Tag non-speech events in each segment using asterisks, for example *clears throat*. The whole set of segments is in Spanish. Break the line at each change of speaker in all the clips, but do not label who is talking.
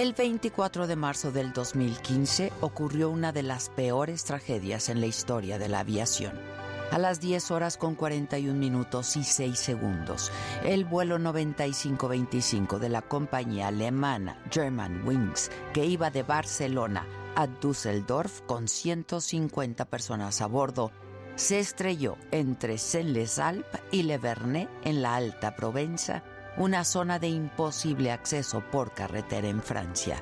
El 24 de marzo del 2015 ocurrió una de las peores tragedias en la historia de la aviación. A las 10 horas con 41 minutos y 6 segundos, el vuelo 9525 de la compañía alemana German Wings, que iba de Barcelona a Düsseldorf con 150 personas a bordo, se estrelló entre Saint-Les-Alpes y Le Vernet en la Alta Provenza una zona de imposible acceso por carretera en Francia.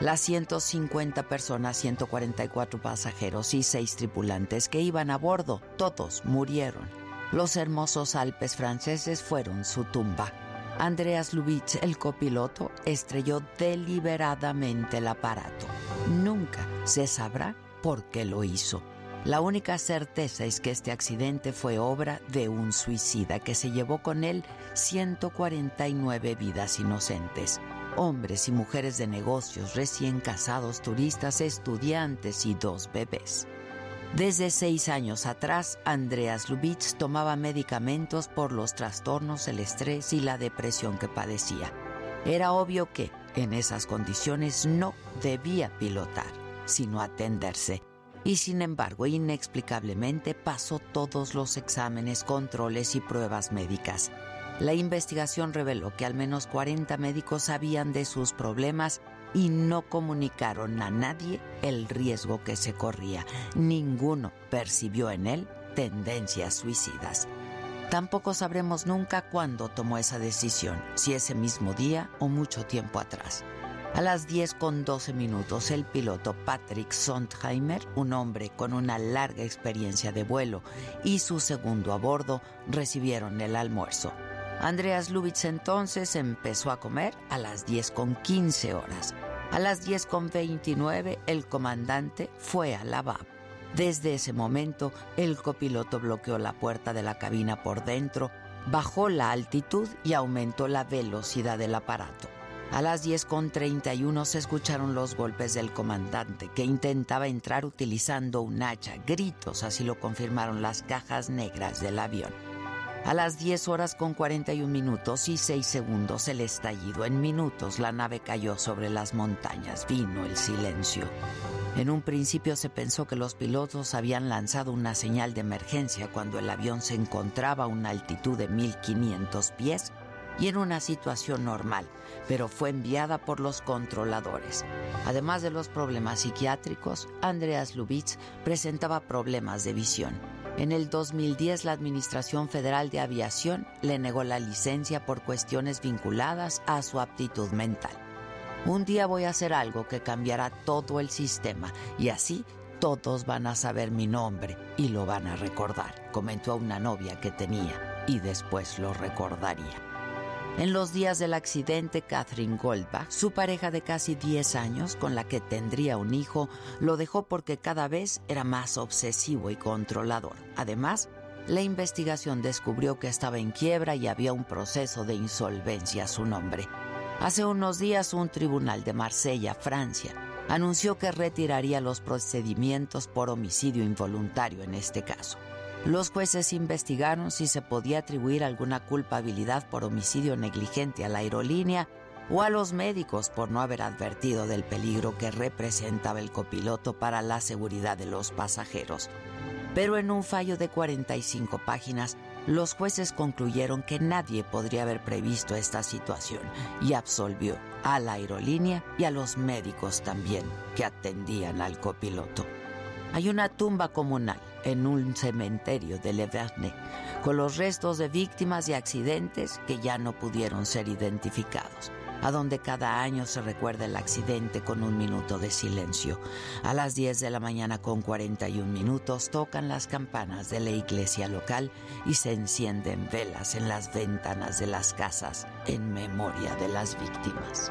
Las 150 personas, 144 pasajeros y 6 tripulantes que iban a bordo, todos murieron. Los hermosos Alpes franceses fueron su tumba. Andreas Lubitsch, el copiloto, estrelló deliberadamente el aparato. Nunca se sabrá por qué lo hizo. La única certeza es que este accidente fue obra de un suicida que se llevó con él 149 vidas inocentes, hombres y mujeres de negocios, recién casados, turistas, estudiantes y dos bebés. Desde seis años atrás, Andreas Lubitsch tomaba medicamentos por los trastornos, el estrés y la depresión que padecía. Era obvio que, en esas condiciones, no debía pilotar, sino atenderse y sin embargo inexplicablemente pasó todos los exámenes, controles y pruebas médicas. La investigación reveló que al menos 40 médicos sabían de sus problemas y no comunicaron a nadie el riesgo que se corría. Ninguno percibió en él tendencias suicidas. Tampoco sabremos nunca cuándo tomó esa decisión, si ese mismo día o mucho tiempo atrás. A las 10 con 12 minutos, el piloto Patrick Sondheimer, un hombre con una larga experiencia de vuelo, y su segundo a bordo recibieron el almuerzo. Andreas Lubitz entonces empezó a comer a las 10 con 15 horas. A las 10 con 29 el comandante fue al lavabo. Desde ese momento el copiloto bloqueó la puerta de la cabina por dentro, bajó la altitud y aumentó la velocidad del aparato. A las 10.31 se escucharon los golpes del comandante, que intentaba entrar utilizando un hacha. Gritos, así lo confirmaron las cajas negras del avión. A las 10 horas con 41 minutos y 6 segundos el estallido. En minutos la nave cayó sobre las montañas. Vino el silencio. En un principio se pensó que los pilotos habían lanzado una señal de emergencia cuando el avión se encontraba a una altitud de 1500 pies y en una situación normal, pero fue enviada por los controladores. Además de los problemas psiquiátricos, Andreas Lubitz presentaba problemas de visión. En el 2010 la Administración Federal de Aviación le negó la licencia por cuestiones vinculadas a su aptitud mental. Un día voy a hacer algo que cambiará todo el sistema y así todos van a saber mi nombre y lo van a recordar, comentó a una novia que tenía y después lo recordaría. En los días del accidente, Catherine Goldbach, su pareja de casi 10 años, con la que tendría un hijo, lo dejó porque cada vez era más obsesivo y controlador. Además, la investigación descubrió que estaba en quiebra y había un proceso de insolvencia a su nombre. Hace unos días, un tribunal de Marsella, Francia, anunció que retiraría los procedimientos por homicidio involuntario en este caso. Los jueces investigaron si se podía atribuir alguna culpabilidad por homicidio negligente a la aerolínea o a los médicos por no haber advertido del peligro que representaba el copiloto para la seguridad de los pasajeros. Pero en un fallo de 45 páginas, los jueces concluyeron que nadie podría haber previsto esta situación y absolvió a la aerolínea y a los médicos también que atendían al copiloto. Hay una tumba comunal en un cementerio de Le Vernet, con los restos de víctimas de accidentes que ya no pudieron ser identificados. a donde cada año se recuerda el accidente con un minuto de silencio. A las 10 de la mañana con 41 minutos tocan las campanas de la iglesia local y se encienden velas en las ventanas de las casas en memoria de las víctimas.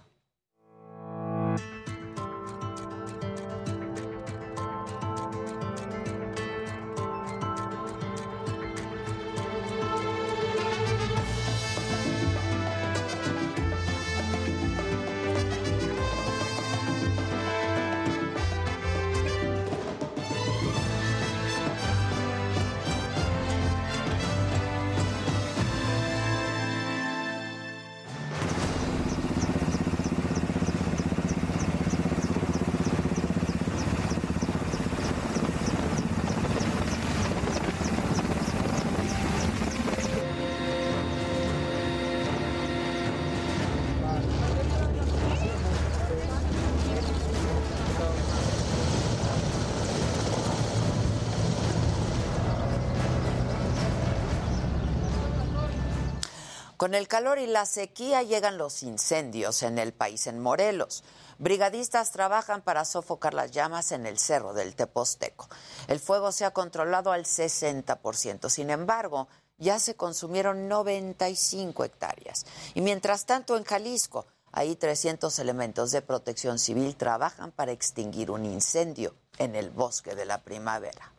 Con el calor y la sequía llegan los incendios en el país, en Morelos. Brigadistas trabajan para sofocar las llamas en el cerro del Teposteco. El fuego se ha controlado al 60%. Sin embargo, ya se consumieron 95 hectáreas. Y mientras tanto, en Jalisco, ahí 300 elementos de protección civil trabajan para extinguir un incendio en el bosque de la primavera.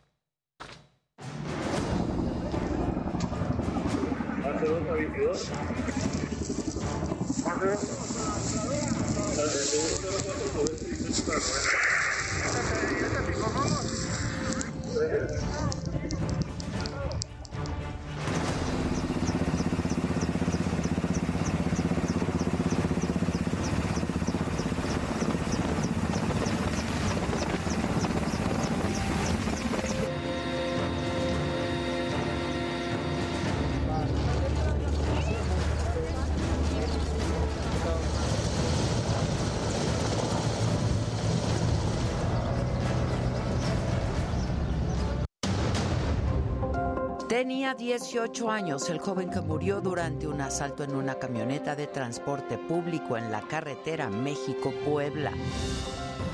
22 a 22. La de 204 Tenía 18 años el joven que murió durante un asalto en una camioneta de transporte público en la carretera México-Puebla.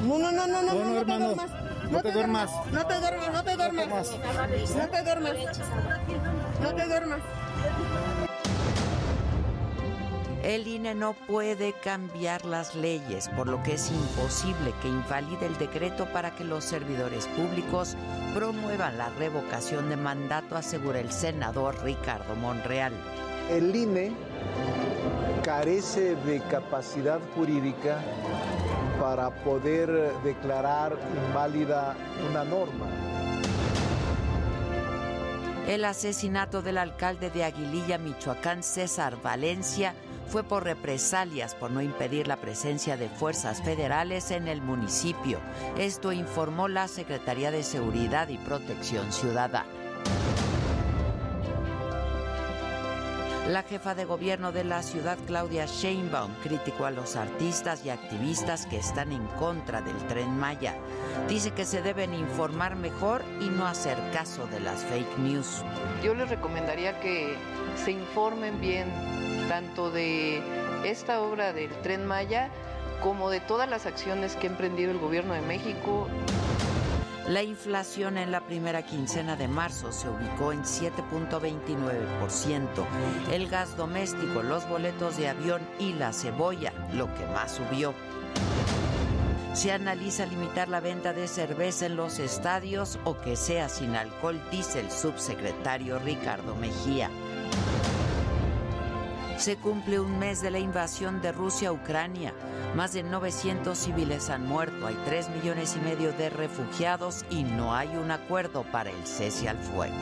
No, no, no, no, no, no, no, te duermas. No te duermas. No te duermas, no te duermas. No te duermas. No te duermas.
El INE no puede cambiar las leyes, por lo que es imposible que invalide el decreto para que los servidores públicos promuevan la revocación de mandato, asegura el senador Ricardo Monreal.
El INE carece de capacidad jurídica para poder declarar inválida una norma.
El asesinato del alcalde de Aguililla, Michoacán, César Valencia, fue por represalias por no impedir la presencia de fuerzas federales en el municipio. Esto informó la Secretaría de Seguridad y Protección Ciudadana. La jefa de gobierno de la ciudad, Claudia Sheinbaum, criticó a los artistas y activistas que están en contra del tren Maya. Dice que se deben informar mejor y no hacer caso de las fake news.
Yo les recomendaría que se informen bien tanto de esta obra del tren Maya como de todas las acciones que ha emprendido el gobierno de México.
La inflación en la primera quincena de marzo se ubicó en 7.29%. El gas doméstico, los boletos de avión y la cebolla, lo que más subió. Se analiza limitar la venta de cerveza en los estadios o que sea sin alcohol, dice el subsecretario Ricardo Mejía. Se cumple un mes de la invasión de Rusia a Ucrania. Más de 900 civiles han muerto, hay 3 millones y medio de refugiados y no hay un acuerdo para el cese al fuego.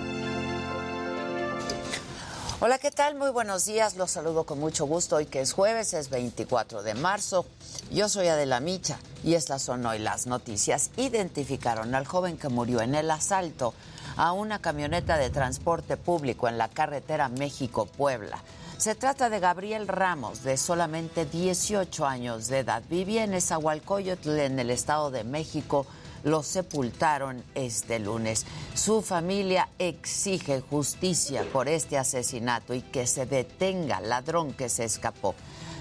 Hola, ¿qué tal? Muy buenos días. Los saludo con mucho gusto hoy que es jueves, es 24 de marzo. Yo soy Adela Micha y estas son hoy las noticias. Identificaron al joven que murió en el asalto a una camioneta de transporte público en la carretera México-Puebla. Se trata de Gabriel Ramos, de solamente 18 años de edad. Vivía en Esahualcoyotl, en el Estado de México. Lo sepultaron este lunes. Su familia exige justicia por este asesinato y que se detenga al ladrón que se escapó.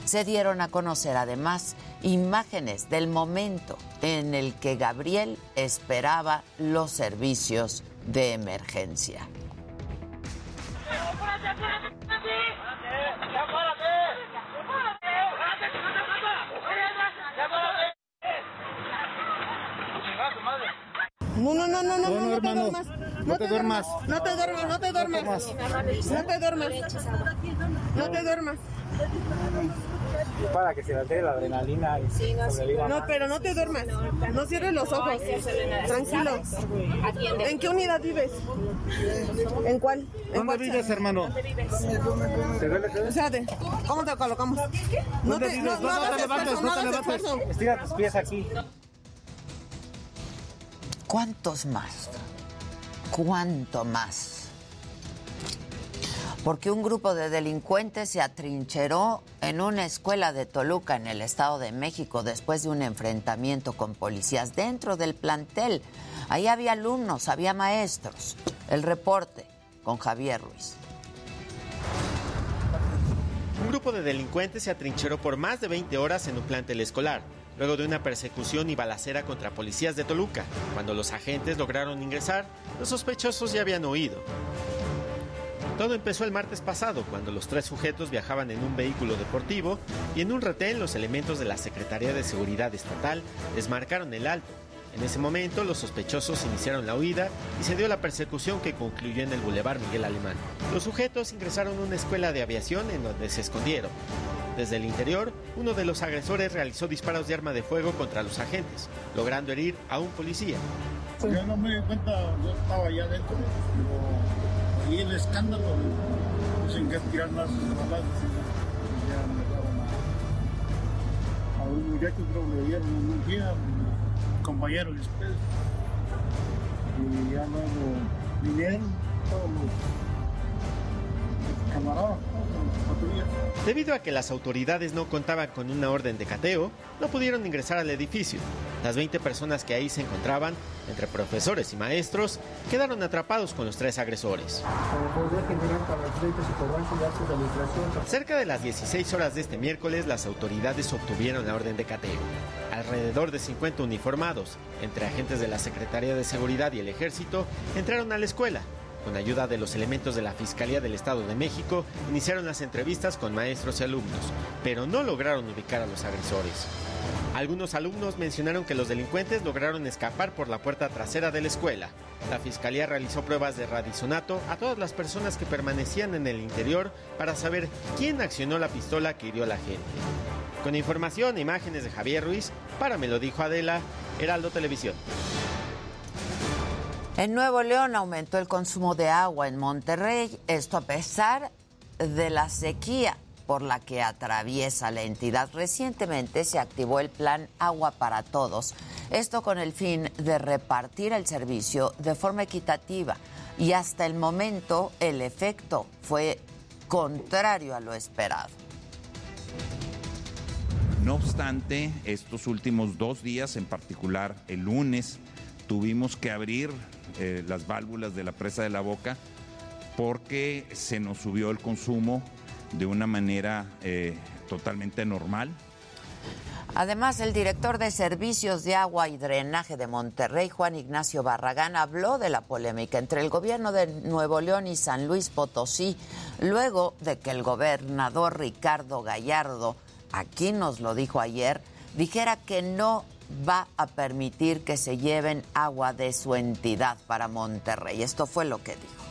Se dieron a conocer además imágenes del momento en el que Gabriel esperaba los servicios de emergencia.
No, no, no, no, no, no, no te duermas. No te duermas. No te duermas, no te duermas. No te duermas. No te duermas.
Para que se altere la adrenalina y sí,
no, no, pero no te duermas. No cierres los ojos. Tranquilo. ¿En qué unidad vives? ¿En cuál?
¿Dónde vives, hermano?
Espérate. ¿Cómo te colocamos?
No te, no, te levantes, no te levantes. Estira tus pies aquí.
¿Cuántos más? ¿Cuánto más? Porque un grupo de delincuentes se atrincheró en una escuela de Toluca, en el Estado de México, después de un enfrentamiento con policías dentro del plantel. Ahí había alumnos, había maestros. El reporte con Javier Ruiz.
Un grupo de delincuentes se atrincheró por más de 20 horas en un plantel escolar luego de una persecución y balacera contra policías de Toluca. Cuando los agentes lograron ingresar, los sospechosos ya habían huido. Todo empezó el martes pasado, cuando los tres sujetos viajaban en un vehículo deportivo y en un retén los elementos de la Secretaría de Seguridad Estatal les marcaron el alto. En ese momento los sospechosos iniciaron la huida y se dio la persecución que concluyó en el Boulevard Miguel Alemán. Los sujetos ingresaron a una escuela de aviación en donde se escondieron. Desde el interior, uno de los agresores realizó disparos de arma de fuego contra los agentes, logrando herir a un policía.
Yo no me di cuenta, yo estaba allá adentro, pero el escándalo, sé en qué tirar más balas, ya me daban a, a un muchacho, creo que le dieron un día, compañero después, y ya luego vinieron todos los.
Debido a que las autoridades no contaban con una orden de cateo, no pudieron ingresar al edificio. Las 20 personas que ahí se encontraban, entre profesores y maestros, quedaron atrapados con los tres agresores. Cerca de las 16 horas de este miércoles, las autoridades obtuvieron la orden de cateo. Alrededor de 50 uniformados, entre agentes de la Secretaría de Seguridad y el Ejército, entraron a la escuela con ayuda de los elementos de la Fiscalía del Estado de México, iniciaron las entrevistas con maestros y alumnos, pero no lograron ubicar a los agresores. Algunos alumnos mencionaron que los delincuentes lograron escapar por la puerta trasera de la escuela. La fiscalía realizó pruebas de radisonato a todas las personas que permanecían en el interior para saber quién accionó la pistola que hirió a la gente. Con información e imágenes de Javier Ruiz, para me lo dijo Adela, Heraldo Televisión.
En Nuevo León aumentó el consumo de agua en Monterrey, esto a pesar de la sequía por la que atraviesa la entidad. Recientemente se activó el plan Agua para Todos, esto con el fin de repartir el servicio de forma equitativa y hasta el momento el efecto fue contrario a lo esperado.
No obstante, estos últimos dos días, en particular el lunes, tuvimos que abrir eh, las válvulas de la presa de la boca porque se nos subió el consumo de una manera eh, totalmente normal.
Además, el director de Servicios de Agua y Drenaje de Monterrey, Juan Ignacio Barragán, habló de la polémica entre el gobierno de Nuevo León y San Luis Potosí, luego de que el gobernador Ricardo Gallardo, aquí nos lo dijo ayer, dijera que no va a permitir que se lleven agua de su entidad para Monterrey. Esto fue lo que dijo.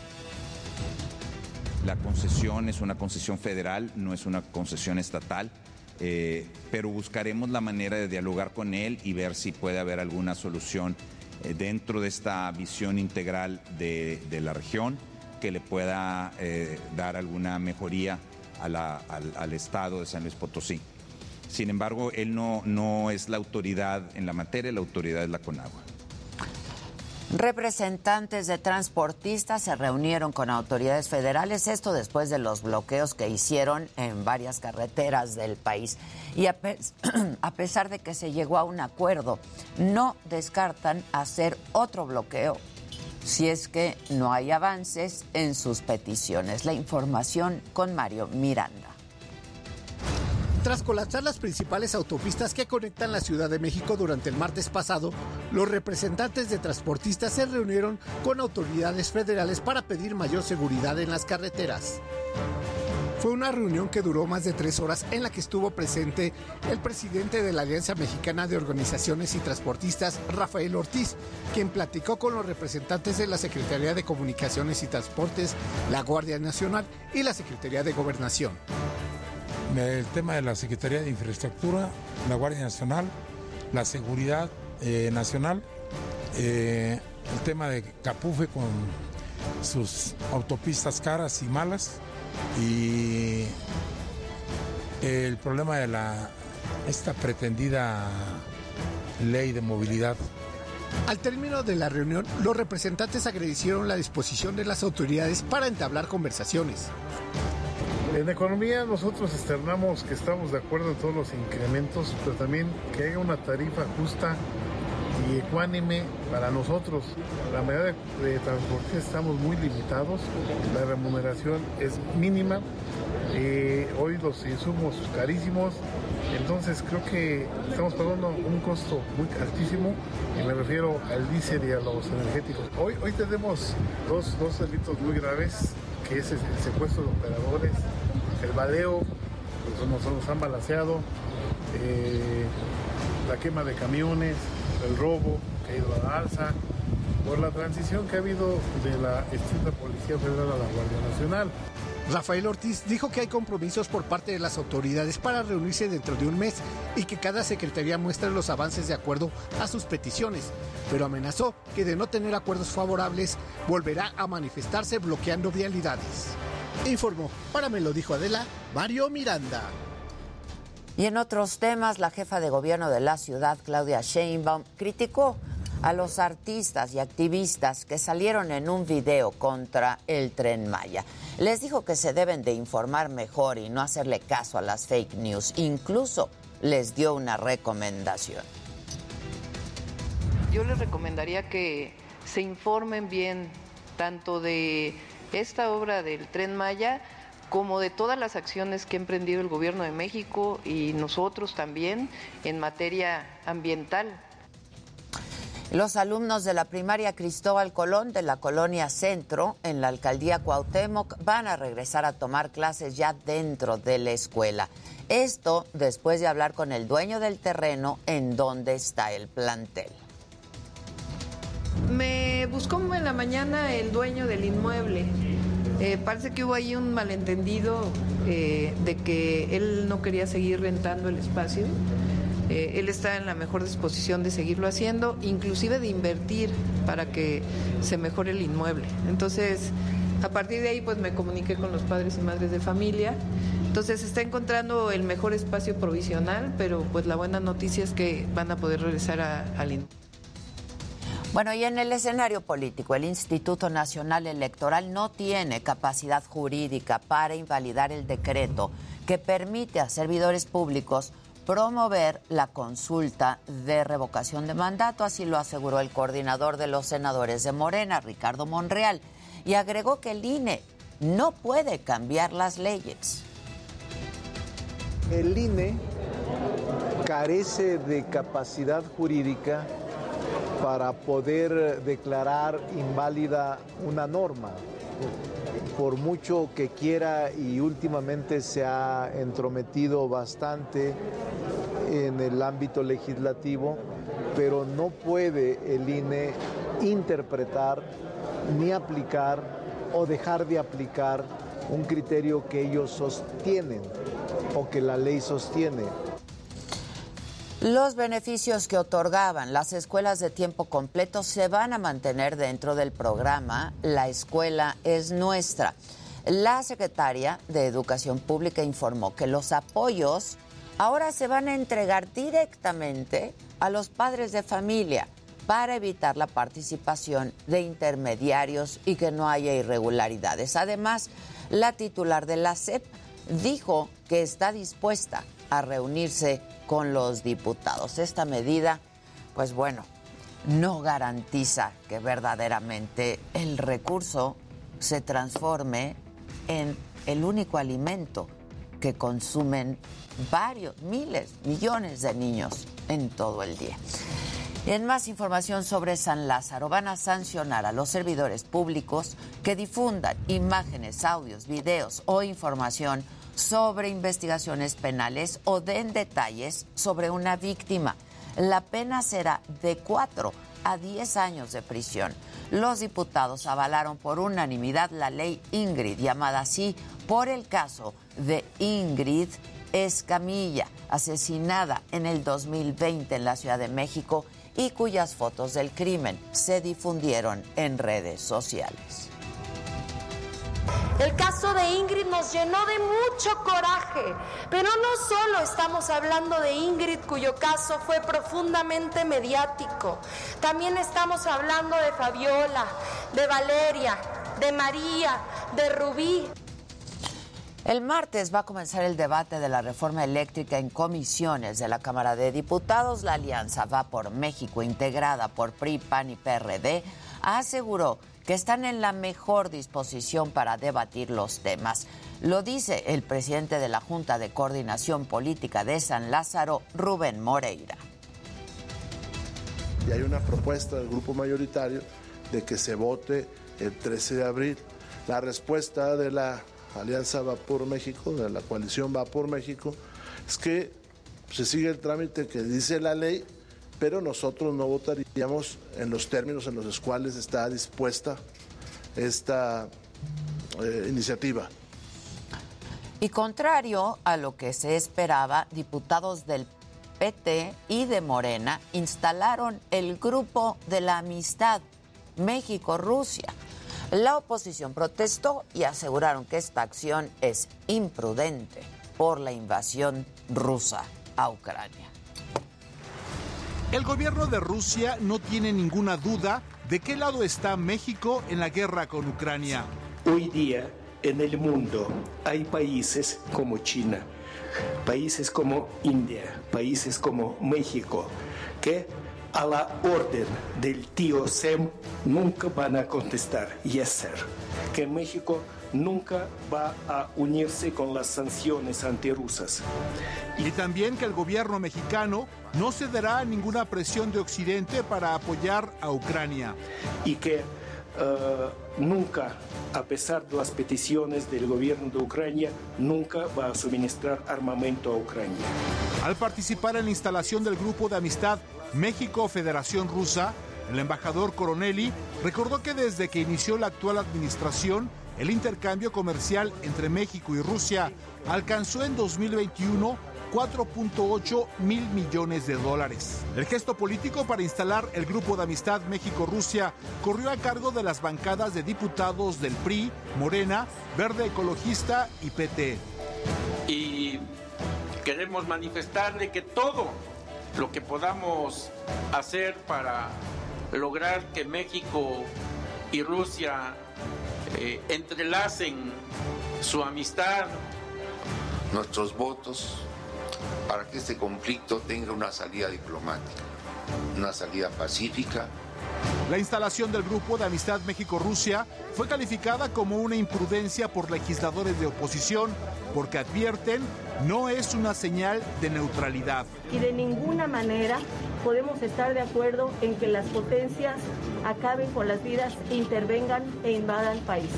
La concesión es una concesión federal, no es una concesión estatal, eh, pero buscaremos la manera de dialogar con él y ver si puede haber alguna solución eh, dentro de esta visión integral de, la región que le pueda eh, dar alguna mejoría al Estado de San Luis Potosí. Sin embargo, él no, no es la autoridad en la materia, la autoridad es la Conagua.
Representantes de transportistas se reunieron con autoridades federales, esto después de los bloqueos que hicieron en varias carreteras del país. Y a, *clears throat* pesar de que se llegó a un acuerdo, no descartan hacer otro bloqueo si es que no hay avances en sus peticiones. La información con Mario Miranda.
Tras colapsar las principales autopistas que conectan la Ciudad de México durante el martes pasado, los representantes de transportistas se reunieron con autoridades federales para pedir mayor seguridad en las carreteras. Fue una reunión que duró más de tres horas en la que estuvo presente el presidente de la Alianza Mexicana de Organizaciones y Transportistas, Rafael Ortiz, quien platicó con los representantes de la Secretaría de Comunicaciones y Transportes, la Guardia Nacional y la Secretaría de Gobernación
el tema de la Secretaría de Infraestructura, la Guardia Nacional, la Seguridad eh, Nacional, eh, el tema de Capufe con sus autopistas caras y malas y el problema de la esta pretendida ley de movilidad.
Al término de la reunión, los representantes agradecieron la disposición de las autoridades para entablar conversaciones.
En economía nosotros externamos que estamos de acuerdo en todos los incrementos, pero también que haya una tarifa justa y ecuánime para nosotros. La mayoría de, transportistas estamos muy limitados, la remuneración es mínima, eh, hoy los insumos carísimos, entonces creo que estamos pagando un costo muy altísimo y me refiero al diésel y a los energéticos. Hoy, hoy tenemos dos, dos delitos muy graves, que es el secuestro de operadores el baleo, pues nos, han balanceado, eh, la quema de camiones, el robo que ha ido a la alza, por la transición que ha habido de la extinta Policía Federal a la Guardia Nacional.
Rafael Ortiz dijo que hay compromisos por parte de las autoridades para reunirse dentro de un mes y que cada secretaría muestre los avances de acuerdo a sus peticiones, pero amenazó que de no tener acuerdos favorables volverá a manifestarse bloqueando vialidades. Informó, para me lo dijo Adela, Mario Miranda.
Y en otros temas, la jefa de gobierno de la ciudad, Claudia Sheinbaum, criticó a los artistas y activistas que salieron en un video contra el tren Maya. Les dijo que se deben de informar mejor y no hacerle caso a las fake news. Incluso les dio una recomendación.
Yo les recomendaría que se informen bien tanto de esta obra del tren Maya como de todas las acciones que ha emprendido el gobierno de México y nosotros también en materia ambiental.
Los alumnos de la primaria Cristóbal Colón de la colonia Centro en la alcaldía Cuauhtémoc van a regresar a tomar clases ya dentro de la escuela. Esto después de hablar con el dueño del terreno en donde está el plantel.
Me buscó en la mañana el dueño del inmueble. Eh, parece que hubo ahí un malentendido eh, de que él no quería seguir rentando el espacio. Eh, él está en la mejor disposición de seguirlo haciendo, inclusive de invertir para que se mejore el inmueble. Entonces, a partir de ahí, pues me comuniqué con los padres y madres de familia. Entonces, está encontrando el mejor espacio provisional, pero pues la buena noticia es que van a poder regresar al inmueble.
Bueno, y en el escenario político, el Instituto Nacional Electoral no tiene capacidad jurídica para invalidar el decreto que permite a servidores públicos promover la consulta de revocación de mandato, así lo aseguró el coordinador de los senadores de Morena, Ricardo Monreal, y agregó que el INE no puede cambiar las leyes.
El INE carece de capacidad jurídica para poder declarar inválida una norma. Por mucho que quiera y últimamente se ha entrometido bastante en el ámbito legislativo, pero no puede el INE interpretar ni aplicar o dejar de aplicar un criterio que ellos sostienen o que la ley sostiene.
Los beneficios que otorgaban las escuelas de tiempo completo se van a mantener dentro del programa La escuela es nuestra. La secretaria de Educación Pública informó que los apoyos ahora se van a entregar directamente a los padres de familia para evitar la participación de intermediarios y que no haya irregularidades. Además, la titular de la CEP dijo que está dispuesta a reunirse con los diputados. Esta medida, pues bueno, no garantiza que verdaderamente el recurso se transforme en el único alimento que consumen varios, miles, millones de niños en todo el día. En más información sobre San Lázaro, van a sancionar a los servidores públicos que difundan imágenes, audios, videos o información sobre investigaciones penales o den detalles sobre una víctima. La pena será de cuatro a diez años de prisión. Los diputados avalaron por unanimidad la ley Ingrid, llamada así por el caso de Ingrid Escamilla, asesinada en el 2020 en la Ciudad de México y cuyas fotos del crimen se difundieron en redes sociales.
El caso de Ingrid nos llenó de mucho coraje, pero no solo estamos hablando de Ingrid cuyo caso fue profundamente mediático, también estamos hablando de Fabiola, de Valeria, de María, de Rubí.
El martes va a comenzar el debate de la reforma eléctrica en comisiones de la Cámara de Diputados. La alianza va por México, integrada por PRI, PAN y PRD, aseguró que están en la mejor disposición para debatir los temas. Lo dice el presidente de la Junta de Coordinación Política de San Lázaro, Rubén Moreira.
Y hay una propuesta del grupo mayoritario de que se vote el 13 de abril. La respuesta de la Alianza Va por México, de la coalición Va por México, es que se sigue el trámite que dice la ley, pero nosotros no votaríamos en los términos en los cuales está dispuesta esta eh, iniciativa.
Y contrario a lo que se esperaba, diputados del PT y de Morena instalaron el grupo de la amistad México-Rusia la oposición protestó y aseguraron que esta acción es imprudente por la invasión rusa a Ucrania.
El gobierno de Rusia no tiene ninguna duda de qué lado está México en la guerra con Ucrania.
Hoy día en el mundo hay países como China, países como India, países como México, que a la orden del tío Sem nunca van a contestar y hacer que México nunca va a unirse con las sanciones antirrusas.
Y también que el gobierno mexicano no cederá a ninguna presión de Occidente para apoyar a Ucrania.
Y que eh, nunca, a pesar de las peticiones del gobierno de Ucrania, nunca va a suministrar armamento a Ucrania.
Al participar en la instalación del grupo de amistad México Federación Rusa, el embajador Coronelli recordó que desde que inició la actual administración, el intercambio comercial entre México y Rusia alcanzó en 2021 4.8 mil millones de dólares. El gesto político para instalar el grupo de amistad México-Rusia corrió a cargo de las bancadas de diputados del PRI, Morena, Verde Ecologista y PT.
Y queremos manifestarle que todo lo que podamos hacer para lograr que México y Rusia eh, entrelacen su amistad.
Nuestros votos para que este conflicto tenga una salida diplomática, una salida pacífica.
La instalación del grupo de amistad México-Rusia fue calificada como una imprudencia por legisladores de oposición porque advierten no es una señal de neutralidad.
Y de ninguna manera podemos estar de acuerdo en que las potencias acaben con las vidas e intervengan e invadan países.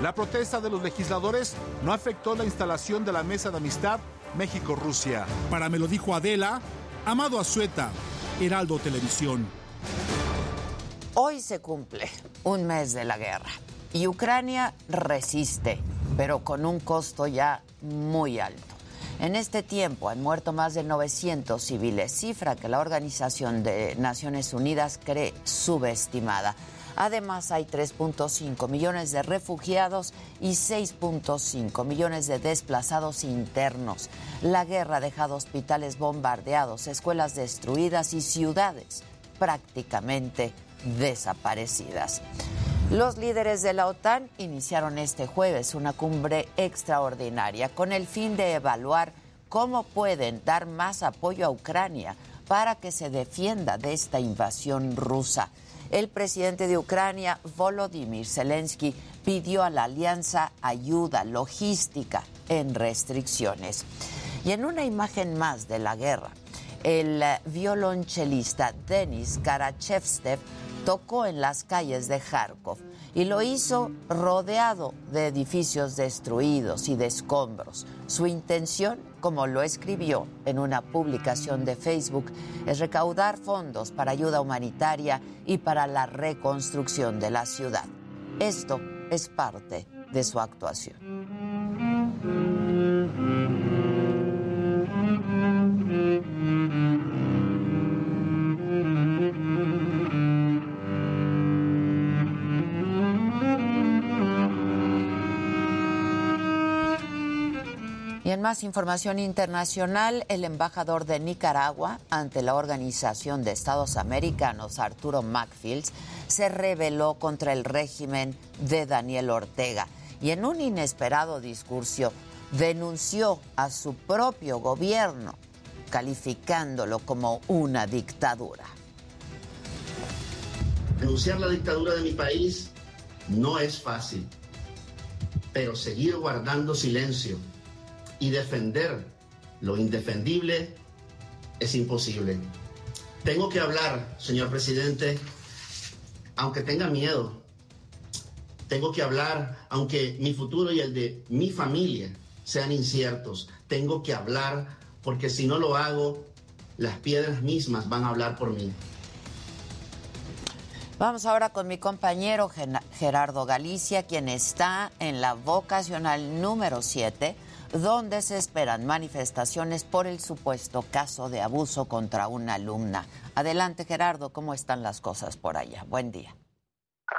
La protesta de los legisladores no afectó la instalación de la mesa de amistad México-Rusia. Para me lo dijo Adela, Amado Azueta, Heraldo Televisión.
Hoy se cumple un mes de la guerra y Ucrania resiste, pero con un costo ya muy alto. En este tiempo han muerto más de 900 civiles, cifra que la Organización de Naciones Unidas cree subestimada. Además, hay 3.5 millones de refugiados y 6.5 millones de desplazados internos. La guerra ha dejado hospitales bombardeados, escuelas destruidas y ciudades prácticamente desaparecidas. Los líderes de la OTAN iniciaron este jueves una cumbre extraordinaria con el fin de evaluar cómo pueden dar más apoyo a Ucrania para que se defienda de esta invasión rusa. El presidente de Ucrania, Volodymyr Zelensky, pidió a la alianza ayuda logística en restricciones. Y en una imagen más de la guerra, el violonchelista Denis Karachevstev tocó en las calles de Kharkov y lo hizo rodeado de edificios destruidos y de escombros. Su intención, como lo escribió en una publicación de Facebook, es recaudar fondos para ayuda humanitaria y para la reconstrucción de la ciudad. Esto es parte de su actuación. En más información internacional, el embajador de Nicaragua ante la Organización de Estados Americanos, Arturo Macfields, se rebeló contra el régimen de Daniel Ortega y en un inesperado discurso denunció a su propio gobierno, calificándolo como una dictadura.
Denunciar la dictadura de mi país no es fácil, pero seguir guardando silencio y defender lo indefendible es imposible. Tengo que hablar, señor presidente, aunque tenga miedo. Tengo que hablar, aunque mi futuro y el de mi familia sean inciertos. Tengo que hablar porque si no lo hago, las piedras mismas van a hablar por mí.
Vamos ahora con mi compañero Gerardo Galicia, quien está en la vocacional número 7 donde se esperan manifestaciones por el supuesto caso de abuso contra una alumna. Adelante, Gerardo, ¿cómo están las cosas por allá? Buen día.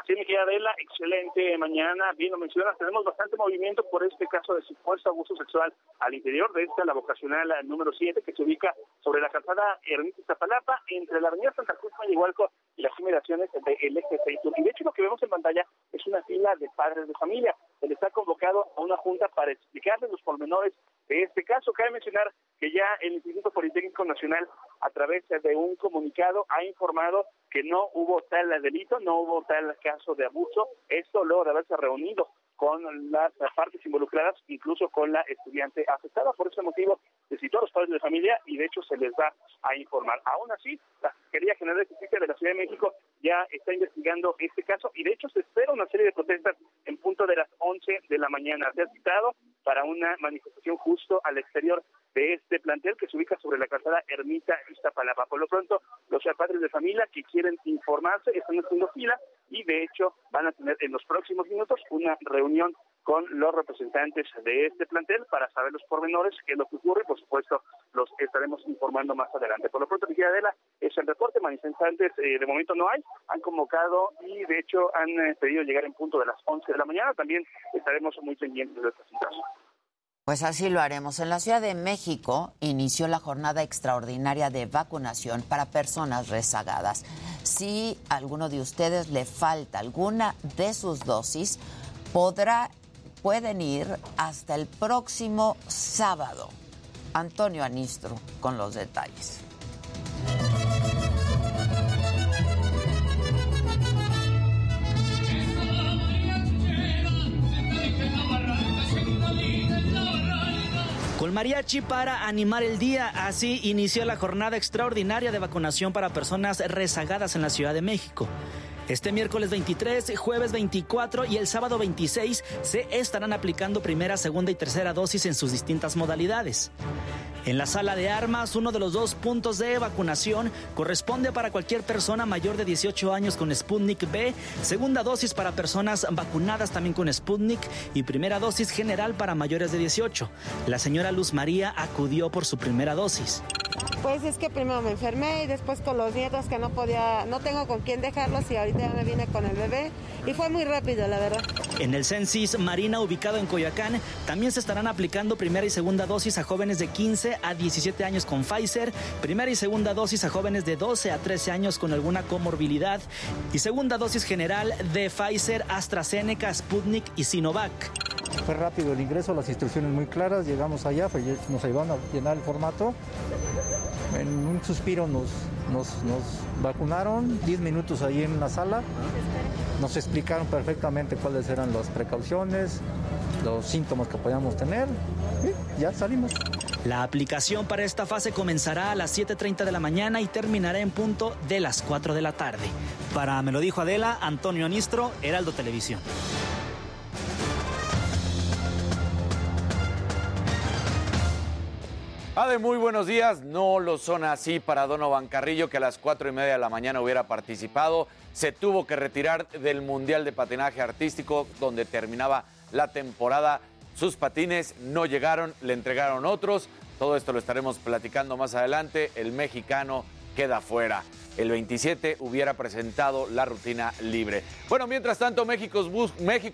Sí, mi querida Adela, excelente mañana. Bien lo mencionas, tenemos bastante movimiento por este caso de supuesto abuso sexual al interior de esta, la vocacional número 7, que se ubica sobre la calzada Ermita Zapalapa, entre la avenida Santa Cruz Mayigualco y las inmediaciones del eje 6 Y de hecho lo que vemos en pantalla es una fila de padres de familia. Se les ha convocado a una junta para explicarles los pormenores de este caso. Cabe mencionar que ya el Instituto Politécnico Nacional, a través de un comunicado, ha informado que no hubo tal delito, no hubo tal caso de abuso. Esto luego de haberse reunido con las partes involucradas, incluso con la estudiante afectada. Por ese motivo, se citó a los padres de familia y de hecho se les va a informar. Aún así, la Fiscalía General de Justicia de la Ciudad de México ya está investigando este caso y de hecho se espera una serie de protestas en punto de las 11 de la mañana. Se ha citado para una manifestación justo al exterior de este plantel que se ubica sobre la calzada Ermita Iztapalapa. Por lo pronto, los padres de familia que quieren informarse están haciendo fila y de hecho van a tener en los próximos minutos una reunión con los representantes de este plantel para saber los pormenores, qué es lo que ocurre y por supuesto los estaremos informando más adelante. Por lo pronto, Miguel Adela, es el reporte, manifestantes eh, de momento no hay, han convocado y de hecho han eh, pedido llegar en punto de las 11 de la mañana, también estaremos muy pendientes de esta situación.
Pues así lo haremos. En la Ciudad de México inició la jornada extraordinaria de vacunación para personas rezagadas. Si a alguno de ustedes le falta alguna de sus dosis, podrá, pueden ir hasta el próximo sábado. Antonio Anistro con los detalles.
Con mariachi para animar el día, así inició la jornada extraordinaria de vacunación para personas rezagadas en la Ciudad de México. Este miércoles 23, jueves 24 y el sábado 26 se estarán aplicando primera, segunda y tercera dosis en sus distintas modalidades. En la sala de armas, uno de los dos puntos de vacunación corresponde para cualquier persona mayor de 18 años con Sputnik B, segunda dosis para personas vacunadas también con Sputnik y primera dosis general para mayores de 18. La señora Luz María acudió por su primera dosis.
Pues es que primero me enfermé y después con los nietos que no podía, no tengo con quién dejarlos y ahorita ya me vine con el bebé y fue muy rápido, la verdad.
En el Censis Marina ubicado en Coyoacán también se estarán aplicando primera y segunda dosis a jóvenes de 15 a 17 años con Pfizer, primera y segunda dosis a jóvenes de 12 a 13 años con alguna comorbilidad y segunda dosis general de Pfizer, AstraZeneca, Sputnik y Sinovac.
Fue rápido el ingreso, las instrucciones muy claras, llegamos allá, nos ayudaron a llenar el formato. En un suspiro nos, nos, nos vacunaron, 10 minutos ahí en la sala. Nos explicaron perfectamente cuáles eran las precauciones, los síntomas que podíamos tener y ya salimos.
La aplicación para esta fase comenzará a las 7.30 de la mañana y terminará en punto de las 4 de la tarde. Para Me lo dijo Adela, Antonio Anistro, Heraldo Televisión.
Ade, muy buenos días. No lo son así para Donovan Carrillo, que a las cuatro y media de la mañana hubiera participado. Se tuvo que retirar del Mundial de Patinaje Artístico, donde terminaba la temporada. Sus patines no llegaron, le entregaron otros. Todo esto lo estaremos platicando más adelante. El mexicano queda fuera. El 27 hubiera presentado la rutina libre. Bueno, mientras tanto, México,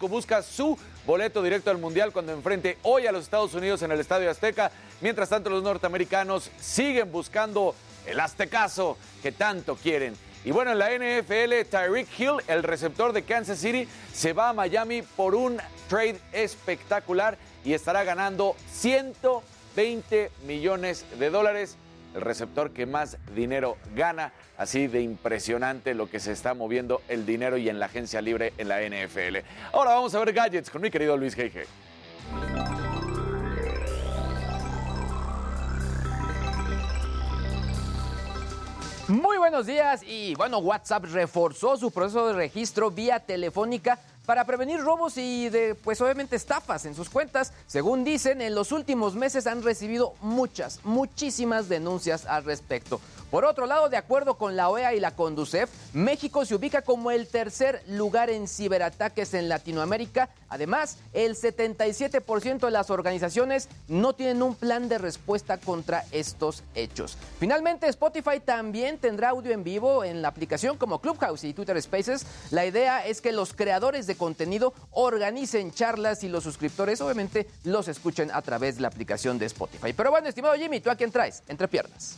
busca su boleto directo al Mundial cuando enfrente hoy a los Estados Unidos en el Estadio Azteca. Mientras tanto, los norteamericanos siguen buscando el aztecaso que tanto quieren. Y bueno, en la NFL, Tyreek Hill, el receptor de Kansas City, se va a Miami por un trade espectacular y estará ganando 120 millones de dólares el receptor que más dinero gana. Así de impresionante lo que se está moviendo el dinero y en la agencia libre en la NFL. Ahora vamos a ver gadgets con mi querido Luis G.G.
Muy buenos días y bueno, WhatsApp reforzó su proceso de registro vía telefónica para prevenir robos y de, pues obviamente estafas en sus cuentas. Según dicen, en los últimos meses han recibido muchas, muchísimas denuncias al respecto. Por otro lado, de acuerdo con la OEA y la Conducef, México se ubica como el tercer lugar en ciberataques en Latinoamérica. Además, el 77% de las organizaciones no tienen un plan de respuesta contra estos hechos. Finalmente, Spotify también tendrá audio en vivo en la aplicación como Clubhouse y Twitter Spaces. La idea es que los creadores de contenido organicen charlas y los suscriptores obviamente los escuchen a través de la aplicación de Spotify. Pero bueno, estimado Jimmy, ¿tú a quién traes? Entre piernas.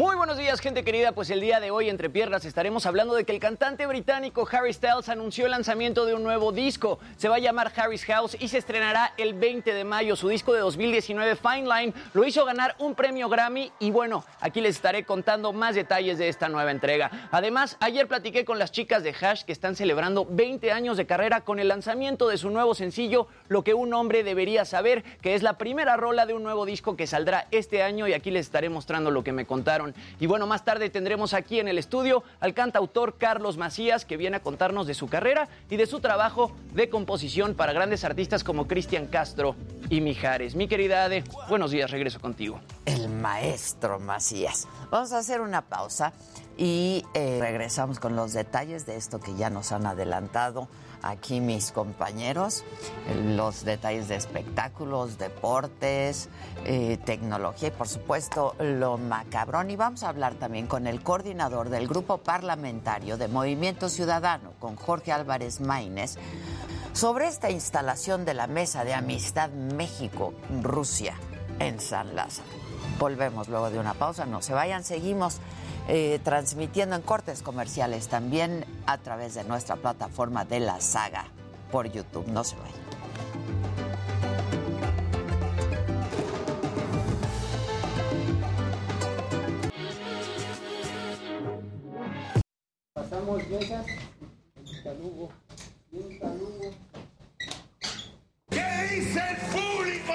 Muy buenos días, gente querida. Pues el día de hoy, entre piernas, estaremos hablando de que el cantante británico Harry Styles anunció el lanzamiento de un nuevo disco. Se va a llamar Harry's House y se estrenará el 20 de mayo. Su disco de 2019, Fine Line, lo hizo ganar un premio Grammy. Y bueno, aquí les estaré contando más detalles de esta nueva entrega. Además, ayer platiqué con las chicas de Hash que están celebrando 20 años de carrera con el lanzamiento de su nuevo sencillo, Lo que un hombre debería saber, que es la primera rola de un nuevo disco que saldrá este año. Y aquí les estaré mostrando lo que me contaron y bueno, más tarde tendremos aquí en el estudio al cantautor Carlos Macías, que viene a contarnos de su carrera y de su trabajo de composición para grandes artistas como Cristian Castro y Mijares. Mi querida Ade, buenos días, regreso contigo.
El maestro Macías. Vamos a hacer una pausa y eh, regresamos con los detalles de esto que ya nos han adelantado aquí mis compañeros, los detalles de espectáculos, deportes, eh, tecnología y por supuesto lo macabrón. Y vamos a hablar también con el coordinador del grupo parlamentario de Movimiento Ciudadano, con Jorge Álvarez Maínez, sobre esta instalación de la Mesa de Amistad México-Rusia en San Lázaro. Volvemos luego de una pausa, no se vayan, seguimos eh, transmitiendo en cortes comerciales también a través de nuestra plataforma de la saga por YouTube. No se vayan.
Pasamos mesas Talugo. ¿Qué dice el público?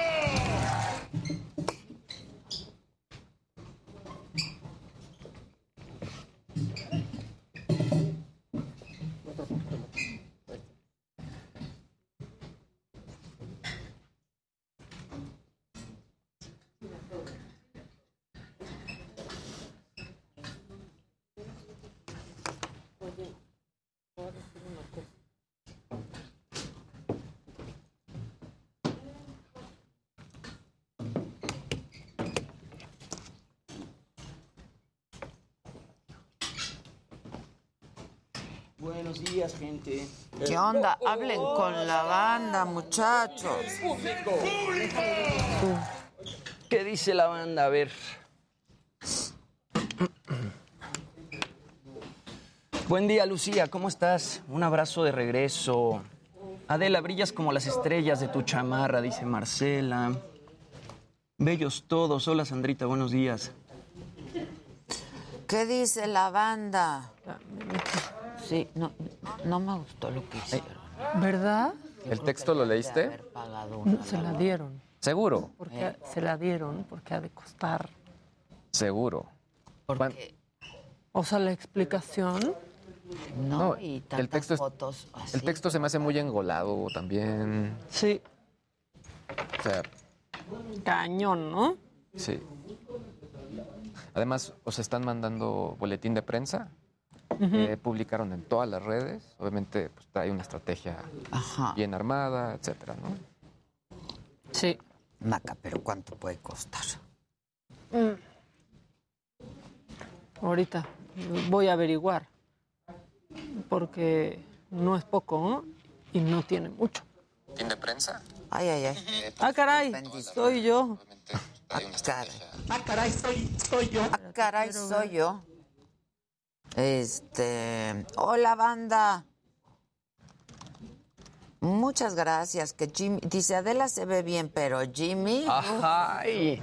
Gente.
¿Qué onda? Hablen con la banda, muchachos.
¿Qué dice la banda? A ver. Buen día, Lucía. ¿Cómo estás? Un abrazo de regreso. Adela, brillas como las estrellas de tu chamarra, dice Marcela. Bellos todos. Hola, Sandrita. Buenos días.
¿Qué dice la banda? Sí, no, no me gustó lo que hicieron.
¿Verdad?
¿El texto lo leíste?
Se la dieron.
Seguro.
Porque se la dieron porque ha de costar.
Seguro.
Porque
O sea, la explicación.
no,
No,
y
el
tantas
texto es-
fotos así.
El texto se me hace muy engolado también.
Sí.
O sea,
Cañón, ¿no?
sí. Además, os están mandando boletín de prensa. Eh, publicaron en todas las redes. Obviamente, pues trae una estrategia bien armada, etcétera, ¿no?
Sí.
Maca, pero ¿cuánto puede costar?
Mm. Ahorita voy a averiguar. Porque no es poco, ¿no? Y no tiene mucho.
¿Boletín de prensa?
Ay, ay, ay.
Ah, caray. Soy yo.
Ah, caray.
Ah, caray, soy, soy yo.
Ah, caray, soy yo. Este. Hola, banda. Muchas gracias. Que Jimmy. Dice Adela se ve bien, pero Jimmy.
Ay.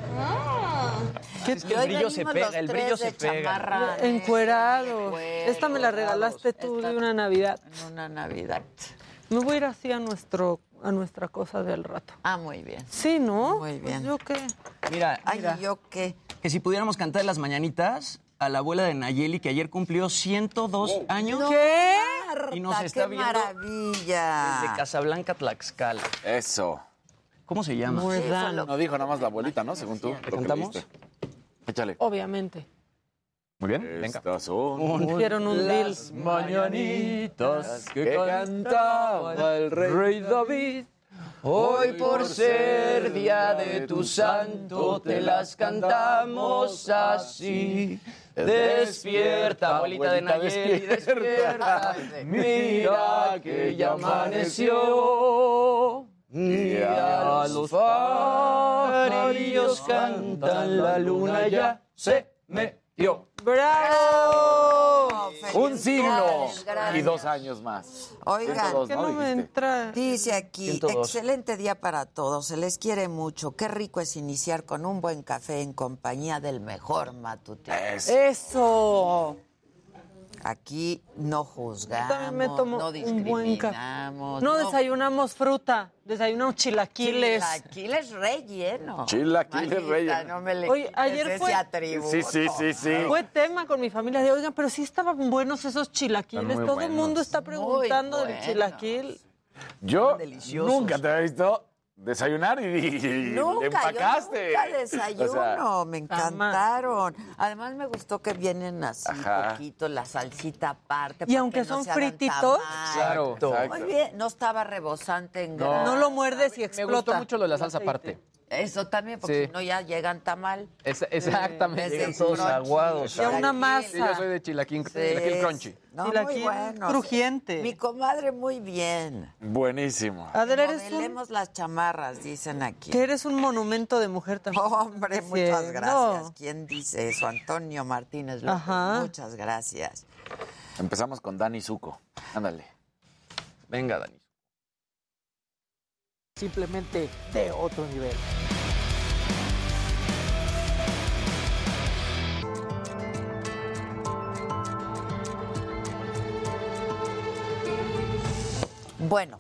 ¿Qué
Es que el brillo se pega, el brillo se pega.
Encuerado. Esta me la regalaste tú de una Navidad.
Una Navidad.
Me voy a ir así a nuestro a nuestra cosa del rato.
Ah, muy bien.
Sí, ¿no?
Muy
Pues
bien.
¿Yo qué?
Mira,
Ay,
mira,
¿yo qué?
que si pudiéramos cantar las mañanitas a la abuela de Nayeli, que ayer cumplió 102 años.
¿Qué?
Y nos está
qué
viendo
maravilla.
desde Casablanca, Tlaxcala.
Eso.
¿Cómo se llama?
No dijo nada más la abuelita, ¿no? Según tú.
¿Le
lo que
cantamos?
Échale.
Obviamente.
Muy bien, venga. Estas son
un deal.
Las mañanitas que cantaba el rey David.
Hoy por ser día de tu santo te las cantamos así. Despierta, abuelita de Nayeli, despierta. Mira que ya amaneció. Mira los pajarillos cantan, la luna ya se metió.
¡Bravo!
Un siglo y dos años más.
Oigan,
102,
Que
¿no?
no me entra.
Dice aquí,
102.
excelente día para todos, se les quiere mucho. Qué rico es iniciar con un buen café en compañía del mejor matutino.
Eso.
Aquí no juzgamos,
También me tomo
no
un
discriminamos.
No desayunamos fruta, desayunamos chilaquiles.
Chilaquiles relleno.
Chilaquiles
Manita,
relleno.
No me le
Oye, ayer
ese
fue-
atributo.
Sí, sí, sí, sí.
Fue tema con mi familia de, oigan, pero sí estaban buenos esos chilaquiles. Todo el mundo está preguntando del chilaquil.
Yo nunca te había visto desayunar y, y
Nunca,
empacaste.
yo nunca desayuno,
O sea,
me encantaron. Además me gustó que vienen así
Ajá.
poquito, la salsita aparte.
Y aunque
no
son frititos,
tamal.
Claro.
Exacto.
Muy bien, no estaba rebosante en
No.
No lo muerdes y
Me
explota.
gustó mucho lo de la salsa aparte.
Eso también, porque
Sí.
si no ya llegan tamal.
Es- exactamente.
Ese
Llegan todos
crunchy,
aguados.
Ya una.
Sí, yo soy de chilaquín, chilaquil crunchy.
No,
Chilaquil
muy bueno.
crujiente.
Mi comadre muy bien.
Buenísimo.
Adela, eres un,
Modelemos las chamarras, dicen aquí.
que eres un monumento de mujer también. *laughs*
Hombre, muchas
Diciendo.
gracias. ¿Quién dice eso? Antonio Martínez López.
Ajá.
Muchas gracias.
Empezamos con Dani Zuko. Ándale.
Venga, Dani.
Simplemente de otro nivel.
Bueno,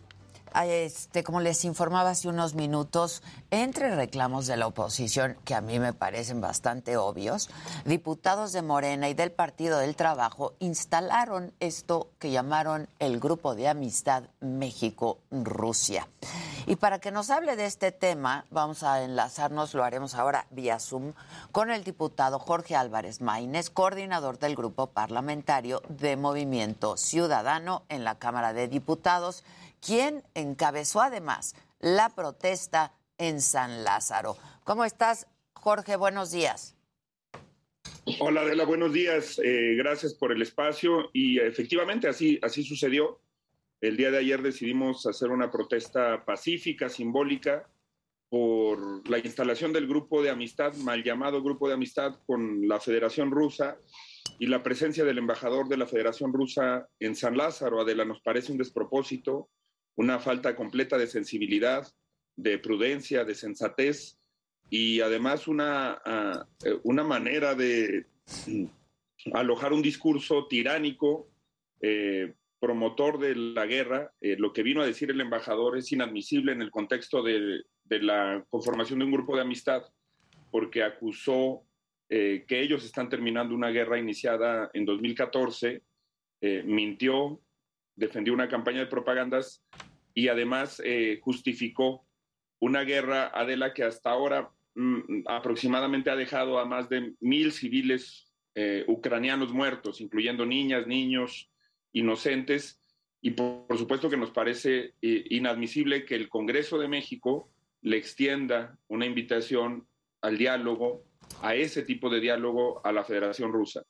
este, como les informaba hace unos minutos, entre reclamos de la oposición, que a mí me parecen bastante obvios, diputados de Morena y del Partido del Trabajo instalaron esto que llamaron el Grupo de Amistad México-Rusia. Y para que nos hable de este tema, vamos a enlazarnos, lo haremos ahora vía Zoom, con el diputado Jorge Álvarez Maínez, coordinador del grupo parlamentario de Movimiento Ciudadano en la Cámara de Diputados, quien encabezó además la protesta en San Lázaro. ¿Cómo estás, Jorge? Buenos días.
Hola Adela, buenos días. Eh, gracias por el espacio y efectivamente así, así sucedió. El día de ayer decidimos hacer una protesta pacífica, simbólica, por la instalación del grupo de amistad, mal llamado grupo de amistad con la Federación Rusa y la presencia del embajador de la Federación Rusa en San Lázaro. Adela, nos parece un despropósito, una falta completa de sensibilidad, de prudencia, de sensatez y además una, ah, eh, una manera de mm, alojar un discurso tiránico, eh, promotor de la guerra. Eh, lo que vino a decir el embajador es inadmisible en el contexto de, de la conformación de un grupo de amistad, porque acusó que ellos están terminando una guerra iniciada en 2014, mintió, defendió una campaña de propagandas y además justificó una guerra, Adela, que hasta ahora mm, aproximadamente ha dejado a más de mil civiles eh, ucranianos muertos, incluyendo niñas, niños, inocentes. Y por, supuesto que nos parece eh, inadmisible que el Congreso de México le extienda una invitación al diálogo, a ese tipo de diálogo a la Federación Rusa.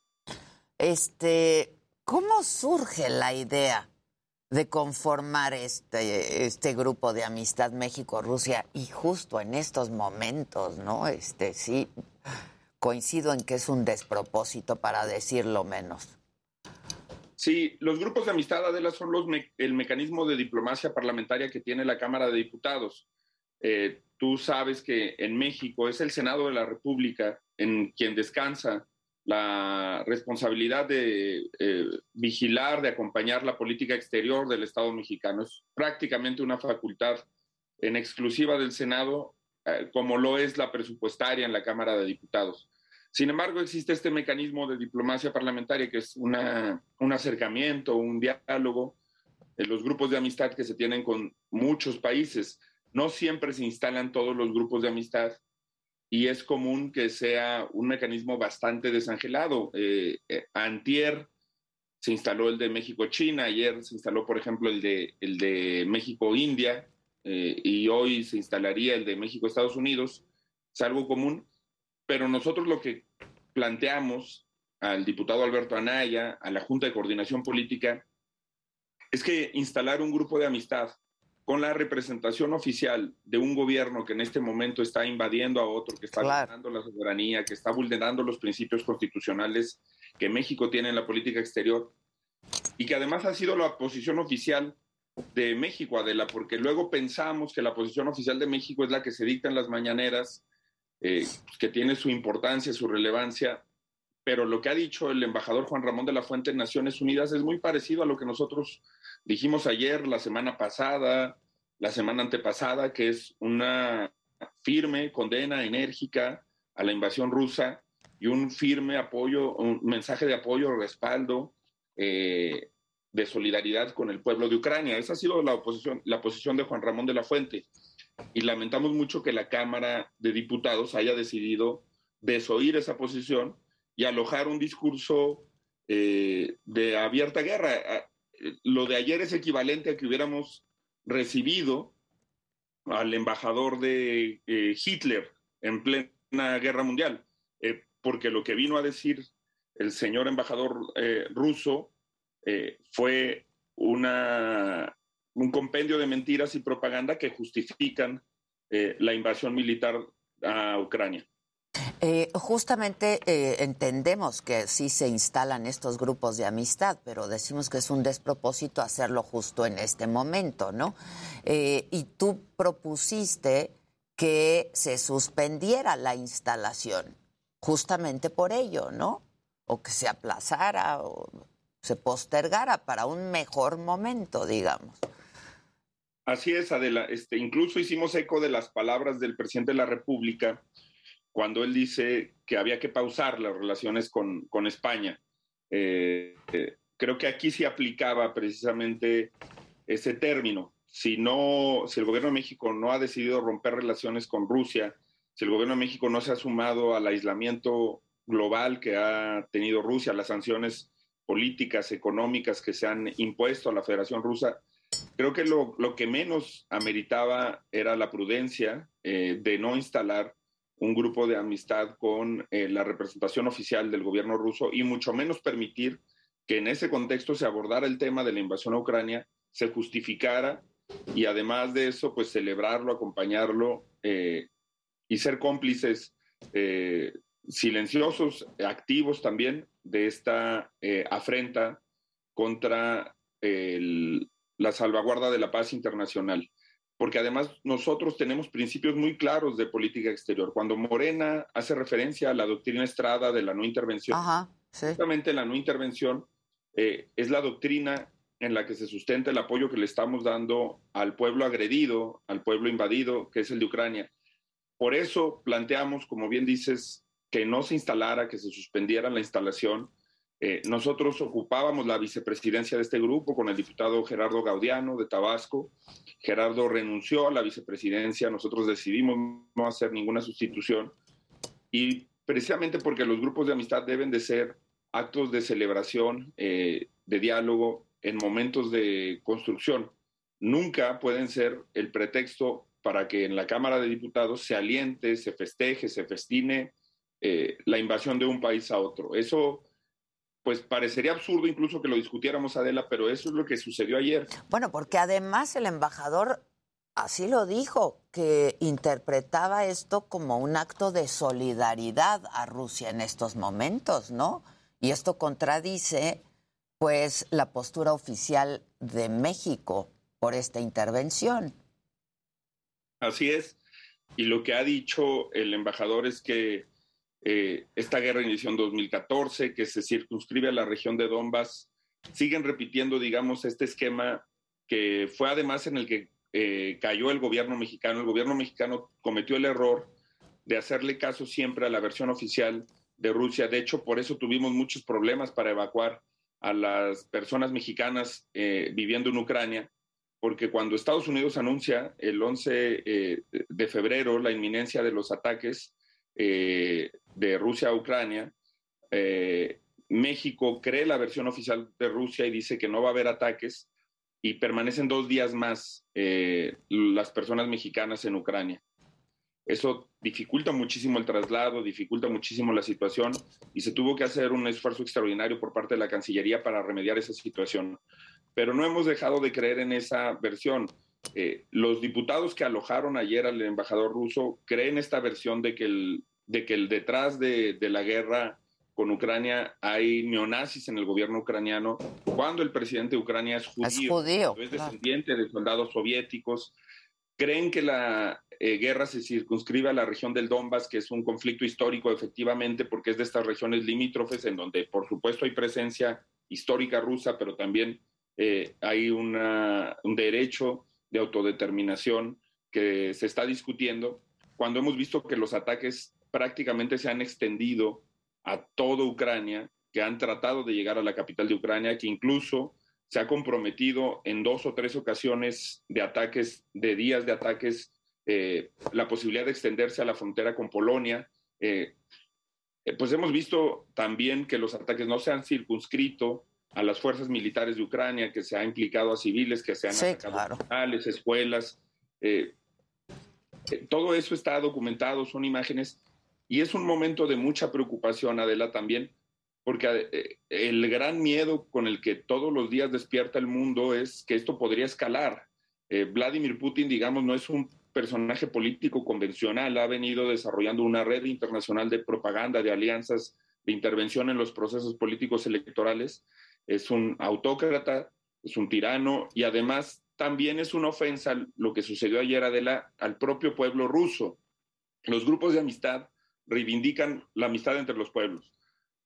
Este, ¿cómo surge la idea de conformar este, este grupo de amistad México-Rusia y justo en estos momentos, ¿no? Este, sí, coincido en que es un despropósito para decirlo menos.
Sí, los grupos de amistad, Adela, son los el mecanismo de diplomacia parlamentaria que tiene la Cámara de Diputados. Eh, tú sabes que en México es el Senado de la República en quien descansa la responsabilidad de eh, vigilar, de acompañar la política exterior del Estado mexicano. Es prácticamente una facultad en exclusiva del Senado, eh, como lo es la presupuestaria en la Cámara de Diputados. Sin embargo, existe este mecanismo de diplomacia parlamentaria que es un acercamiento, un diálogo, los grupos de amistad que se tienen con muchos países. No siempre se instalan todos los grupos de amistad y es común que sea un mecanismo bastante desangelado. Eh, eh, antier se instaló el de México-China, ayer se instaló, por ejemplo, el de, el de México-India eh, y hoy se instalaría el de México-Estados Unidos. Es algo común, pero nosotros lo que planteamos al diputado Alberto Anaya, a la Junta de Coordinación Política, es que instalar un grupo de amistad con la representación oficial de un gobierno que en este momento está invadiendo a otro, que está vulnerando la soberanía, que está vulnerando los principios constitucionales que México tiene en la política exterior y que además ha sido la posición oficial de México, Adela, porque luego pensamos que la posición oficial de México es la que se dicta en las mañaneras, eh, que tiene su importancia, su relevancia, pero lo que ha dicho el embajador Juan Ramón de la Fuente en Naciones Unidas es muy parecido a lo que nosotros dijimos ayer, la semana pasada, la semana antepasada, que es una firme condena enérgica a la invasión rusa y un firme apoyo, un mensaje de apoyo, respaldo, eh, de solidaridad con el pueblo de Ucrania. Esa ha sido la, oposición, la posición de Juan Ramón de la Fuente. Y lamentamos mucho que la Cámara de Diputados haya decidido desoír esa posición y alojar un discurso eh, de abierta guerra lo de ayer es equivalente a que hubiéramos recibido al embajador de eh, Hitler en plena guerra mundial, eh, porque lo que vino a decir el señor embajador eh, ruso fue una, un compendio de mentiras y propaganda que justifican la invasión militar a Ucrania.
Eh, justamente eh, entendemos que sí se instalan estos grupos de amistad, pero decimos que es un despropósito hacerlo justo en este momento, ¿no? Eh, y tú propusiste que se suspendiera la instalación, justamente por ello, ¿no? O que se aplazara o se postergara para un mejor momento, digamos.
Así es, Adela. Este, incluso hicimos eco de las palabras del presidente de la República cuando él dice que había que pausar las relaciones con, España. Eh, eh, creo que aquí se aplicaba precisamente ese término. Si, no, si el gobierno de México no ha decidido romper relaciones con Rusia, si el gobierno de México no se ha sumado al aislamiento global que ha tenido Rusia, las sanciones políticas, económicas que se han impuesto a la Federación Rusa, creo que lo, que menos ameritaba era la prudencia eh, de no instalar un grupo de amistad con eh, la representación oficial del gobierno ruso y mucho menos permitir que en ese contexto se abordara el tema de la invasión a Ucrania, se justificara y además de eso, pues celebrarlo, acompañarlo eh, y ser cómplices eh, silenciosos, activos también de esta afrenta contra la salvaguarda de la paz internacional porque además nosotros tenemos principios muy claros de política exterior. Cuando Morena hace referencia a la doctrina Estrada de la no intervención, justamente la no intervención eh, es la doctrina en la que se sustenta el apoyo que le estamos dando al pueblo agredido, al pueblo invadido, que es el de Ucrania. Por eso planteamos, como bien dices, que no se instalara, que se suspendiera la instalación eh, nosotros ocupábamos la vicepresidencia de este grupo con el diputado Gerardo Gaudiano de Tabasco. Gerardo renunció a la vicepresidencia, nosotros decidimos no hacer ninguna sustitución y precisamente porque los grupos de amistad deben de ser actos de celebración, eh, de diálogo en momentos de construcción. Nunca pueden ser el pretexto para que en la Cámara de Diputados se aliente, se festeje, se festine eh, la invasión de un país a otro. Eso pues parecería absurdo incluso que lo discutiéramos, Adela, pero eso es lo que sucedió ayer.
Bueno, porque además el embajador así lo dijo, que interpretaba esto como un acto de solidaridad a Rusia en estos momentos, ¿no? Y esto contradice, pues, la postura oficial de México por esta intervención.
Así es. Y lo que ha dicho el embajador es que eh, esta guerra inició en 2014, que se circunscribe a la región de Donbass. Siguen repitiendo, digamos, este esquema que fue además en el que eh, cayó el gobierno mexicano. El gobierno mexicano cometió el error de hacerle caso siempre a la versión oficial de Rusia. De hecho, por eso tuvimos muchos problemas para evacuar a las personas mexicanas eh, viviendo en Ucrania, porque cuando Estados Unidos anuncia el 11 de febrero la inminencia de los ataques, eh, de Rusia a Ucrania, eh, México cree la versión oficial de Rusia y dice que no va a haber ataques y permanecen dos días más eh, las personas mexicanas en Ucrania. Eso dificulta muchísimo el traslado, dificulta muchísimo la situación y se tuvo que hacer un esfuerzo extraordinario por parte de la Cancillería para remediar esa situación. Pero no hemos dejado de creer en esa versión. Eh, los diputados que alojaron ayer al embajador ruso creen esta versión de que el, de que el detrás de, la guerra con Ucrania hay neonazis en el gobierno ucraniano, cuando el presidente de Ucrania es judío, es, descendiente de soldados soviéticos. Creen que la eh, guerra se circunscribe a la región del Donbass, que es un conflicto histórico efectivamente, porque es de estas regiones limítrofes en donde, por supuesto, hay presencia histórica rusa, pero también eh, hay un derecho de autodeterminación que se está discutiendo, cuando hemos visto que los ataques prácticamente se han extendido a toda Ucrania, que han tratado de llegar a la capital de Ucrania, que incluso se ha comprometido en dos o tres ocasiones de ataques, de días de ataques, eh, la posibilidad de extenderse a la frontera con Polonia. Eh, eh, pues hemos visto también que los ataques no se han circunscrito a las fuerzas militares de Ucrania, que se ha implicado a civiles, que se han atacado hospitales, escuelas. Eh, eh, todo eso está documentado, son imágenes, y es un momento de mucha preocupación, Adela, también, porque eh, el gran miedo con el que todos los días despierta el mundo es que esto podría escalar. Vladimir Putin, digamos, no es un personaje político convencional, ha venido desarrollando una red internacional de propaganda, de alianzas, de intervención en los procesos políticos electorales, es un autócrata, es un tirano y además también es una ofensa lo que sucedió ayer Adela al propio pueblo ruso. Los grupos de amistad reivindican la amistad entre los pueblos,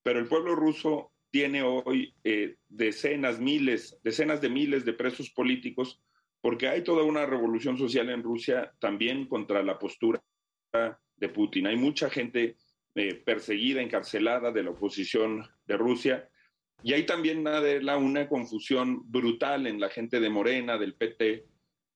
pero el pueblo ruso tiene hoy eh, decenas, miles, decenas de miles de presos políticos porque hay toda una revolución social en Rusia también contra la postura de Putin. Hay mucha gente eh, perseguida, encarcelada de la oposición de Rusia. Y hay también una, una confusión brutal en la gente de Morena, del PT,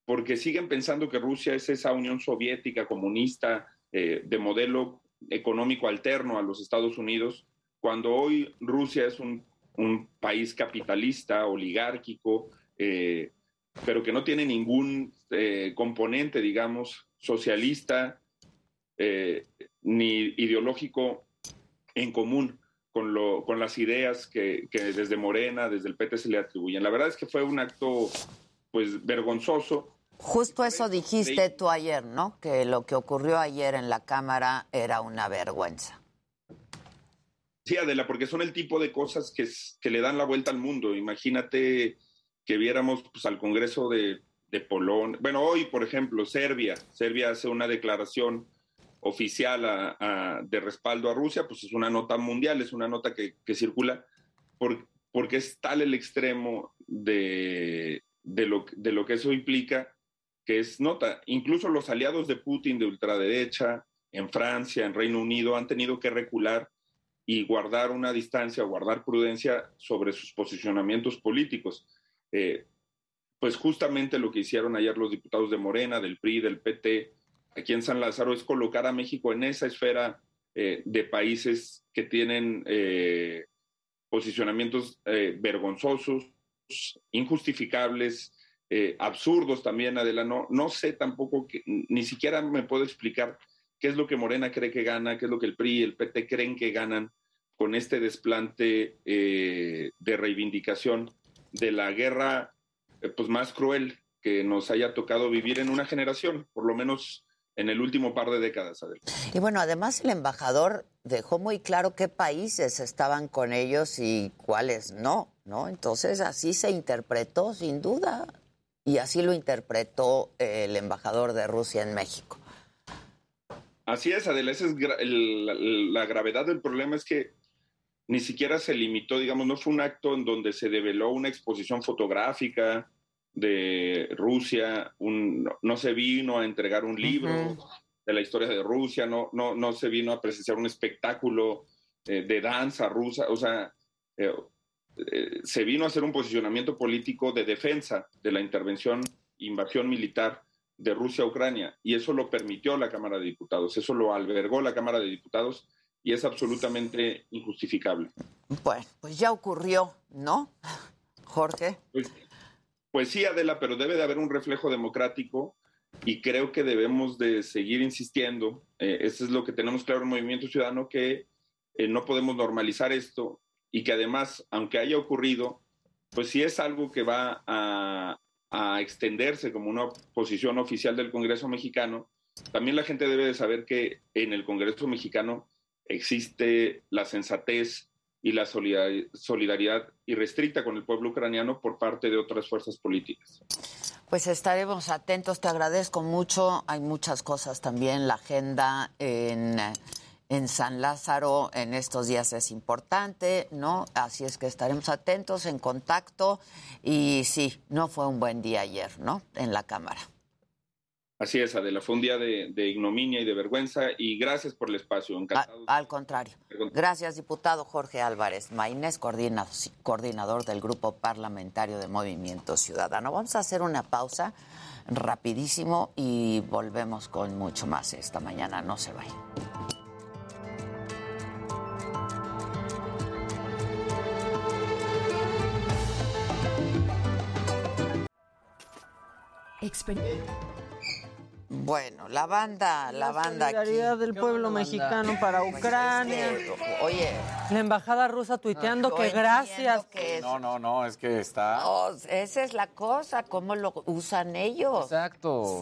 porque siguen pensando que Rusia es esa Unión Soviética comunista eh, de modelo económico alterno a los Estados Unidos, cuando hoy Rusia es un, país capitalista, oligárquico, eh, pero que no tiene ningún componente, digamos, socialista, ni ideológico en común con, lo, con las ideas que, que desde Morena, desde el PT se le atribuyen. La verdad es que fue un acto pues vergonzoso.
Justo eso dijiste tú ayer, ¿no? Que lo que ocurrió ayer en la Cámara era una vergüenza.
Sí, Adela, porque son el tipo de cosas que, que le dan la vuelta al mundo. Imagínate que viéramos pues, al Congreso de, de Polonia. Bueno, hoy, por ejemplo, Serbia. Serbia hace una declaración oficial de respaldo a Rusia, pues es una nota mundial, es una nota que, circula por, porque es tal el extremo de, de, lo, de lo que eso implica que es nota. Incluso los aliados de Putin de ultraderecha en Francia, en Reino Unido, han tenido que recular y guardar una distancia, guardar prudencia sobre sus posicionamientos políticos. Eh, pues justamente lo que hicieron ayer los diputados de Morena, del PRI, del PT, aquí en San Lázaro, es colocar a México en esa esfera eh, de países que tienen eh, posicionamientos vergonzosos, injustificables, absurdos también, Adela. No, no sé tampoco, que, ni siquiera me puedo explicar qué es lo que Morena cree que gana, qué es lo que el PRI y el PT creen que ganan con este desplante de reivindicación de la guerra eh, pues más cruel que nos haya tocado vivir en una generación, por lo menos en el último par de décadas. Adel.
Y bueno, además el embajador dejó muy claro qué países estaban con ellos y cuáles no, ¿no? Entonces así se interpretó sin duda y así lo interpretó el embajador de Rusia en México.
Así es, Adela, esa es la gravedad del problema es que ni siquiera se limitó, digamos, no fue un acto en donde se develó una exposición fotográfica de Rusia, no, se vino a entregar un libro de la historia de Rusia, no, no, no se vino a presenciar un espectáculo eh, de danza rusa, o sea, eh, eh, se vino a hacer un posicionamiento político de defensa de la intervención, invasión militar de Rusia a Ucrania, y eso lo permitió la Cámara de Diputados, eso lo albergó la Cámara de Diputados y es absolutamente injustificable.
Bueno, pues ya ocurrió, ¿no? *laughs* Jorge.
Pues, pues, sí, Adela, pero debe de haber un reflejo democrático y creo que debemos de seguir insistiendo. Eh, eso es lo que tenemos claro en Movimiento Ciudadano, que eh, no podemos normalizar esto y que además, aunque haya ocurrido, pues si es algo que va a, a extenderse como una posición oficial del Congreso mexicano, también la gente debe de saber que en el Congreso mexicano existe la sensatez y la solidaridad irrestricta con el pueblo ucraniano por parte de otras fuerzas políticas.
Pues estaremos atentos, te agradezco mucho. Hay muchas cosas también, la agenda en, en San Lázaro en estos días es importante, ¿no? Así es que estaremos atentos, en contacto. Y sí, no fue un buen día ayer, ¿no? En la Cámara.
Así es, Adela, fue un día de, ignominia y de vergüenza y gracias por el espacio.
Al, contrario. Gracias, diputado Jorge Álvarez Maínez, coordinador del Grupo Parlamentario de Movimiento Ciudadano. Vamos a hacer una pausa rapidísimo y volvemos con mucho más esta mañana. No se vayan. Bueno, la banda, la, banda
solidaridad del pueblo mexicano para Ucrania. Oye. La embajada rusa tuiteando que gracias.
no, no, no, es que está.
esa es la cosa, cómo lo usan ellos.
Exacto.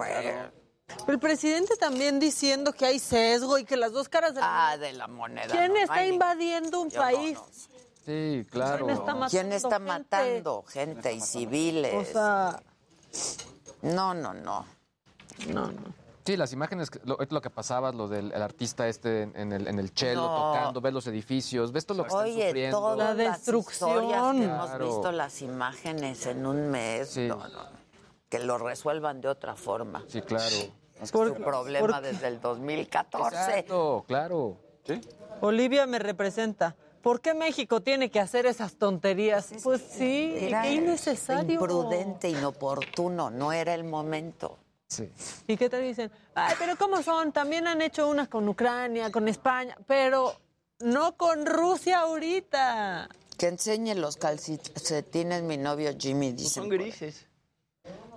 El presidente también diciendo que hay sesgo y que las dos caras
de la, ah, de la moneda.
¿Quién está invadiendo un país?
Sí, claro.
¿Quién está matando, gente? y civiles? O sea... No, no, no.
No, no.
Sí, las imágenes, lo, es lo que pasaba, lo del artista este en el, en el chelo tocando, ves los edificios, ves todo lo que están sufriendo.
Toda la destrucción.
Que hemos visto las imágenes en un mes. que lo resuelvan de otra forma.
Sí, claro.
Es un problema desde el 2014.
Exacto, claro. ¿Sí?
Olivia me representa. ¿Por qué México tiene que hacer esas tonterías? Pues sí, era innecesario.
Imprudente, inoportuno, no era el momento.
¿Y qué te dicen? Ay, pero ¿cómo son? También han hecho unas con Ucrania, con España, pero no con Rusia ahorita.
Que enseñe los calcetines mi novio Jimmy, dice.
Son grises.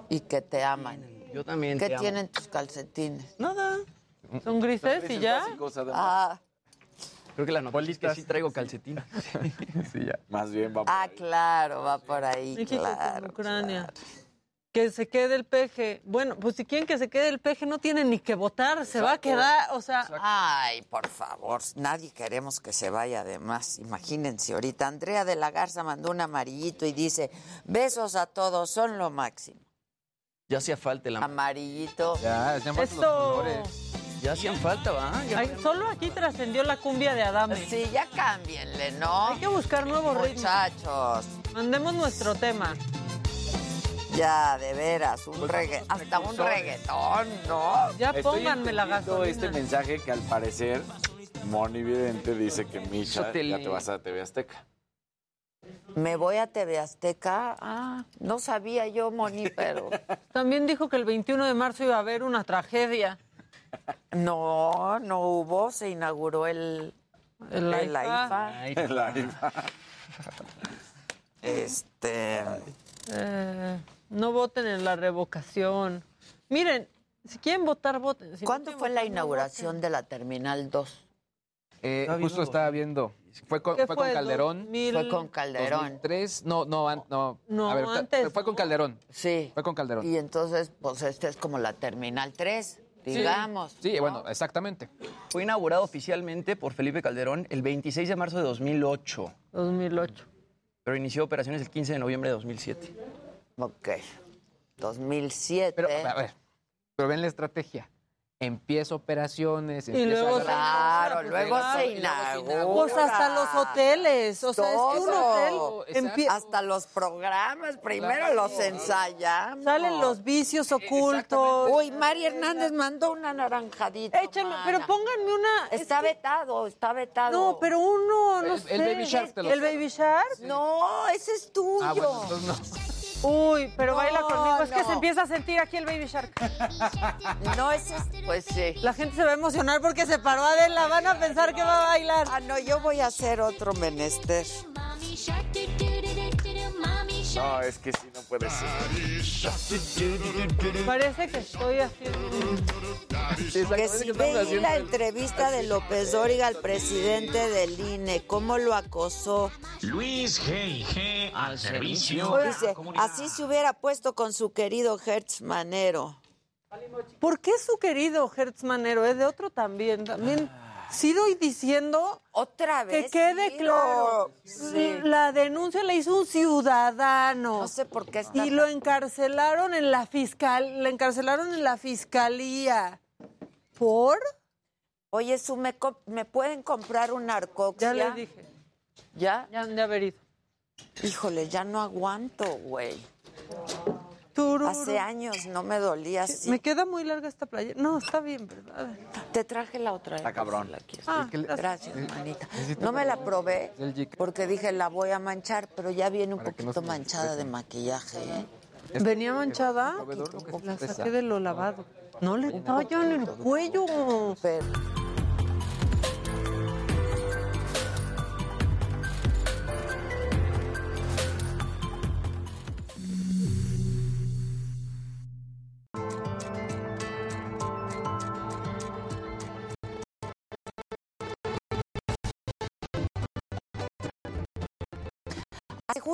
Y que te aman.
Yo también
¿Qué tienen tus calcetines?
Nada. Son grises y ya.
Ah,
Creo que la noticia es que sí traigo calcetín. *laughs*
Sí, ya. Más bien va por
ah,
ahí.
claro, va por ahí, claro.
Que se quede el peje. Bueno, pues si quieren que se quede el peje, no tienen ni que votar. Se va a quedar, o sea.
Ay, por favor, nadie queremos que se vaya además. Imagínense ahorita. Andrea de la Garza mandó un amarillito y dice, besos a todos, son lo máximo.
Ya hacía falta el am-
Amarillito.
Ya, hacían falta los colores.
Ya hacían falta, ¿va?
Ay, solo aquí trascendió la cumbia de Adame.
Sí, ya cámbienle, ¿no?
Hay que buscar nuevos ritmos.
Muchachos,
Mandemos nuestro tema.
Ya, de veras, un regga- hasta un reggaetón, ¿no?
Ya pónganme la gasolina.
este mensaje que al parecer Moni Vidente dice que Misha ya te vas a TV Azteca.
Me voy a TV Azteca. Ah, no sabía yo, Moni, pero... *laughs*
También dijo que el 21 de marzo iba a haber una tragedia.
No, no hubo, se inauguró el,
El
el
AIFA.
AIFA.
La IFA.
Este,
Eh, no voten en la revocación. Miren, si quieren votar, voten. Si no
¿Cuándo fue la
no
inauguración de la Terminal 2?
Eh,
Estaba
justo
viendo-
estaba viendo. Fue con,
¿Qué
fue
fue,
con Calderón.
2000?
Fue con Calderón.
2003. No, no, an- no.
No,
a ver,
antes,
Fue con
¿no?
Calderón.
Sí.
Fue con Calderón.
Y entonces, pues este es como la Terminal 3, digamos.
Sí, bueno, exactamente.
Fue inaugurado oficialmente por Felipe Calderón el 26 de marzo de 2008,
2008.
pero inició operaciones el 15 de noviembre de 2007.
Ok. 2007.
Pero, a ver, pero ven la estrategia. Empieza operaciones.
Y
empieza
luego se
Claro, luego
pues,
se
se
inaugura.
Pues hasta los hoteles. O sea, es que un hotel empie-
Hasta los programas, primero los ensayamos.
salen los vicios ocultos.
Uy, Mari Hernández mandó una naranjadita. Mana.
pero pónganme una. es
Está
que-
vetado, está vetado.
No, pero uno, no
El-
sé.
el Baby Shark te lo
¿El. Baby Shark?
No, ese es tuyo.
Ah, bueno, entonces no.
Uy, pero
No,
baila conmigo. Es que se empieza a sentir aquí el Baby Shark. *laughs*
No, es. Pues sí.
La gente se va a emocionar porque se paró Adela. Van a pensar que va a bailar.
Ah, no, yo voy a hacer otro menester.
No, es que sí, no puede ser.
Parece que estoy haciendo.
Que si la entrevista de López Dóriga al presidente del INE, cómo lo acosó.
Luis G&G al servicio.
Dice, así se hubiera puesto con su querido Hertz Manero.
¿Por qué su querido Hertz Manero? Es de otro también. También sigo diciendo
Otra
que
vez.
quede
Ciro.
claro.
Sí.
La denuncia la hizo un ciudadano.
No sé por qué está
Y lo encarcelaron en la fiscal, la encarcelaron en la fiscalía. ¿Por?
Oye, su, me, co- ¿me pueden comprar un narcoxia?
Ya le dije.
¿Ya?
Ya han de haber ido.
Híjole, ya no aguanto, güey. Hace años no me dolía así.
Me queda muy larga esta playa. No, está bien, ¿verdad?
Te traje la otra.
Está cabrón.
Ah,
Gracias, manita. No me la probé porque dije la voy a manchar, pero ya viene un
no
poquito manchada de maquillaje. ¿eh?
Venía manchada. La saqué de lo lavado. No le tallan el cuello.
Pero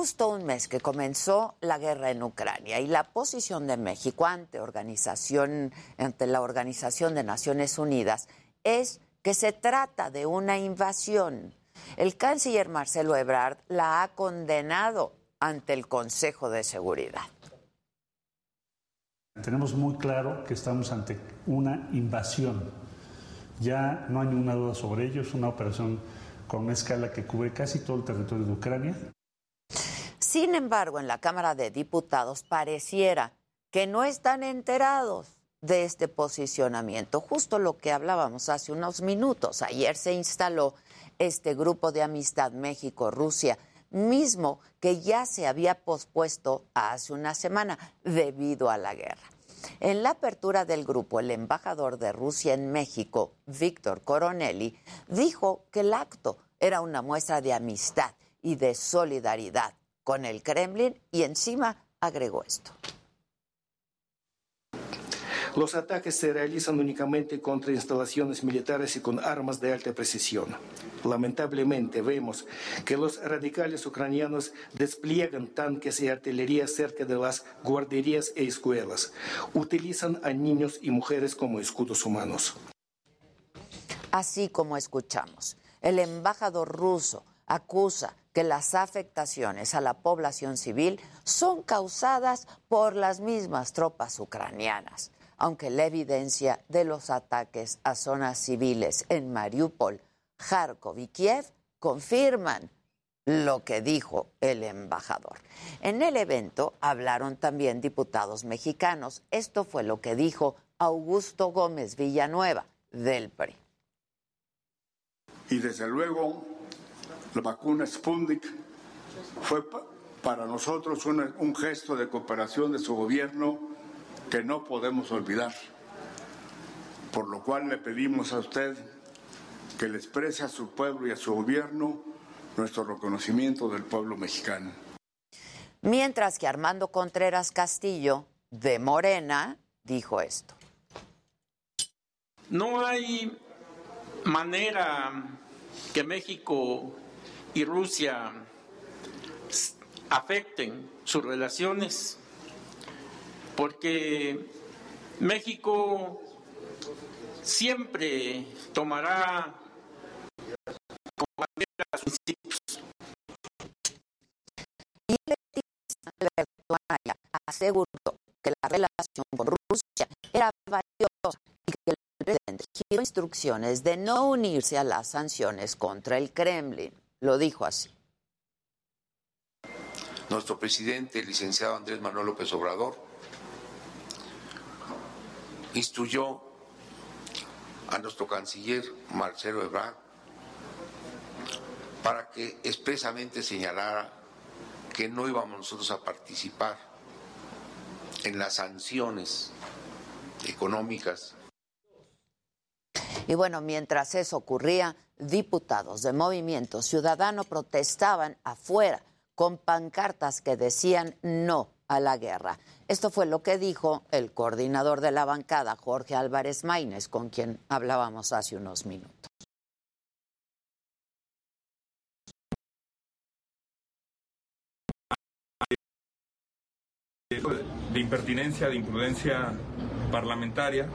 justo un mes que comenzó la guerra en Ucrania y la posición de México ante, la Organización de Naciones Unidas es que se trata de una invasión. El canciller Marcelo Ebrard la ha condenado ante el Consejo de Seguridad.
Tenemos muy claro que estamos ante una invasión. Ya no hay ninguna duda sobre ello. Es una operación con una escala que cubre casi todo el territorio de Ucrania.
Sin embargo, en la Cámara de Diputados pareciera que no están enterados de este posicionamiento, justo lo que hablábamos hace unos minutos. Ayer se instaló este grupo de amistad México-Rusia, mismo que ya se había pospuesto hace una semana debido a la guerra. En la apertura del grupo, el embajador de Rusia en México, Víctor Coronelli, dijo que el acto era una muestra de amistad y de solidaridad con el Kremlin y encima agregó esto.
Los ataques se realizan únicamente contra instalaciones militares y con armas de alta precisión. Lamentablemente vemos que los radicales ucranianos despliegan tanques y artillería cerca de las guarderías e escuelas. Utilizan a niños y mujeres como escudos humanos.
Así como escuchamos, el embajador ruso acusa que las afectaciones a la población civil son causadas por las mismas tropas ucranianas, aunque la evidencia de los ataques a zonas civiles en Mariupol, Kharkov y Kiev confirman lo que dijo el embajador. En el evento hablaron también diputados mexicanos. Esto fue lo que dijo Augusto Gómez Villanueva del PRI.
Y desde luego la vacuna Sputnik fue para nosotros un, un gesto de cooperación de su gobierno que no podemos olvidar. Por lo cual le pedimos a usted que le exprese a su pueblo y a su gobierno nuestro reconocimiento del pueblo mexicano.
Mientras que Armando Contreras Castillo, de Morena, dijo esto.
No hay manera que México y Rusia afecten sus relaciones, porque México siempre tomará como bandera sus principios.
Y aseguró que la relación con Rusia era valiosa y que el presidente dio instrucciones de no unirse a las sanciones contra el Kremlin. Lo dijo así.
Nuestro presidente, el licenciado Andrés Manuel López Obrador, instruyó a nuestro canciller Marcelo Ebrard para que expresamente señalara que no íbamos nosotros a participar en las sanciones económicas
y bueno, mientras eso ocurría, diputados de Movimiento Ciudadano protestaban afuera con pancartas que decían no a la guerra. Esto fue lo que dijo el coordinador de la bancada, Jorge Álvarez Maínez, con quien hablábamos hace unos minutos.
De impertinencia, de imprudencia parlamentaria,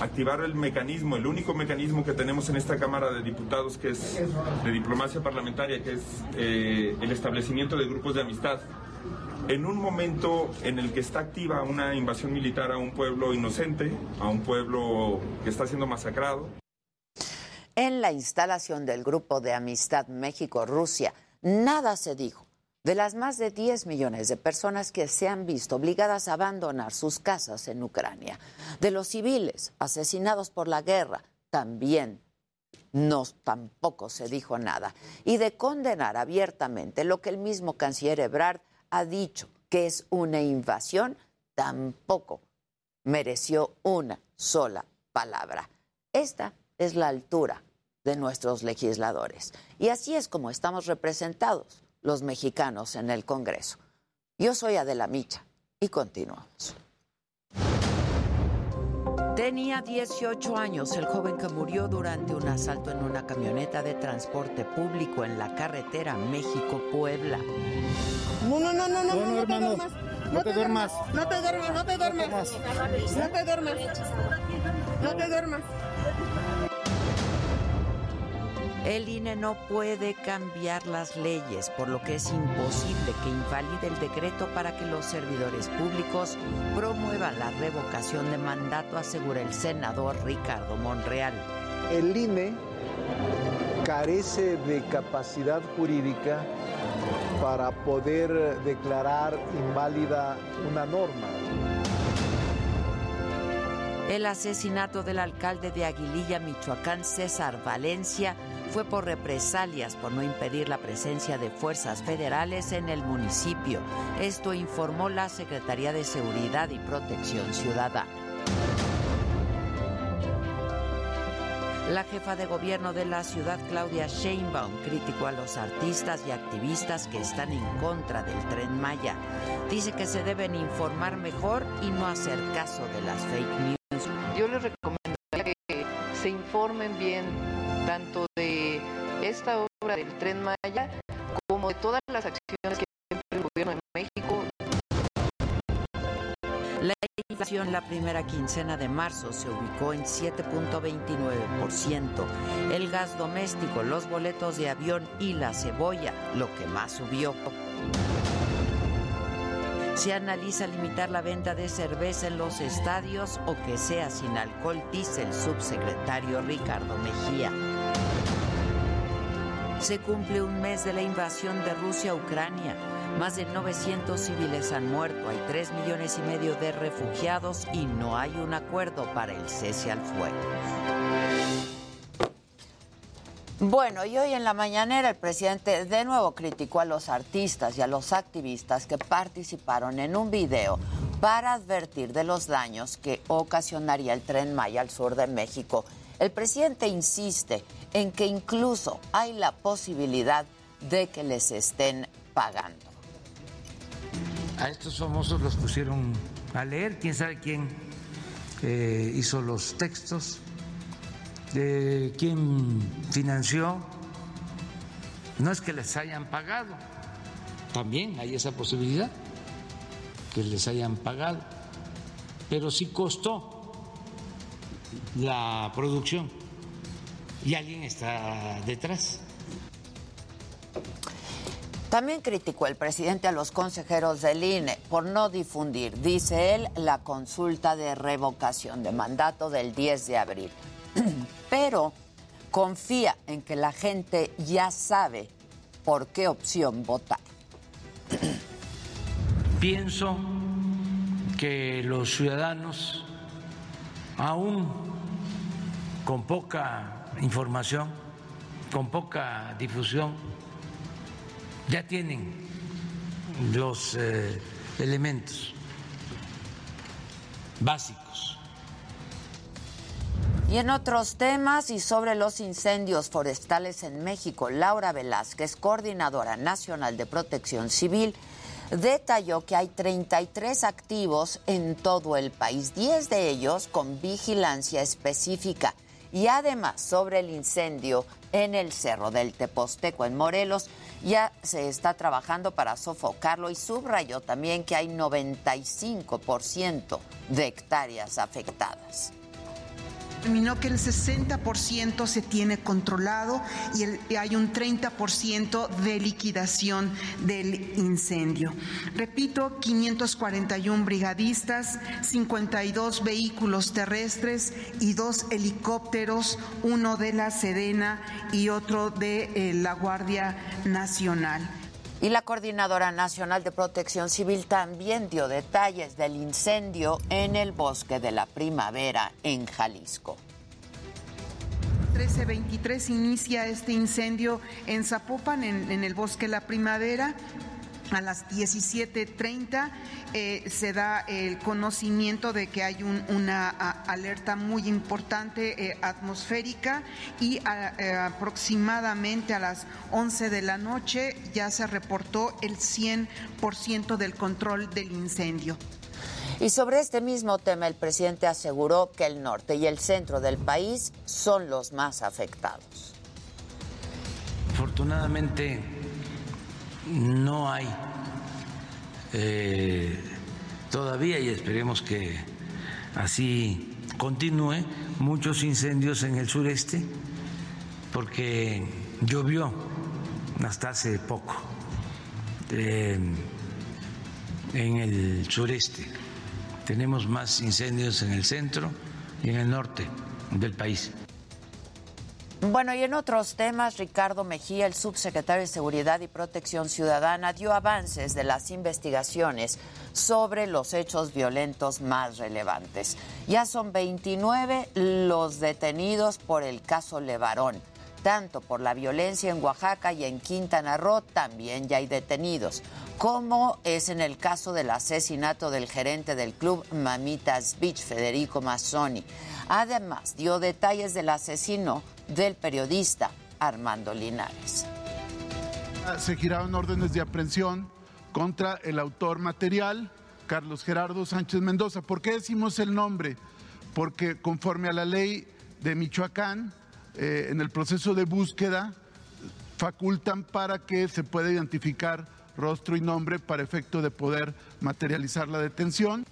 activar el mecanismo, el único mecanismo que tenemos en esta Cámara de Diputados, que es de diplomacia parlamentaria, que es eh, el establecimiento de grupos de amistad. En un momento en el que está activa una invasión militar a un pueblo inocente, a un pueblo que está siendo masacrado.
En la instalación del Grupo de Amistad México-Rusia, nada se dijo de las más de 10 millones de personas que se han visto obligadas a abandonar sus casas en Ucrania, de los civiles asesinados por la guerra, también no tampoco se dijo nada, y de condenar abiertamente lo que el mismo canciller Ebrard ha dicho que es una invasión, tampoco mereció una sola palabra. Esta es la altura de nuestros legisladores. Y así es como estamos representados los mexicanos en el Congreso. Yo soy Adela Micha y continuamos. Tenía 18 años el joven que murió durante un asalto en una camioneta de transporte público en la carretera México-Puebla.
No, no, no, no, no,
Bueno,
no,
hermano, no te duermas.
No te duermas, no te duermas. No te duermas. No te duermas.
El INE no puede cambiar las leyes, por lo que es imposible que invalide el decreto para que los servidores públicos promuevan la revocación de mandato, asegura el senador Ricardo Monreal.
El INE carece de capacidad jurídica para poder declarar inválida una norma.
El asesinato del alcalde de Aguililla, Michoacán, César Valencia, fue por represalias por no impedir la presencia de fuerzas federales en el municipio. Esto informó la Secretaría de Seguridad y Protección Ciudadana. La jefa de gobierno de la ciudad, Claudia Sheinbaum, criticó a los artistas y activistas que están en contra del tren Maya. Dice que se deben informar mejor y no hacer caso de las fake news.
Yo les recomendaría que se informen bien tanto de esta obra del Tren Maya como de todas las acciones que el gobierno de México
La inflación la primera quincena de marzo se ubicó en 7.29%. El gas doméstico, los boletos de avión y la cebolla, lo que más subió. Se analiza limitar la venta de cerveza en los estadios o que sea sin alcohol, dice el subsecretario Ricardo Mejía. Se cumple un mes de la invasión de Rusia a Ucrania. Más de 900 civiles han muerto, hay 3 millones y medio de refugiados y no hay un acuerdo para el cese al fuego. Bueno, y hoy en la mañanera el presidente de nuevo criticó a los artistas y a los activistas que participaron en un video para advertir de los daños que ocasionaría el tren Maya al sur de México. El presidente insiste en que incluso hay la posibilidad de que les estén pagando.
A estos famosos los pusieron a leer, quién sabe quién eh, hizo los textos, de quién financió. No es que les hayan pagado, también hay esa posibilidad, que les hayan pagado, pero sí costó la producción y alguien está detrás.
También criticó el presidente a los consejeros del INE por no difundir, dice él, la consulta de revocación de mandato del 10 de abril. Pero confía en que la gente ya sabe por qué opción votar.
Pienso que los ciudadanos, aún con poca información, con poca difusión, ya tienen los eh, elementos básicos.
Y en otros temas y sobre los incendios forestales en México, Laura Velázquez, coordinadora nacional de protección civil, detalló que hay 33 activos en todo el país, 10 de ellos con vigilancia específica. Y además, sobre el incendio en el Cerro del Teposteco, en Morelos, ya se está trabajando para sofocarlo y subrayó también que hay 95% de hectáreas afectadas
determinó que el 60% se tiene controlado y, hay un 30% de liquidación del incendio. Repito, 541 brigadistas, 52 vehículos terrestres y dos helicópteros, uno de la Sedena y otro de eh, la Guardia Nacional.
Y la Coordinadora Nacional de Protección Civil también dio detalles del incendio en el bosque de la primavera en Jalisco.
1323 inicia este incendio en Zapopan, en, el bosque La Primavera a las 17.30 eh, se da el conocimiento de que hay un, una a, alerta muy importante eh, atmosférica y a, eh, aproximadamente a las 11 de la noche ya se reportó el 100% del control del incendio.
Y sobre este mismo tema, el presidente aseguró que el norte y el centro del país son los más afectados.
Afortunadamente, no hay eh, todavía, y esperemos que así continúe, muchos incendios en el sureste, porque llovió hasta hace poco eh, en el sureste. Tenemos más incendios en el centro y en el norte del país.
Bueno, y en otros temas, Ricardo Mejía, el subsecretario de Seguridad y Protección Ciudadana, dio avances de las investigaciones sobre los hechos violentos más relevantes. Ya son 29 los detenidos por el caso Levarón. Tanto por la violencia en Oaxaca y en Quintana Roo también ya hay detenidos, como es en el caso del asesinato del gerente del club Mamitas Beach, Federico Mazzoni. Además, dio detalles del asesino del periodista Armando Linares.
Se giraron órdenes de aprehensión contra el autor material, Carlos Gerardo Sánchez Mendoza. ¿Por qué decimos el nombre? porque conforme a la ley de Michoacán, eh, en el proceso de búsqueda, facultan para que se pueda identificar rostro y nombre para efecto de poder materializar la detención.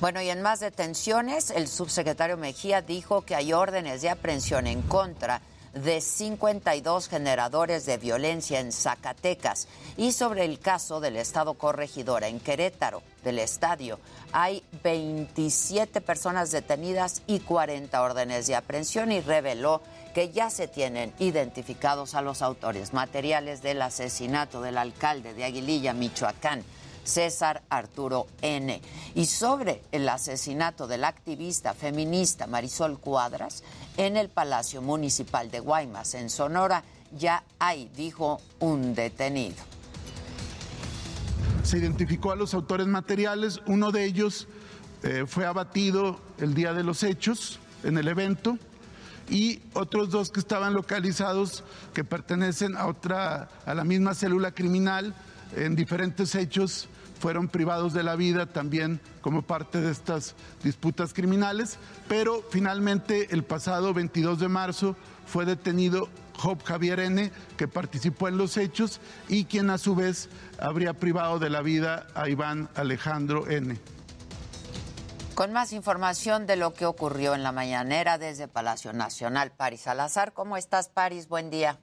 Bueno, y en más detenciones, el subsecretario Mejía dijo que hay órdenes de aprehensión en contra de 52 generadores de violencia en Zacatecas y sobre el caso del Estado Corregidora en Querétaro, del estadio. Hay 27 personas detenidas y 40 órdenes de aprehensión y reveló que ya se tienen identificados a los autores materiales del asesinato del alcalde de Aguililla, Michoacán. César Arturo N. Y sobre el asesinato del activista feminista Marisol Cuadras en el Palacio Municipal de Guaymas, en Sonora, ya hay, dijo, un detenido.
Se identificó a los autores materiales, uno de ellos eh, fue abatido el día de los hechos en el evento y otros dos que estaban localizados que pertenecen a otra a la misma célula criminal en diferentes hechos fueron privados de la vida también como parte de estas disputas criminales, pero finalmente el pasado 22 de marzo fue detenido Job Javier N., que participó en los hechos y quien a su vez habría privado de la vida a Iván Alejandro N.
Con más información de lo que ocurrió en la mañanera desde Palacio Nacional, Paris Salazar. ¿Cómo estás, Paris? Buen día.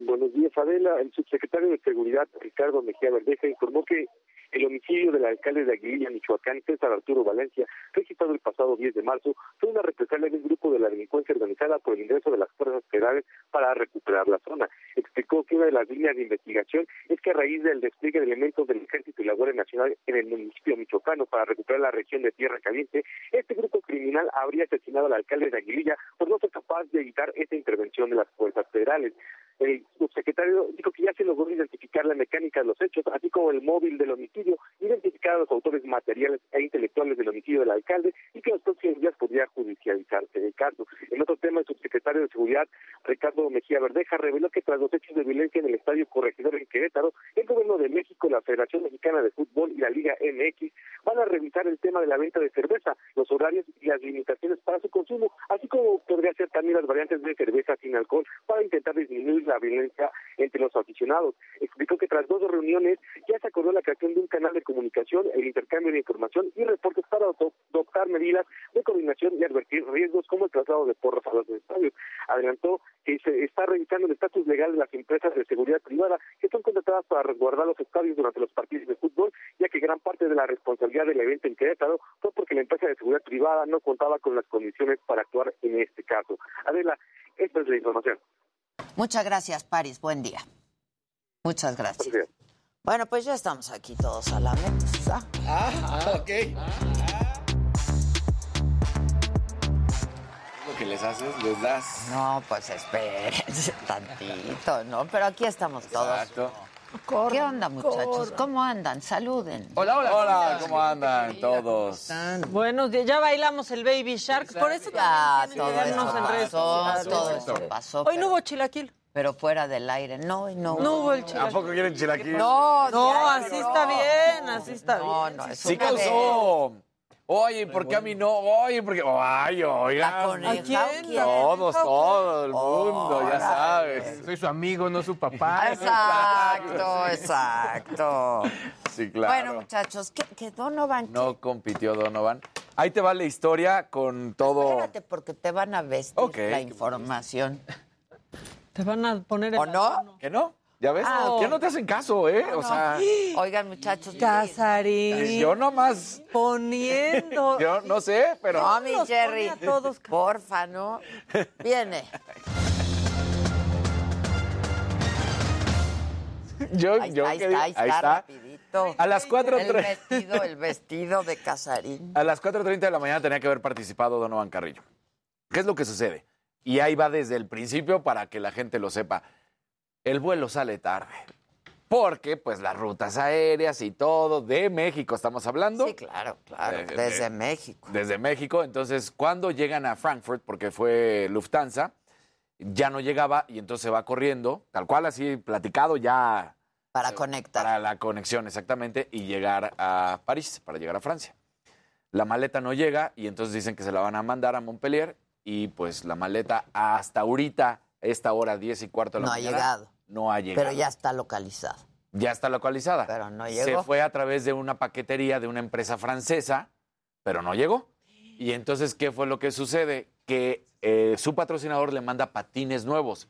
Buenos días, Adela. El subsecretario de Seguridad, Ricardo Mejía Verdeja, informó que el homicidio del alcalde de Aguililla, Michoacán, César Arturo Valencia, registrado el pasado 10 de marzo, fue una represalia de un grupo de la delincuencia organizada por el ingreso de las fuerzas federales para recuperar la zona. Explicó que una de las líneas de investigación es que a raíz del despliegue de elementos del Ejército y la Guardia Nacional en el municipio michoacano para recuperar la región de Tierra Caliente, este grupo criminal habría asesinado al alcalde de Aguililla por no ser capaz de evitar esta intervención de las fuerzas federales. El subsecretario dijo que ya se logró identificar la mecánica de los hechos, así como el móvil del homicidio, identificar a los autores materiales e intelectuales del homicidio del alcalde y que en los próximos días podría judicializarse el caso. En otro tema, el subsecretario de Seguridad, Ricardo Mejía Verdeja, reveló que tras los hechos de violencia en el Estadio Corregidor en Querétaro, el Gobierno de México, la Federación Mexicana de Fútbol y la Liga MX van a revisar el tema de la venta de cerveza, los horarios y las limitaciones para su consumo, así como podría ser también las variantes de cerveza sin alcohol para intentar disminuir la violencia entre los aficionados. Explicó que tras dos reuniones ya se acordó la creación de un canal de comunicación, el intercambio de información y reportes para adoptar medidas de coordinación y advertir riesgos como el traslado de porros a los estadios. Adelantó que se está revisando el estatus legal de las empresas de seguridad privada que son contratadas para resguardar los estadios durante los partidos de fútbol, ya que gran parte de la responsabilidad del evento en fue porque la empresa de seguridad privada no contaba con las condiciones para actuar en este caso. Adela, esta es la información.
Muchas gracias, Paris. Buen día. Muchas gracias. Bueno, pues ya estamos aquí todos a la mesa.
Ah, ok. Lo que les haces, les das.
No, pues espérense *laughs* tantito, ¿no? Pero aquí estamos todos.
Exacto.
¿Qué onda, muchachos? ¿Cómo andan? Saluden.
Hola, hola.
Hola, ¿cómo andan todos?
Buenos días. Ya bailamos el Baby Shark. Por eso
Ya, todo eso
en redes
pasó,
sociales.
todo eso pasó.
Hoy no hubo chilaquil.
Pero fuera del aire, no, hoy no.
No hubo el
¿A
chilaquil.
poco quieren chilaquil?
No,
No,
diario,
así está bien, así está
No,
bien.
no, es
Sí causó. Oye, ¿por qué a mí no? Oye, ¿por qué? Ay,
La
oigan.
coneja,
¿A quién?
¿o quién?
Todos, todo el mundo, ya sabes.
Soy su amigo, no su papá.
Exacto, exacto.
Sí, claro.
Bueno, muchachos, ¿qué, qué Donovan?
No compitió Donovan. Ahí te va la historia con todo.
Espérate, porque te van a vestir la información.
Te van a poner en
¿O no?
mano.
¿Que no? ¿Ya ves?
Ah,
Ya no te hacen caso, ¿eh? O sea,
Oigan, muchachos.
Casarín.
yo nomás.
Poniendo. *laughs*
Yo no sé, pero.
No, mi Jerry.
pone a todos.
Porfa, ¿no? Viene. *laughs*
Yo,
Ahí
yo
está, ahí
que
está, ahí está,
ahí está.
rapidito.
A las 4
El vestido, el vestido de Casarín.
A las 4.30 de la mañana tenía que haber participado Donovan Carrillo. ¿Qué es lo que sucede? Y ahí va desde el principio para que la gente lo sepa. El vuelo sale tarde. Porque, pues, las rutas aéreas y todo de México estamos hablando.
Sí, claro, claro.
Eh,
Desde
eh,
México.
Desde México. Entonces, cuando llegan a Frankfurt, porque fue Lufthansa, ya no llegaba y entonces se va corriendo, tal cual así platicado ya
Para conectar.
para la conexión exactamente y llegar a París, para llegar a Francia. La maleta no llega y entonces dicen que se la van a mandar a Montpellier y pues la maleta hasta ahorita, esta hora 10 y cuarto de la
No ha
mañana,
llegado.
no ha llegado.
Pero ya está localizado.
Ya está localizada.
Pero no
Se
llegó.
fue a través de una paquetería de una empresa francesa, pero no llegó. Y entonces, ¿qué fue lo que sucede? Que eh, su patrocinador le manda patines nuevos.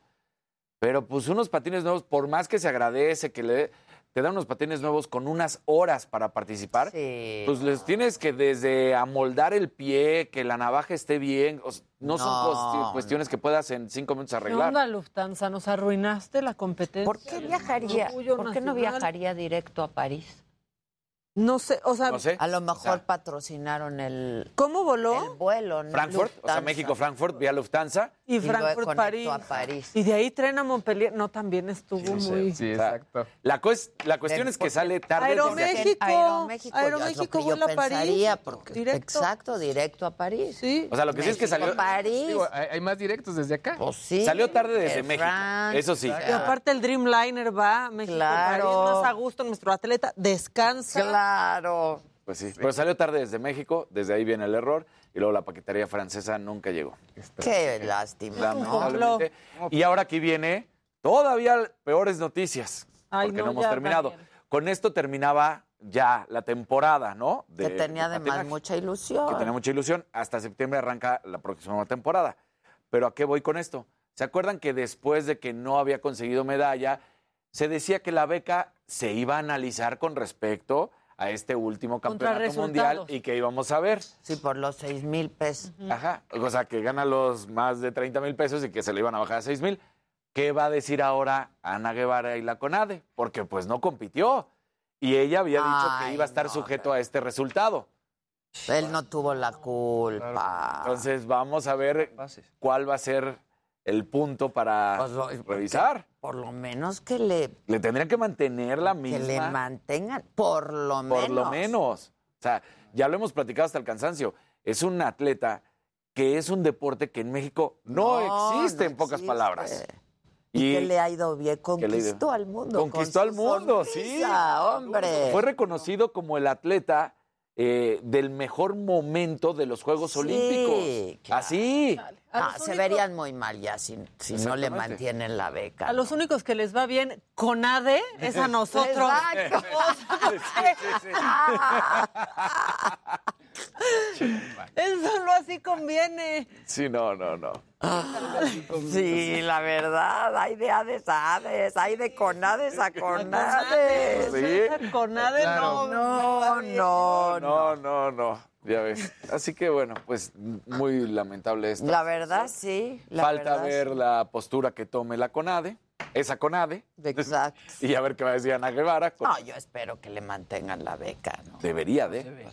Pero pues unos patines nuevos, por más que se agradece que le te dan unos patines nuevos con unas horas para participar, pues les tienes que desde amoldar el pie, que la navaja esté bien, o sea, no, son
No,
cuestiones que puedas en cinco minutos
¿Qué
arreglar.
onda, Lufthansa? Nos arruinaste la competencia.
¿Por qué viajaría? ¿Por qué no viajaría directo a París?
No sé, o sea,
A lo mejor patrocinaron el,
¿cómo voló?
el vuelo, ¿no?
Frankfurt, o sea,
Lufthansa.
México-Frankfurt, vía Lufthansa.
Y Frankfurt, París.
a París.
Y de ahí tren a Montpellier. No, también estuvo muy...
O sea, La, cues- la cuestión es que sale tarde.
Aeroméxico.
Aeroméxico,
Aeroméxico
yo
vuela a París.
porque-
Directo.
Exacto, directo a París.
Sí.
O sea, lo que sí es que
México,
salió.
París.
Digo, hay, más directos desde acá.
Pues sí.
Salió tarde desde México.
France.
Eso sí.
Y aparte el Dreamliner va a México,
Claro.
París, más a gusto, nuestro atleta descansa.
Claro.
Pues sí. Pero salió tarde desde México, desde ahí viene el error. Y luego la paquetería francesa nunca llegó.
Qué lástima.
Lamentablemente. Y ahora aquí viene todavía peores noticias.
Ay,
porque no,
no,
hemos terminado. Con esto terminaba ya la temporada, ¿no? De-
que tenía
de
además
patinaje.
mucha ilusión.
que tenía mucha ilusión. Hasta septiembre arranca la próxima temporada. Pero ¿a qué voy con esto? ¿Se acuerdan que después de que no había conseguido medalla, se decía que la beca se iba a analizar con respecto a este último campeonato mundial y que íbamos a ver?
Sí, por los seis mil pesos.
Ajá. O sea, que gana los más de 30 mil pesos y que se le iban a bajar a 6 mil. ¿Qué va a decir ahora Ana Guevara y la CONADE? Porque pues no compitió. Y ella había dicho que iba a estar sujeto a este resultado.
Él no tuvo la culpa.
Entonces vamos a ver cuál va a ser el punto para
Pues, lo-
revisar.
Por lo menos que le,
Le tendrían que mantener la
que
misma.
le mantengan, por lo menos.
por lo menos. O sea, ya lo hemos platicado hasta el cansancio. Es un atleta que es un deporte que en México no,
No,
existe,
no
en pocas
existe.
Y,
Y que le ha ido bien,
que ido-
conquistó al mundo. con
Conquistó al mundo,
sonrisa, hombre.
Fue reconocido como el atleta eh, del mejor momento de los Juegos
Sí,
Olímpicos.
claro.
Así.
Ah,
los
se verían muy mal ya si, si no le mantienen la beca.
A los únicos que les va bien con ADE es a *laughs* nosotros. *laughs* Eso no así conviene.
Sí, no, no, no.
Sí, la verdad, hay de Hades a Hades, hay de Conades a *laughs* Conades.
Sí.
Con ADE no.
No, no,
No, no, no. Ya ves. Así que bueno, pues muy lamentable esto.
La verdad, sí. la
Falta
verdad,
ver la postura que tome la CONADE, esa CONADE.
Exacto. *laughs*
Y a ver qué va a decir Ana Guevara. con-
No, yo espero que le mantengan la beca, ¿no?
Debería de.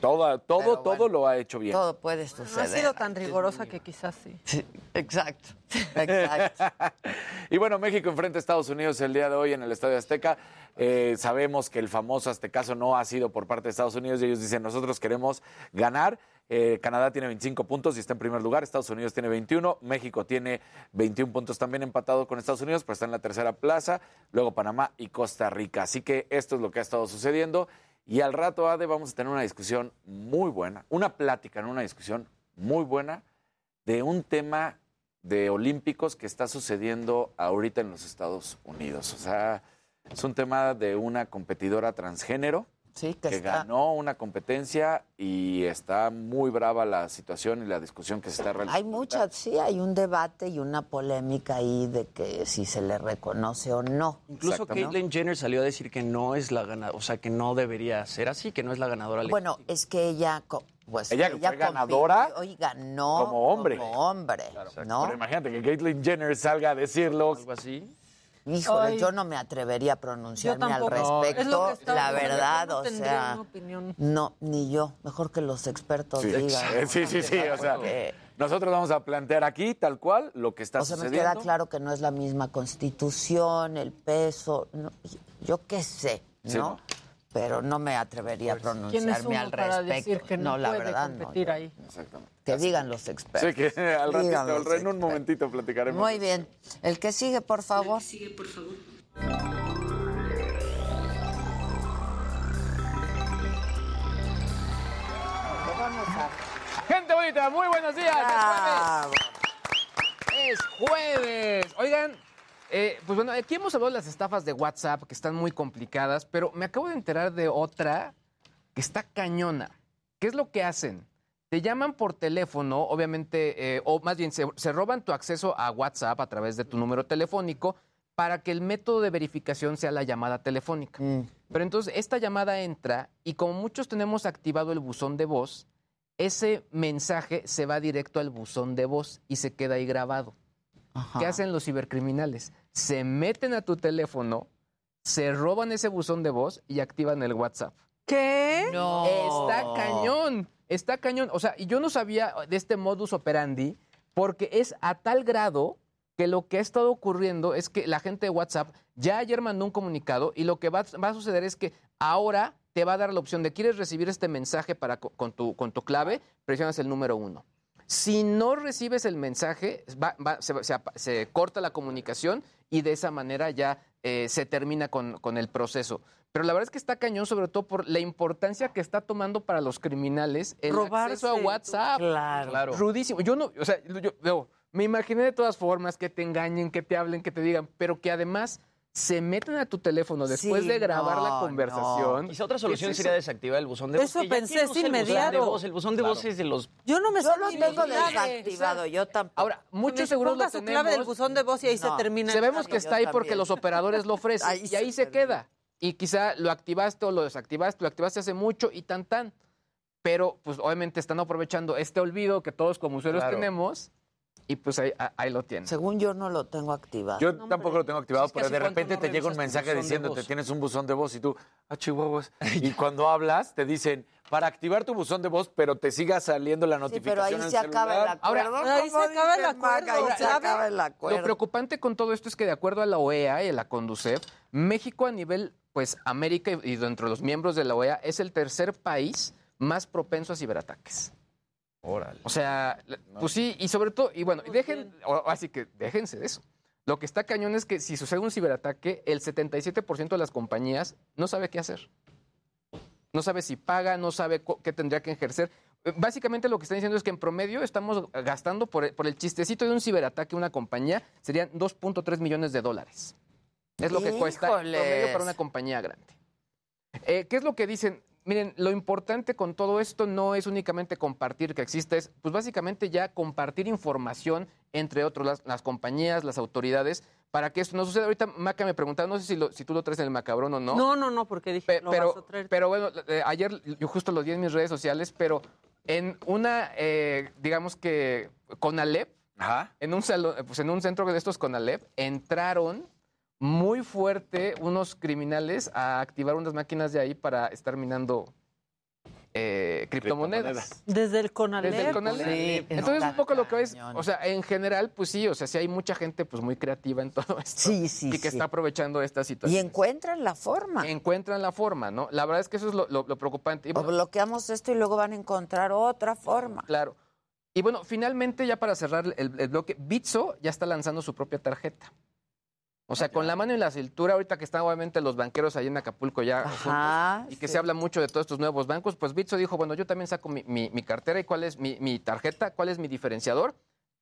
Toda- todo, todo lo ha hecho bien.
Todo puede
No ha
suceder.
sido tan rigurosa que quizás sí.
Exacto, exacto. *laughs*
Y bueno, México enfrenta a Estados Unidos el día de hoy en el Estadio Azteca. Eh, sabemos que el famoso Aztecaso no ha sido por parte de Estados Unidos y ellos dicen nosotros queremos ganar. Eh, Canadá tiene 25 puntos y está en primer lugar. Estados Unidos tiene 21. México tiene 21 puntos también empatado con Estados Unidos, pero está en la tercera plaza. Luego Panamá y Costa Rica. Así que esto es lo que ha estado sucediendo. Y al rato, Ade, vamos a tener una discusión muy buena, una plática, no una discusión muy buena de un tema de olímpicos que está sucediendo ahorita en los Estados Unidos. O sea, es un tema de una competidora transgénero
Sí, que,
que
está.
ganó una competencia y está muy brava la situación y la discusión que se está realizando.
Hay muchas, sí, hay un debate y una polémica ahí de que si se le reconoce o no.
Incluso Caitlyn Jenner salió a decir que no es la ganadora, o sea, que no debería ser así, que no es la ganadora.
Bueno, es que ella, pues,
Ella fue ganadora
y ganó
como hombre.
Como hombre, ¿no?
Pero imagínate que Caitlyn Jenner salga a decirlo.
Algo así.
Híjole,
Ay.
yo no me atrevería a pronunciarme al respecto.
es lo que estaba
la verdad,
no
o sea,
una opinión.
no, ni yo. Mejor que los expertos
Sí,
digan.
sí, sí, sí, o sea,
Porque-
nosotros vamos a plantear aquí tal cual lo que está
o sea, me queda claro que no es la misma constitución, el peso, no, yo qué sé. ¿no? Pero no me atrevería a
¿Quién es
pronunciarme al
para
respecto.
decir que no,
la
puede
verdad, no.
ahí?
Exactamente.
Que digan los expertos.
Sí, que *laughs* al ratito, al- en un momentito platicaremos.
Muy bien. El que sigue, por favor.
Sigue, por favor.
vamos a...
Gente bonita, muy buenos días.
Bravo.
Es jueves. Oigan, eh, pues bueno, aquí hemos hablado de las estafas de WhatsApp que están muy complicadas, pero me acabo de enterar de otra que está cañona. ¿Qué es lo que hacen? Te llaman por teléfono, obviamente, eh, o más bien se, se roban tu acceso a WhatsApp a través de tu número telefónico para que el método de verificación sea la llamada telefónica. Pero entonces esta llamada entra y como muchos tenemos activado el buzón de voz, ese mensaje se va directo al buzón de voz y se queda ahí grabado. ¿Qué hacen los cibercriminales? Se meten a tu teléfono, se roban ese buzón de voz y activan el WhatsApp.
¿Qué?
No.
Está cañón, está cañón. O sea, y yo no sabía de este modus operandi porque es a tal grado que lo que ha estado ocurriendo es que la gente de WhatsApp ya ayer mandó un comunicado y lo que va, va a suceder es que ahora te va a dar la opción de quieres recibir este mensaje para, co- con, tu, con tu clave, presionas el número uno. Si no recibes el mensaje, va- va- se, se corta la comunicación y de esa manera ya eh, se termina con, con el proceso. Pero la verdad es que está cañón, sobre todo por la importancia que está tomando para los criminales el
Robarse
acceso a
tu-
WhatsApp.
Claro.
Rudísimo. Yo no, o sea, yo, yo me imaginé de todas formas que te engañen, que te hablen, que te digan, pero que además se meten a tu teléfono después
Sí,
de grabar
no,
la conversación.
Quizá otra solución
¿Qué es
sería desactivar el buzón de voz.
Eso pensé, es
usted el buzón de
inmediato.
voz. El buzón de voz
Claro.
es de los...
Yo no me
Yo lo tengo desactivado, yo tampoco.
Ahora, muchos seguros lo
su clave del
tenemos.
buzón de voz y ahí se termina. el
Sabemos que está ahí porque los operadores lo ofrecen
Ahí
y ahí se queda. Y quizá lo activaste o lo desactivaste, lo activaste hace mucho y tan tan. Pero pues obviamente están aprovechando este olvido que todos como usuarios
Claro.
tenemos y pues ahí, ahí lo tienen.
Según yo no lo tengo activado.
Yo tampoco lo tengo activado,
es que
pero de repente
no
te llega un mensaje diciéndote tienes un buzón de voz y tú, ah, chihuahuas. *laughs* Y cuando hablas te dicen, para activar tu buzón de voz, pero te siga saliendo la
Sí,
notificación
pero ahí
en
se acaba el acuerdo.
Ahora,
ahí se acaba el acuerdo.
Ahí se acaba el
Lo
acuerdo.
preocupante con todo esto es que de acuerdo a la OEA y a la Conducef, México a nivel, pues América y dentro de los miembros de la OEA es el tercer país más propenso a ciberataques.
Órale.
O sea, pues sí, y sobre todo, y bueno, dejen, o- así que déjense de eso. Lo que está cañón es que si sucede un ciberataque, el 77% de las compañías no sabe qué hacer. No sabe si paga, no sabe qué tendría que ejercer. Eh, Básicamente lo que están diciendo es que en promedio estamos gastando por, el- por el chistecito de un ciberataque una compañía, serían 2.3 millones de dólares. Es lo que cuesta en promedio para una compañía grande. Eh, ¿Qué es lo que dicen? Miren, lo importante con todo esto no es únicamente compartir que existe, es pues básicamente ya compartir información entre otros, las, las compañías, las autoridades, para que esto no suceda. Ahorita Maca me preguntaba, no sé si, lo- si tú lo traes en el macabrón o no.
No, no, no, porque dije,
Pe-
lo
pero,
vas a traer.
pero bueno, eh, ayer yo justo lo di en mis redes sociales, pero en una, eh, digamos que Conalep,
Ajá.
en un salón, pues en un centro de estos Conalep, entraron muy fuerte unos criminales a activar unas máquinas de ahí para estar minando eh, criptomonedas.
Desde el Conalep.
Desde el Conalep.
Sí,
Entonces, un poco lo que ves, o sea, en general, pues sí, o sea, sí hay mucha gente pues muy creativa en todo esto.
Sí, sí,
Y que
sí.
está aprovechando esta
Y
situación.
encuentran la forma.
Encuentran la forma, ¿no? La verdad es que eso es lo, lo- lo preocupante. Y
O bloqueamos esto y luego van a encontrar otra forma.
Claro. Y bueno, finalmente, ya para cerrar el, el bloque, Bitso ya está lanzando su propia tarjeta. O sea, con la mano en la cintura, ahorita que están obviamente los banqueros ahí en Acapulco ya
Ajá,
juntos, y que
sí.
se habla mucho de todos estos nuevos bancos, pues Bitso dijo, bueno, yo también saco mi, mi- mi cartera y cuál es mi, mi tarjeta, cuál es mi diferenciador.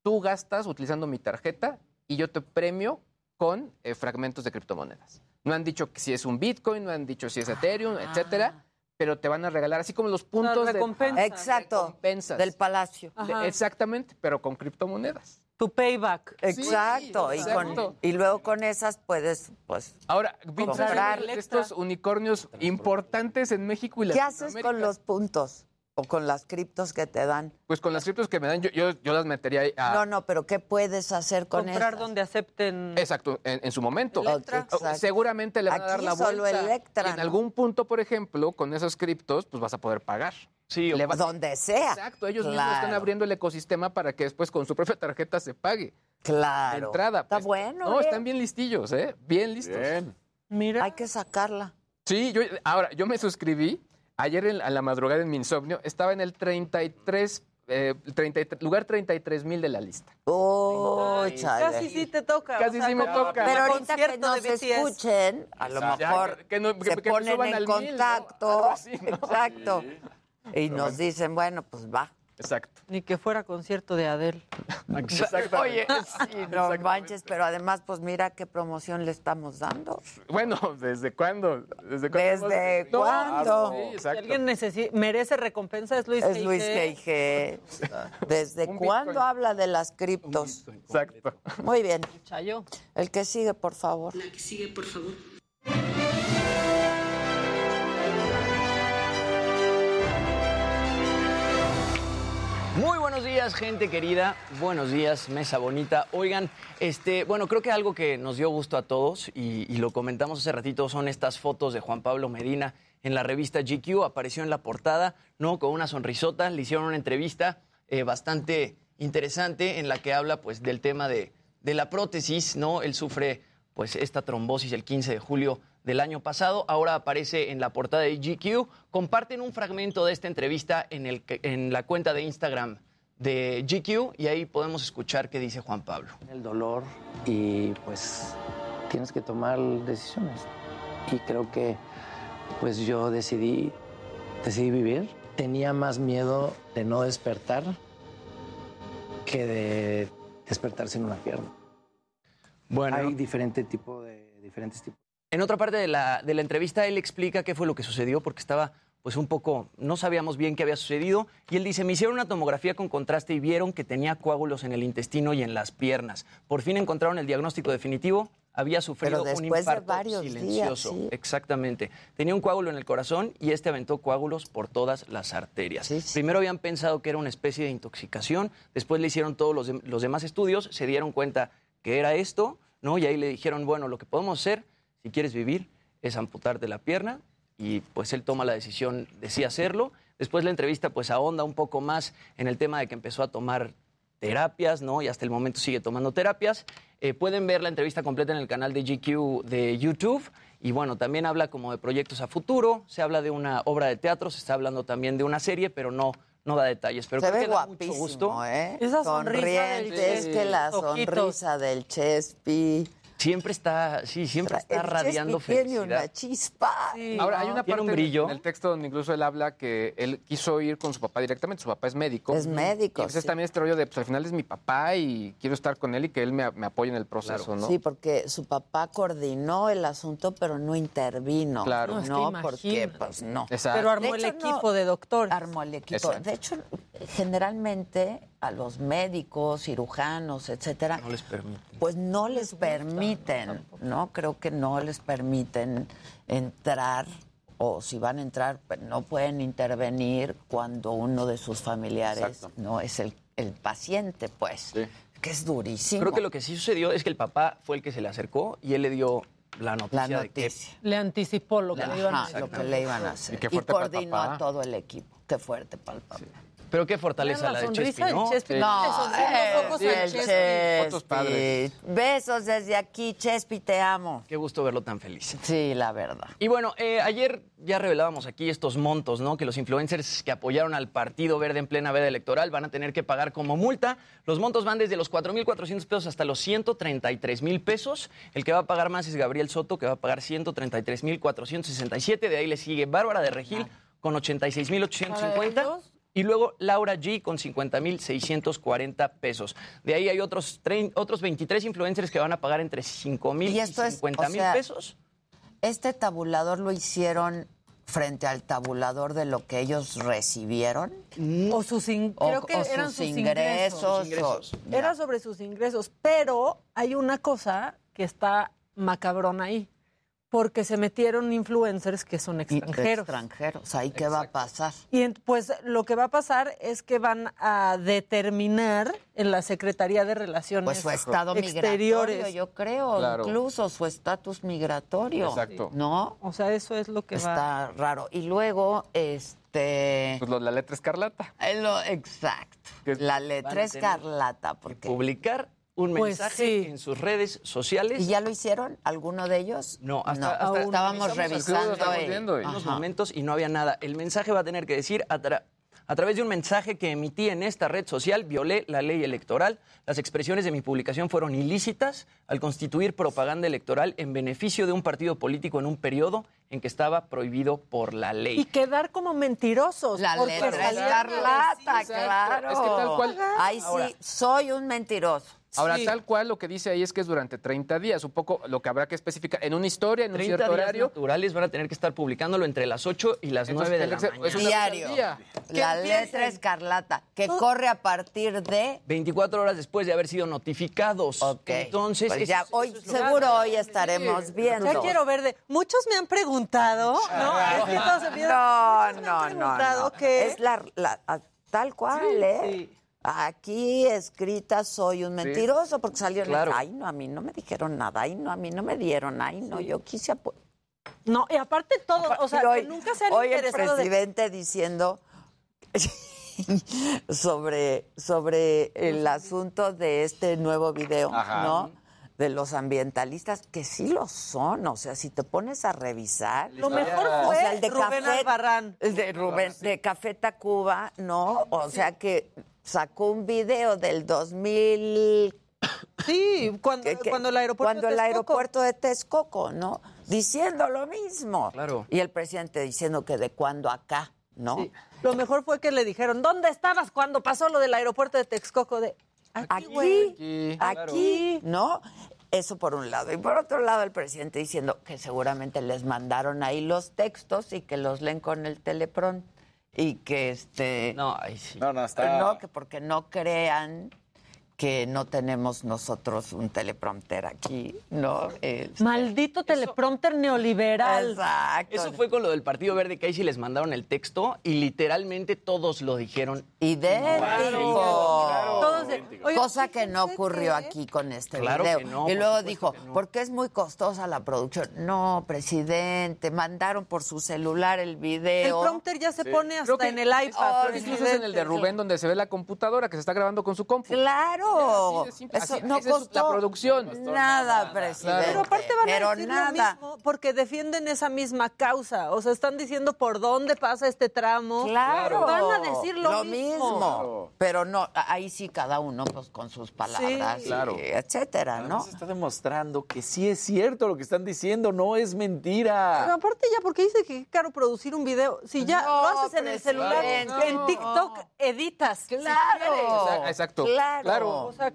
Tú gastas utilizando mi tarjeta y yo te premio con eh, fragmentos de criptomonedas. No han dicho si es un Bitcoin, no han dicho si es Ethereum,
Ah.
etcétera, pero te van a regalar, así como los puntos de
recompensa.
Exacto.
recompensas.
Del palacio.
De- exactamente, pero con criptomonedas.
Tu payback.
Exacto. y,
exacto.
con- y luego con esas puedes, pues,
Ahora,
Comprar.
estos unicornios importantes en México y
¿qué haces
Latinoamérica.
con los puntos? O con las criptos que te dan.
Pues con las criptos que me dan, yo, yo, yo las metería ahí a...
No, no, pero ¿qué puedes hacer con
Comprar
estas?
donde acepten.
Exacto, en, en su momento.
Electra.
O-. Seguramente le van a dar la
solo
vuelta.
Electra,
en
¿no?
algún punto, por ejemplo, con esos criptos, pues vas a poder pagar.
Sí,
Le va-
Donde sea.
Exacto, ellos mismos están abriendo el ecosistema para que después con su propia tarjeta se pague.
Claro.
De entrada.
Está
pues.
bueno.
No,
¿eh?
están bien listillos, ¿eh? Bien listos.
Mira.
Hay que sacarla.
Sí, yo, ahora, yo me suscribí. Ayer en- a la madrugada en mi insomnio estaba en el 33, eh, 33 lugar 33 mil de la lista.
Oh, chale.
Casi sí te toca.
Casi sí me toca.
Pero ahorita que nos escuchen, a lo
Ya,
mejor
que- que no- que-
se
que nos
ponen en
al mil, ¿no?
contacto.
Algo así, ¿no?
Exacto.
Y nos dicen, bueno, pues va.
Exacto.
Ni que fuera concierto de Adele. *laughs*
Oye, sí, no manches, pero además, pues mira qué promoción le estamos dando.
Bueno, ¿desde cuándo? ¿Desde cuándo?
¿Desde
No,
cuándo?
sí,
Si
exacto.
alguien necesi- merece recompensa es Luis
Es Luis.
G.I.G.
¿Desde cuándo
Bitcoin.
habla de las criptos?
Exacto.
Muy bien.
Chayo.
El que sigue, por favor.
La que sigue, por favor.
Días, gente querida. Buenos días, mesa bonita. Oigan, este, bueno, creo que algo que nos dio gusto a todos y, lo comentamos hace ratito son estas fotos de Juan Pablo Medina en la revista GQ. Apareció en la portada, ¿no? Con una sonrisota. Le hicieron una entrevista eh, bastante interesante en la que habla, pues, del tema de, de la prótesis, ¿no? Él sufre, pues, esta trombosis el 15 de julio del año pasado. Ahora aparece en la portada de GQ. Comparten un fragmento de esta entrevista en, el, en la cuenta de Instagram de GQ y ahí podemos escuchar qué dice Juan Pablo.
el dolor y pues tienes que tomar decisiones. Y creo que pues yo decidí, decidí vivir. Tenía más miedo de no despertar que de despertar sin una pierna.
Bueno.
Hay diferente tipo de, diferentes tipos.
En otra parte de la, de la entrevista, él explica qué fue lo que sucedió porque estaba pues un poco, no sabíamos bien qué había sucedido y él dice, me hicieron una tomografía con contraste y vieron que tenía coágulos en el intestino y en las piernas. Por fin encontraron el diagnóstico definitivo, había sufrido
Pero
un infarto
días,
silencioso.
sí.
Exactamente. Tenía un coágulo en el corazón y este aventó coágulos por todas las arterias. Primero habían pensado que era una especie de intoxicación, después le hicieron todos los, los demás estudios, se dieron cuenta que era esto, ¿no? Y ahí le dijeron, bueno, lo que podemos hacer, si quieres vivir, es amputarte la pierna y pues él toma la decisión de sí hacerlo. Después la entrevista pues ahonda un poco más en el tema de que empezó a tomar terapias, ¿no? Y hasta el momento sigue tomando terapias. Eh, pueden ver la entrevista completa en el canal de GQ de YouTube. Y bueno, también habla como de proyectos a futuro, se habla de una obra de teatro, se está hablando también de una serie, pero no, no da detalles. Pero
Se
creo
ve
que da mucho
guapísimo,
gusto.
¿eh?
Esa sonrisa del
Sonriente, es que la
Ojitos.
sonrisa del Chespi.
Siempre está, sí, siempre está
El
radiando
Chespi tiene
felicidad.
una chispa.
Ahora, hay una parte
un brillo.
en el texto donde incluso él habla que él quiso ir con su papá directamente. Su papá es médico.
Es médico,
Y entonces
sí.
también este rollo de, pues al final es mi papá y quiero estar con él y que él me, me apoye en el proceso, ¿no?
Sí, porque su papá coordinó el asunto, pero no intervino.
Claro.
No,
No, es que
porque pues no.
Exacto.
Pero armó
De
el
hecho, no.
equipo de doctores.
Armó el equipo.
Exacto.
De hecho, generalmente a los médicos, cirujanos, etcétera,
No les permite.
pues no les permiten, ¿no? Creo que no les permiten entrar o si van a entrar, pues, no pueden intervenir cuando uno de sus familiares
Exacto.
no es el, el paciente, pues. Que es durísimo.
Creo que lo que sí sucedió es que el papá fue el que se le acercó y él le dio la noticia,
La
de que
noticia.
Le anticipó lo que le iban a hacer.
lo que le iban a hacer.
Y qué
Y,
fuerte para el
coordinó
papá.
a todo el equipo. Qué fuerte para el papá.
Pero qué fortaleza la,
la
de Chespi, ¿no?
Chespi.
No,
ojos
eh, el
Chespi.
Padres.
Besos desde aquí, Chespi, te amo.
Qué gusto verlo tan feliz.
Sí, la verdad.
Y bueno, eh, ayer ya revelábamos aquí estos montos, ¿no? Que los influencers que apoyaron al Partido Verde en plena veda electoral van a tener que pagar como multa. Los montos van desde los 4.400 pesos hasta los 133.000 pesos. El que va a pagar más es Gabriel Soto, que va a pagar 133.467. De ahí le sigue Bárbara de Regil con 86.850. Y luego Laura G con 50.640 pesos. De ahí hay otros, otros 23 influencers que van a pagar entre 5.000
Y
y
esto es,
50.000
o sea,
pesos.
Este tabulador lo hicieron frente al tabulador de lo que ellos recibieron.
O sus in-
O-
creo que
o
eran
sus
sus
ingresos,
Era sobre sus ingresos, pero hay una cosa que está macabrón ahí, porque se metieron influencers que son extranjeros.
Extranjeros. Ahí qué va a pasar.
Y pues lo que va a pasar es que van a determinar en la Secretaría de Relaciones
Pues su estado
Exteriores.
migratorio, yo creo,
Claro.
incluso su estatus migratorio.
Exacto.
¿No?
O sea, eso es lo que va.
Está raro. Y luego, este.
Pues lo- la letra escarlata.
eh, lo- exacto.
Que-
La letra escarlata, porque.
publicar un
Pues
mensaje
sí.
en sus redes sociales.
¿Y ya lo hicieron? ¿Alguno de ellos?
No, hasta,
No,
hasta-
estábamos revisando
en unos momentos y no había nada. El mensaje va a tener que decir a, tra- A través de un mensaje que emití en esta red social, violé la ley electoral. Las expresiones de mi publicación fueron ilícitas al constituir propaganda electoral en beneficio de un partido político en un periodo en que estaba prohibido por la ley.
Y quedar como mentirosos.
La
porque
letra escarlata,
exacto.
claro.
Es que tal cual-
Ahí sí, soy un mentiroso.
Ahora,
Sí.
tal cual lo que dice ahí es que es durante 30 días, un poco lo que habrá que especificar en una historia, en un
30
cierto
días
horario.
naturales van a tener que estar publicándolo entre las 8 y las
Entonces,
9 de la mañana.
es
Diario.
día.
La letra escarlata, que corre a partir de...
24 horas después de haber sido notificados. Entonces,
Pues ya
es-
hoy,
eso es lo
seguro hoy estaremos viendo.
Ya quiero ver de. Muchos me han preguntado. No, es que todos empiezan-
No, no,
han
no,
preguntado
no.
que-
Es la, tal cual, ¿eh? Aquí escrita soy un mentiroso porque salió en
Claro.
Ay, no, a mí no me dijeron nada. Ay, no, a mí no me dieron. Ay, no, yo quise
No, y aparte todo, o sea,
hoy,
que nunca se han
hoy el
de-
presidente diciendo *laughs* sobre, sobre el asunto de este nuevo video,
Ajá.
¿no? De los ambientalistas, que sí lo son, o sea, si te pones a revisar.
Lo mejor
o
fue
sea, el de
Rubén
Café,
Albarrán.
el de Rubén, de Café Tacuba, ¿no? O sea que sacó un video del 2000 *coughs*
Sí, cuando, cuando el aeropuerto
cuando
de
el
Texcoco.
aeropuerto de Texcoco, ¿no? Diciendo lo mismo.
Claro.
Y el presidente diciendo que de cuando acá, ¿no?
Sí. Lo mejor fue que le dijeron, ¿dónde estabas cuando pasó lo del aeropuerto de Texcoco? De, aquí, güey.
Aquí, ¿no? Eso por un lado. Y por otro lado, el presidente diciendo que seguramente les mandaron ahí los textos y que los leen con el telepron. Y que este.
No, sí.
No, no, está.
No, que porque no crean que no tenemos nosotros un teleprompter aquí, ¿no? Este,
Maldito teleprompter neoliberal.
Exacto.
Eso fue con lo del Partido Verde, que ahí sí les mandaron el texto y literalmente todos lo dijeron.
idéntico.
Todos de, oye,
Cosa que no ocurrió aquí con este
Claro
video.
que no,
y luego dijo,
no.
porque es muy costosa la producción. No, presidente, mandaron por su celular el
el
video.
prompter ya se pone hasta
que-
en el iPad.
Oh,
Incluso es en el de Rubén donde se ve la computadora que se está grabando con su compu.
Claro.
Así simple.
Eso
Así-
no costó
la producción.
nada, presidente.
Pero aparte van
Pero
a decir
nada.
lo mismo porque defienden esa misma causa. O sea, están diciendo por dónde pasa este tramo.
Claro.
Van a decir lo,
mismo. Pero no, ahí sí cada uno pues con sus palabras,
Sí. Claro.
y etcétera, ¿no?
Se está demostrando que sí es cierto lo que están diciendo, no es mentira.
Pero aparte ya, porque dice que es caro producir un video. Si ya
No,
lo haces en el celular, en. TikTok editas.
Claro.
Exacto.
Claro.
Claro.
O sea,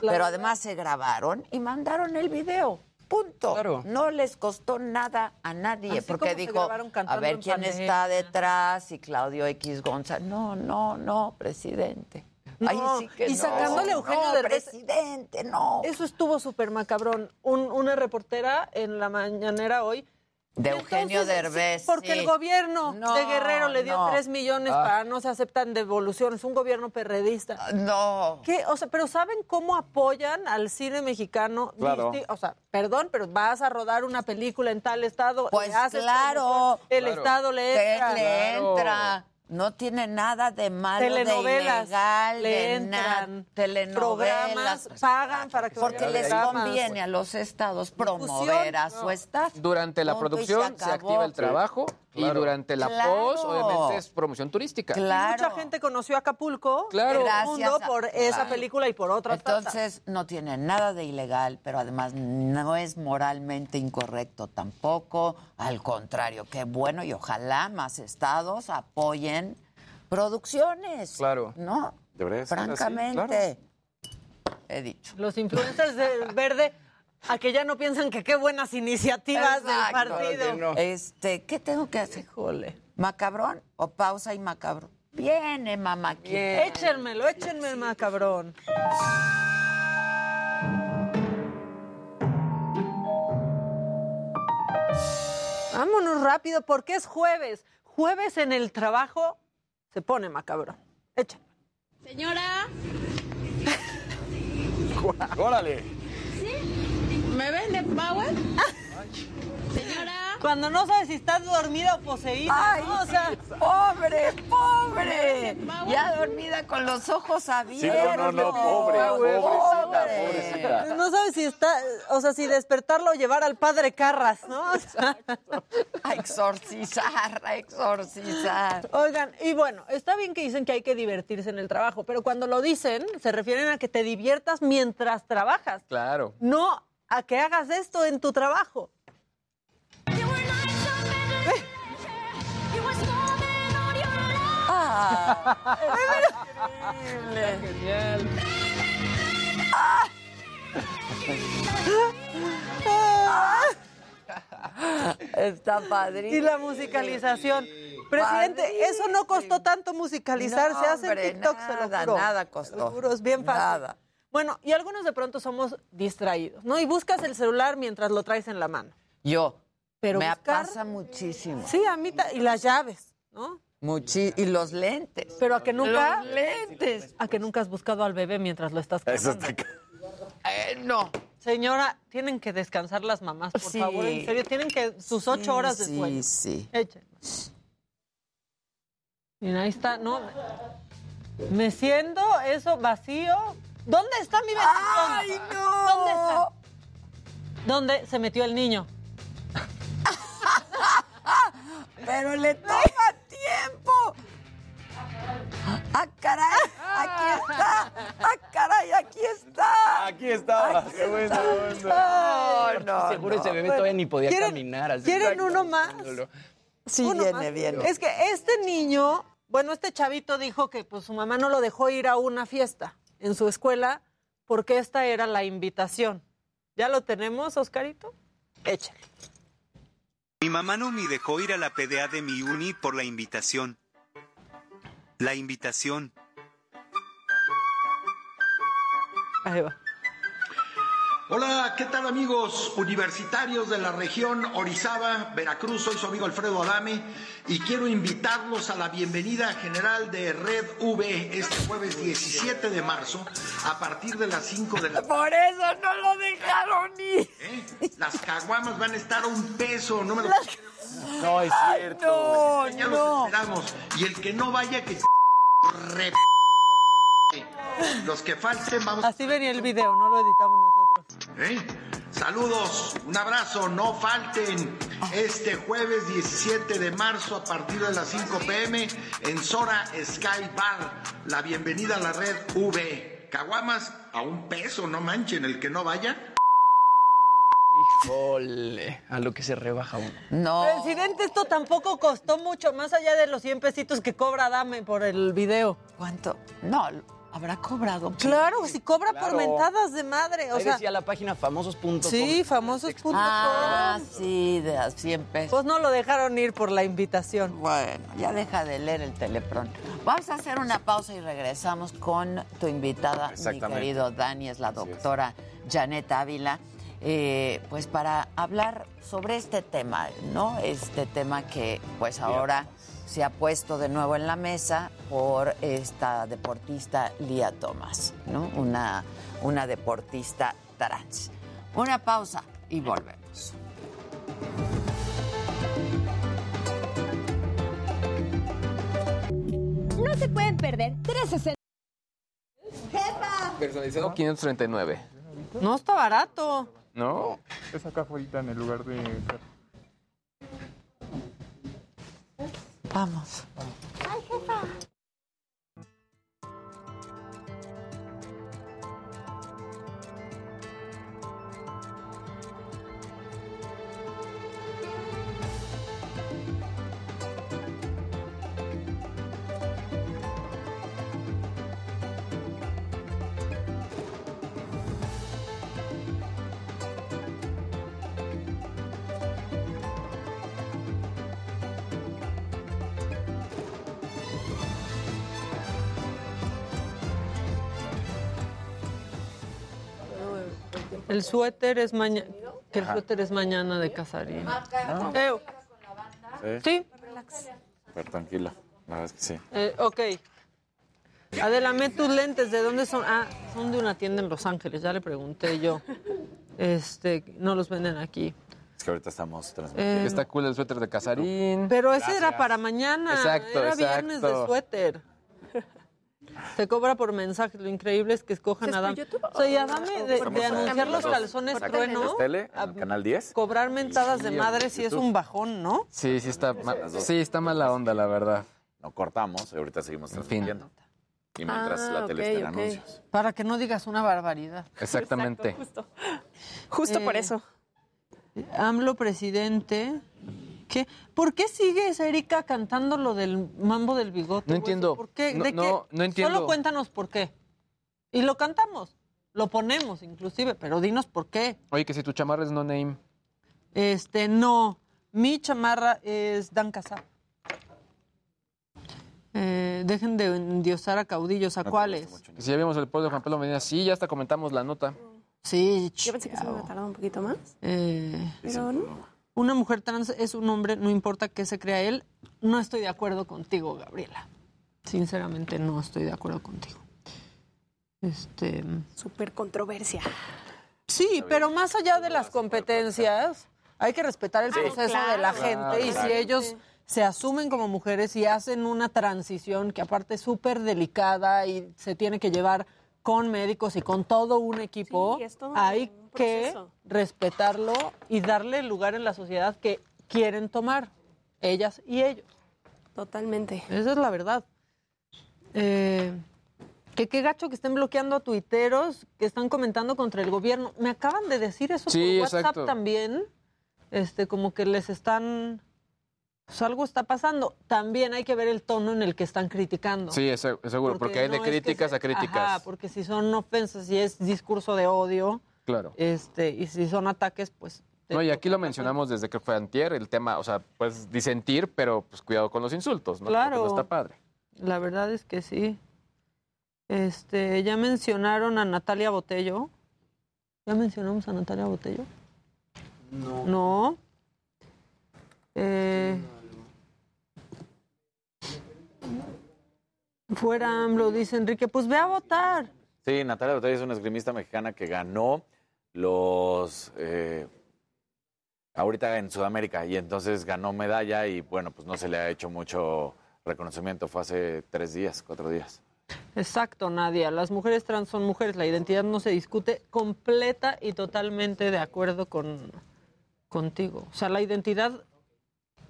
Pero además se grabaron y mandaron el video. Punto.
Claro.
No les costó nada a nadie.
Así
porque dijo, a ver quién
pandemia.
está detrás y Claudio X González. No, no, no, presidente. Ahí
No,
sí que
y
no.
sacándole a Eugenio
no,
Derbez.
presidente, no.
Eso estuvo súper macabrón. Un- una reportera en la mañanera hoy.
De Eugenio
entonces,
Derbez.
sí, Porque
sí.
el gobierno
No,
de Guerrero le dio
no.
3 millones
Ah.
para no se aceptan devoluciones. Un gobierno perredista.
No.
¿Qué? O sea, pero ¿saben cómo apoyan al cine mexicano?
Claro.
O sea, perdón, pero vas a rodar una película en tal estado.
Pues
haces
claro.
El
Claro.
estado le entra.
le
Claro.
No tiene nada de malo,
Telenovelas
de ilegal,
le
de
entran.
Telenovelas.
Programas pagan para que
Porque les
programas.
conviene a los estados promover a su staff.
Durante la producción se, activa el trabajo y
claro.
durante la
Claro.
post, obviamente, es promoción turística.
Claro.
Mucha gente conoció Acapulco
Claro.
en el
Gracias
mundo
a-
por esa
Claro.
película y por otras tantas.
Entonces, no tiene nada de ilegal, pero además no es moralmente incorrecto tampoco. Al contrario, qué bueno y ojalá más estados apoyen producciones.
Claro.
¿No?
Debería ser así,
Francamente. He dicho.
Los influencers del verde, a que ya no piensan que qué buenas iniciativas del partido.
Este, ¿qué tengo que hacer?
Híjole.
¿Macabrón o pausa y macabrón? Viene, mamá.
Échenmelo, échenme el macabrón. Vámonos rápido porque es jueves. Jueves en el trabajo se pone macabrón. Échenme.
Señora,
Órale.
¿me vende Power? Señora,
Cuando no sabes si estás dormida o poseída,
Ay,
¿no? O sea,
pobre, pobre. *laughs* Ya dormida con los ojos
Sí,
abiertos.
no, no, no, pobre, pobrecita, pobrecita.
no sabes si está, o sea, si despertarlo o llevar al padre Carras, ¿no? O sea,
exorcizar, a exorcizar.
Oigan, y bueno, está bien que dicen que hay que divertirse en el trabajo, pero cuando lo dicen, se refieren a que te diviertas mientras trabajas,
Claro.
no a que hagas esto en tu trabajo.
Ah,
Genial.
Está padrísimo.
Y la musicalización. Presidente, eso no costó tanto musicalizar,
No,
se hace
hombre,
en TikTok, se
nada,
lo juro.
nada
Se
costó.
juro, es bien fácil.
Nada.
Bueno, y algunos de pronto somos distraídos, ¿no? Y buscas el celular mientras lo traes en la mano.
Yo.
Pero
Me
buscar-
pasa muchísimo.
Sí, a mí y las llaves, ¿no?
Muchi- y los lentes.
Pero a que nunca
Los lentes.
a que nunca has buscado al bebé mientras lo estás
Eso está
Eh, no.
Señora, tienen que descansar las mamás, por
Sí.
favor, en serio, tienen que sus ocho
Sí,
horas de
sí,
sueño.
sí.
Échenlo. Mira, ahí está, no. Me siento eso vacío. ¿Dónde está mi bendición?
¡Ay, no!
¿Dónde está? ¿Dónde se metió el niño? *laughs*
Pero le toma *laughs* tiempo. ¡Ah, caray! ¡Aquí está! ¡Ah, caray! ¡Aquí está!
Aquí estaba. Qué buena
No,
Seguro
no.
ese bebé todavía ni podía
¿Quieren-
caminar. así.
¿Quieren uno más?
Sí,
Uno
viene,
más.
viene.
Es que este niño, bueno, este chavito dijo que pues su mamá no lo dejó ir a una fiesta en su escuela porque esta era la invitación. ¿Ya lo tenemos, Oscarito? Échale.
Mi mamá no me dejó ir a la PDA de mi uni por la invitación. La invitación.
Ahí va.
Hola, ¿qué tal amigos universitarios de la región Orizaba, Veracruz? Soy su amigo Alfredo Adame y quiero invitarlos a la bienvenida general de Red V este jueves 17 de marzo a partir de las 5 de la *laughs* tarde.
Por eso no lo dejaron ir.
¿Eh? Las caguamas van a estar a un peso, no me lo...
No, es cierto.
No,
Ya
no.
los esperamos. Y el que no vaya, que... re- *laughs* Los que falten, vamos...
Así venía el video, no lo editamos nosotros.
¿Eh? Saludos, un abrazo, no falten este jueves 17 de marzo a partir de las 5 pm en Sora Sky Bar. La bienvenida a la red V. Caguamas a un peso, no manchen, el que no vaya.
Híjole, a lo que se rebaja uno.
No.
Presidente, esto tampoco costó mucho, más allá de los 100 pesitos que cobra Dame por el video.
¿Cuánto? No, habrá cobrado.
Claro, si cobra por mentadas de madre, o
Ahí
sea...
decía la página famosos.com.
Sí, famosos.com.
Ah, sí, de a 100 pesos.
Pues no lo dejaron ir por la invitación.
Bueno, ya deja de leer el telepronto. Vamos a hacer una pausa y regresamos con tu invitada, mi querido Dani, es la doctora Janet Ávila, eh, pues para hablar sobre este tema, ¿no? Este tema que pues ahora se ha puesto de nuevo en la mesa por esta deportista Lía Thomas, ¿no? Una, una deportista trans. Una pausa y volvemos.
No se pueden perder 360.
Personalizado 539.
No está barato.
¿No?
Es acá afuera en el lugar de...
Vamos.
El suéter es mañana. Que el suéter es mañana de Casarín. Eh,
Sí.
sí,
Pero tranquila. La verdad es que sí.
eh, ok. Adelame tus lentes, ¿de dónde son? Ah, son de una tienda en Los Ángeles, ya le pregunté yo. Este, no los venden aquí.
Es que ahorita estamos transmitiendo.
Eh,
Está cool el suéter de Casarín.
Pero ese era para mañana.
Exacto,
era viernes de suéter. *laughs* Se cobra por mensajes. Lo increíble es que escojan
¿Es
a.
YouTube?
O sea, y Adame de, anunciar los calzones trueno,
tele, en canal 10.
cobrar mentadas de madre sí es un bajón, ¿no?
Sí, sí está, sí está mala onda, la verdad.
No cortamos, y ahorita seguimos transmitiendo. Y mientras
Ah,
la tele
ok,
está en anuncios.
Para que no digas una barbaridad. *laughs*
Exactamente.
Justo, justo por
Eh,
eso.
AMLO presidente. ¿Qué? ¿Por qué sigues, Erika, cantando lo del mambo del bigote?
No entiendo.
¿Por qué?
No-
¿De
no-
qué?
no entiendo.
Solo cuéntanos por qué. Y lo cantamos. Lo ponemos, inclusive, pero dinos por qué.
Oye, que si tu chamarra es no name.
Este, no. Mi chamarra es Dan Casab. Eh, dejen de endiosar a caudillos. ¿A cuáles?
Que si ya vimos el pueblo de Juan Pablo Medina, sí, ya hasta comentamos la nota.
Sí,
Yo pensé que se a tardar un poquito más.
Eh,
Pero no.
Una mujer trans es un hombre, no importa qué se crea él. No estoy de acuerdo contigo, Gabriela. Sinceramente, no estoy de acuerdo contigo. Este.
Súper controversia.
Sí, pero más allá de las competencias, hay que respetar el
Sí.
proceso de la
Claro.
gente y si ellos se asumen como mujeres y hacen una transición que aparte es súper delicada y se tiene que llevar con médicos y con todo un equipo,
Sí, todo un
que respetarlo y darle el lugar en la sociedad que quieren tomar, ellas y ellos.
Totalmente.
Esa es la verdad. Eh, que qué gacho que estén bloqueando a tuiteros que están comentando contra el gobierno. Me acaban de decir eso
Sí,
por WhatsApp
exacto.
también. Este, como que les están. Pues algo está pasando. También hay que ver el tono en el que están criticando.
Sí, es es seguro, porque, hay de
no es que
críticas
se-
a críticas.
Ajá, porque si son ofensas y es discurso de odio,
Claro.
este, y si son ataques, pues.
No, y aquí lo mencionamos desde que fue antier, el tema, o sea, pues disentir, pero pues cuidado con los insultos, ¿no? Porque
Claro.
No está padre.
La verdad es que sí. Este, ya mencionaron a Natalia Botello. ¿Ya mencionamos a Natalia Botello?
No.
No. Eh, fuera AMLO, dice Enrique. Pues ve a votar.
Sí, Natalia Botella es una esgrimista mexicana que ganó los... eh, ahorita en Sudamérica y entonces ganó medalla y bueno, pues no se le ha hecho mucho reconocimiento. Fue hace tres días, cuatro días.
Exacto, Nadia. Las mujeres trans son mujeres. La identidad no se discute. Completa y totalmente de acuerdo con contigo. O sea, la identidad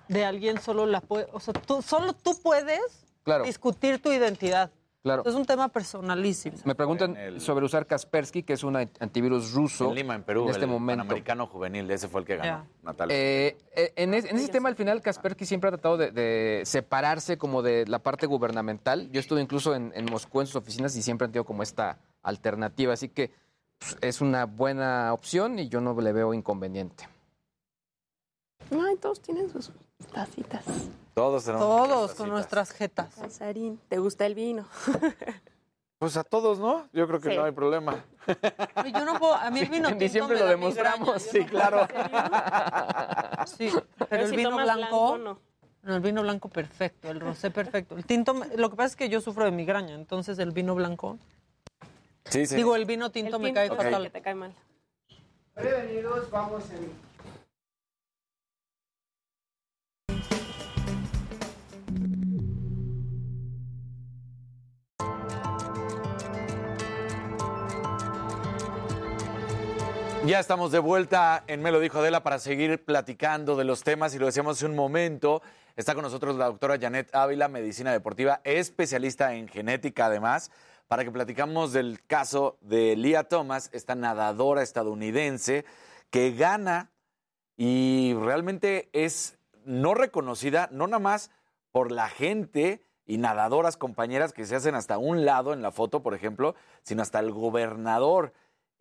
de alguien solo la puede, o sea, tú, solo tú puedes
Claro.
discutir tu identidad.
Claro.
Es un tema personalísimo.
Me preguntan sobre usar Kaspersky, que es un antivirus ruso.
En Lima, en Perú,
En este
el
momento.
Panamericano Juvenil, ese fue el que ganó, Natalia.
Eh, eh, en, es- en ese tema, al final, Kaspersky siempre ha tratado de, de separarse como de la parte gubernamental. Yo estuve incluso en, en Moscú en sus oficinas y siempre han tenido como esta alternativa. Así que pues, es una buena opción y yo no le veo inconveniente.
Ay, todos tienen sus tacitas.
Todos tenemos
Todos
nuestras
con nuestras jetas.
Casarín, ¿te gusta el vino? *laughs*
Pues a todos, ¿no? Yo creo que
Sí.
no hay problema.
Yo no puedo, a mí el vino
en
tinto
diciembre
me
lo
da
demostramos, sí, claro.
Sí, *laughs* pero,
Pero
el
si
vino blanco,
blanco, no.
no, el vino blanco perfecto, el rosé perfecto. El tinto, me- lo que pasa es que yo sufro de migraña, entonces el vino blanco,
Sí, sí.
digo, el vino tinto
El
me
tinto
cae
el
fatal.
que te cae mal.
Prevenidos, vamos en...
Ya estamos de vuelta en Me lo dijo Adela para seguir platicando de los temas y lo decíamos hace un momento. Está con nosotros la doctora Janet Ávila, medicina deportiva, especialista en genética además, para que platicamos del caso de Lia Thomas, esta nadadora estadounidense que gana y realmente es no reconocida, no nada más por la gente y nadadoras compañeras que se hacen hasta un lado en la foto, por ejemplo, sino hasta el gobernador.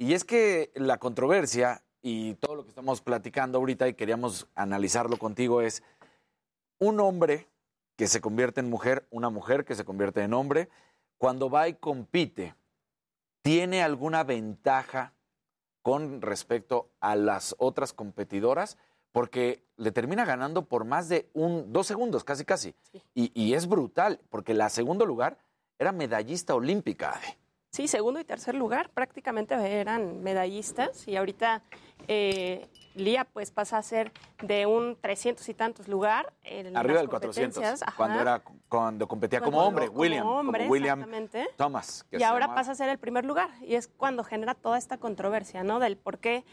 Y es que la controversia y todo lo que estamos platicando ahorita y queríamos analizarlo contigo es un hombre que se convierte en mujer, una mujer que se convierte en hombre, cuando va y compite, ¿tiene alguna ventaja con respecto a las otras competidoras? Porque le termina ganando por más de un, dos segundos, casi casi. Y, y es brutal, porque la segundo lugar era medallista olímpica.
Sí, segundo y tercer lugar prácticamente eran medallistas y ahorita eh, Lía pues pasa a ser de un 300 y tantos lugar en
Arriba del 400,
competencias, ajá.
cuando, era, cuando competía como hombre,
como
William.
hombre,
como William
exactamente.
Thomas. que
y ahora
llamaba.
pasa a ser el primer lugar y es cuando genera toda esta controversia, ¿no? Del por qué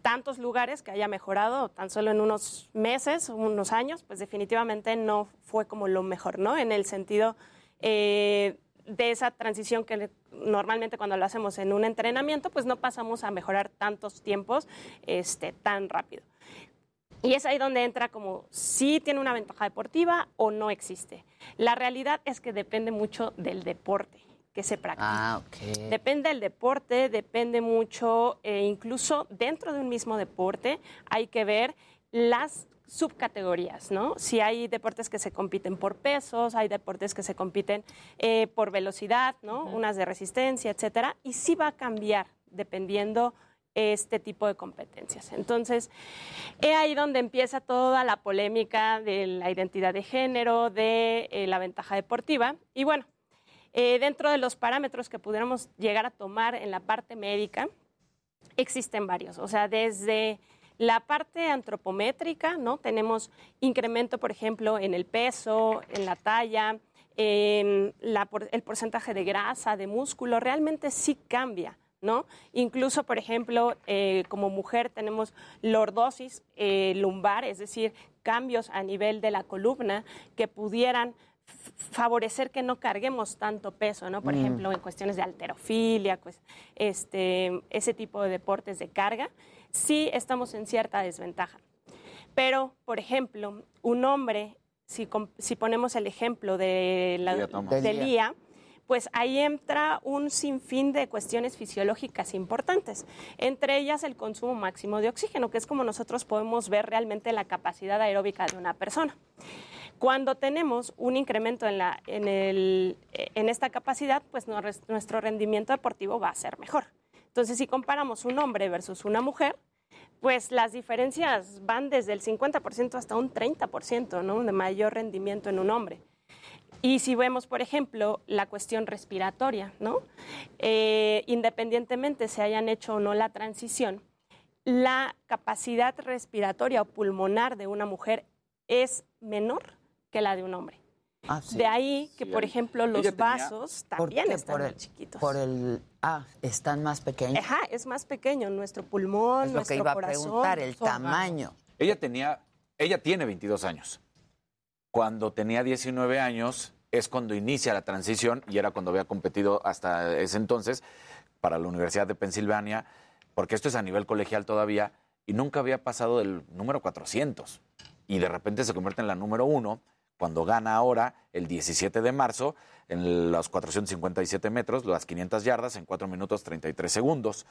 tantos lugares que haya mejorado tan solo en unos meses, unos años, pues definitivamente no fue como lo mejor, ¿no? En el sentido eh, de esa transición que normalmente cuando lo hacemos en un entrenamiento, pues no pasamos a mejorar tantos tiempos este, tan rápido. Y es ahí donde entra como si tiene una ventaja deportiva o no existe. La realidad es que depende mucho del deporte que se practica.
Ah, ok.
Depende del deporte, depende mucho, eh, incluso dentro de un mismo deporte hay que ver las subcategorías, ¿no? Si hay deportes que se compiten por pesos, hay deportes que se compiten eh, por velocidad, ¿no? Unas de resistencia, etcétera, y sí va a cambiar dependiendo este tipo de competencias. Entonces, es ahí donde empieza toda la polémica de la identidad de género, de eh, la ventaja deportiva. Y bueno, eh, dentro de los parámetros que pudiéramos llegar a tomar en la parte médica, existen varios. O sea, desde la parte antropométrica, ¿no? Tenemos incremento, por ejemplo, en el peso, en la talla, en la el porcentaje de grasa, de músculo, realmente sí cambia. ¿No? Incluso, por ejemplo, eh, como mujer tenemos lordosis eh, lumbar, es decir, cambios a nivel de la columna que pudieran favorecer que no carguemos tanto peso, ¿no? Por
Mm.
ejemplo, en cuestiones de alterofilia, pues, este, ese tipo de deportes de carga, sí estamos en cierta desventaja. Pero, por ejemplo, un hombre, si, com- si ponemos el ejemplo de, la,
Lía Thomas.
de
Lía.
Lía, pues ahí entra un sinfín de cuestiones fisiológicas importantes, entre ellas el consumo máximo de oxígeno, que es como nosotros podemos ver realmente la capacidad aeróbica de una persona. Cuando tenemos un incremento en, la, en, el- en esta capacidad, pues no- nuestro rendimiento deportivo va a ser mejor. Entonces, si comparamos un hombre versus una mujer, pues las diferencias van desde el 50% hasta un 30%, ¿no? De mayor rendimiento en un hombre. Y si vemos, por ejemplo, la cuestión respiratoria, ¿no? Eh, independientemente se hayan hecho o no la transición, la capacidad respiratoria o pulmonar de una mujer es menor que la de un hombre.
Ah, sí.
De ahí que,
Sí,
por ejemplo, los
tenía-
vasos
¿Por
también están
por el,
chiquitos.
Por el. Ah, están más pequeños.
Ajá, es más pequeño nuestro pulmón,
Es lo
nuestro
que iba a preguntar, el tamaño.
Ella tenía, ella tiene 22 años. Cuando tenía 19 años es cuando inicia la transición y era cuando había competido hasta ese entonces para la Universidad de Pensilvania, porque esto es a nivel colegial todavía y nunca había pasado del número 400 y de repente se convierte en la número uno cuando gana ahora el 17 de marzo en los 457 metros, las 500 yardas en 4 minutos 33 segundos.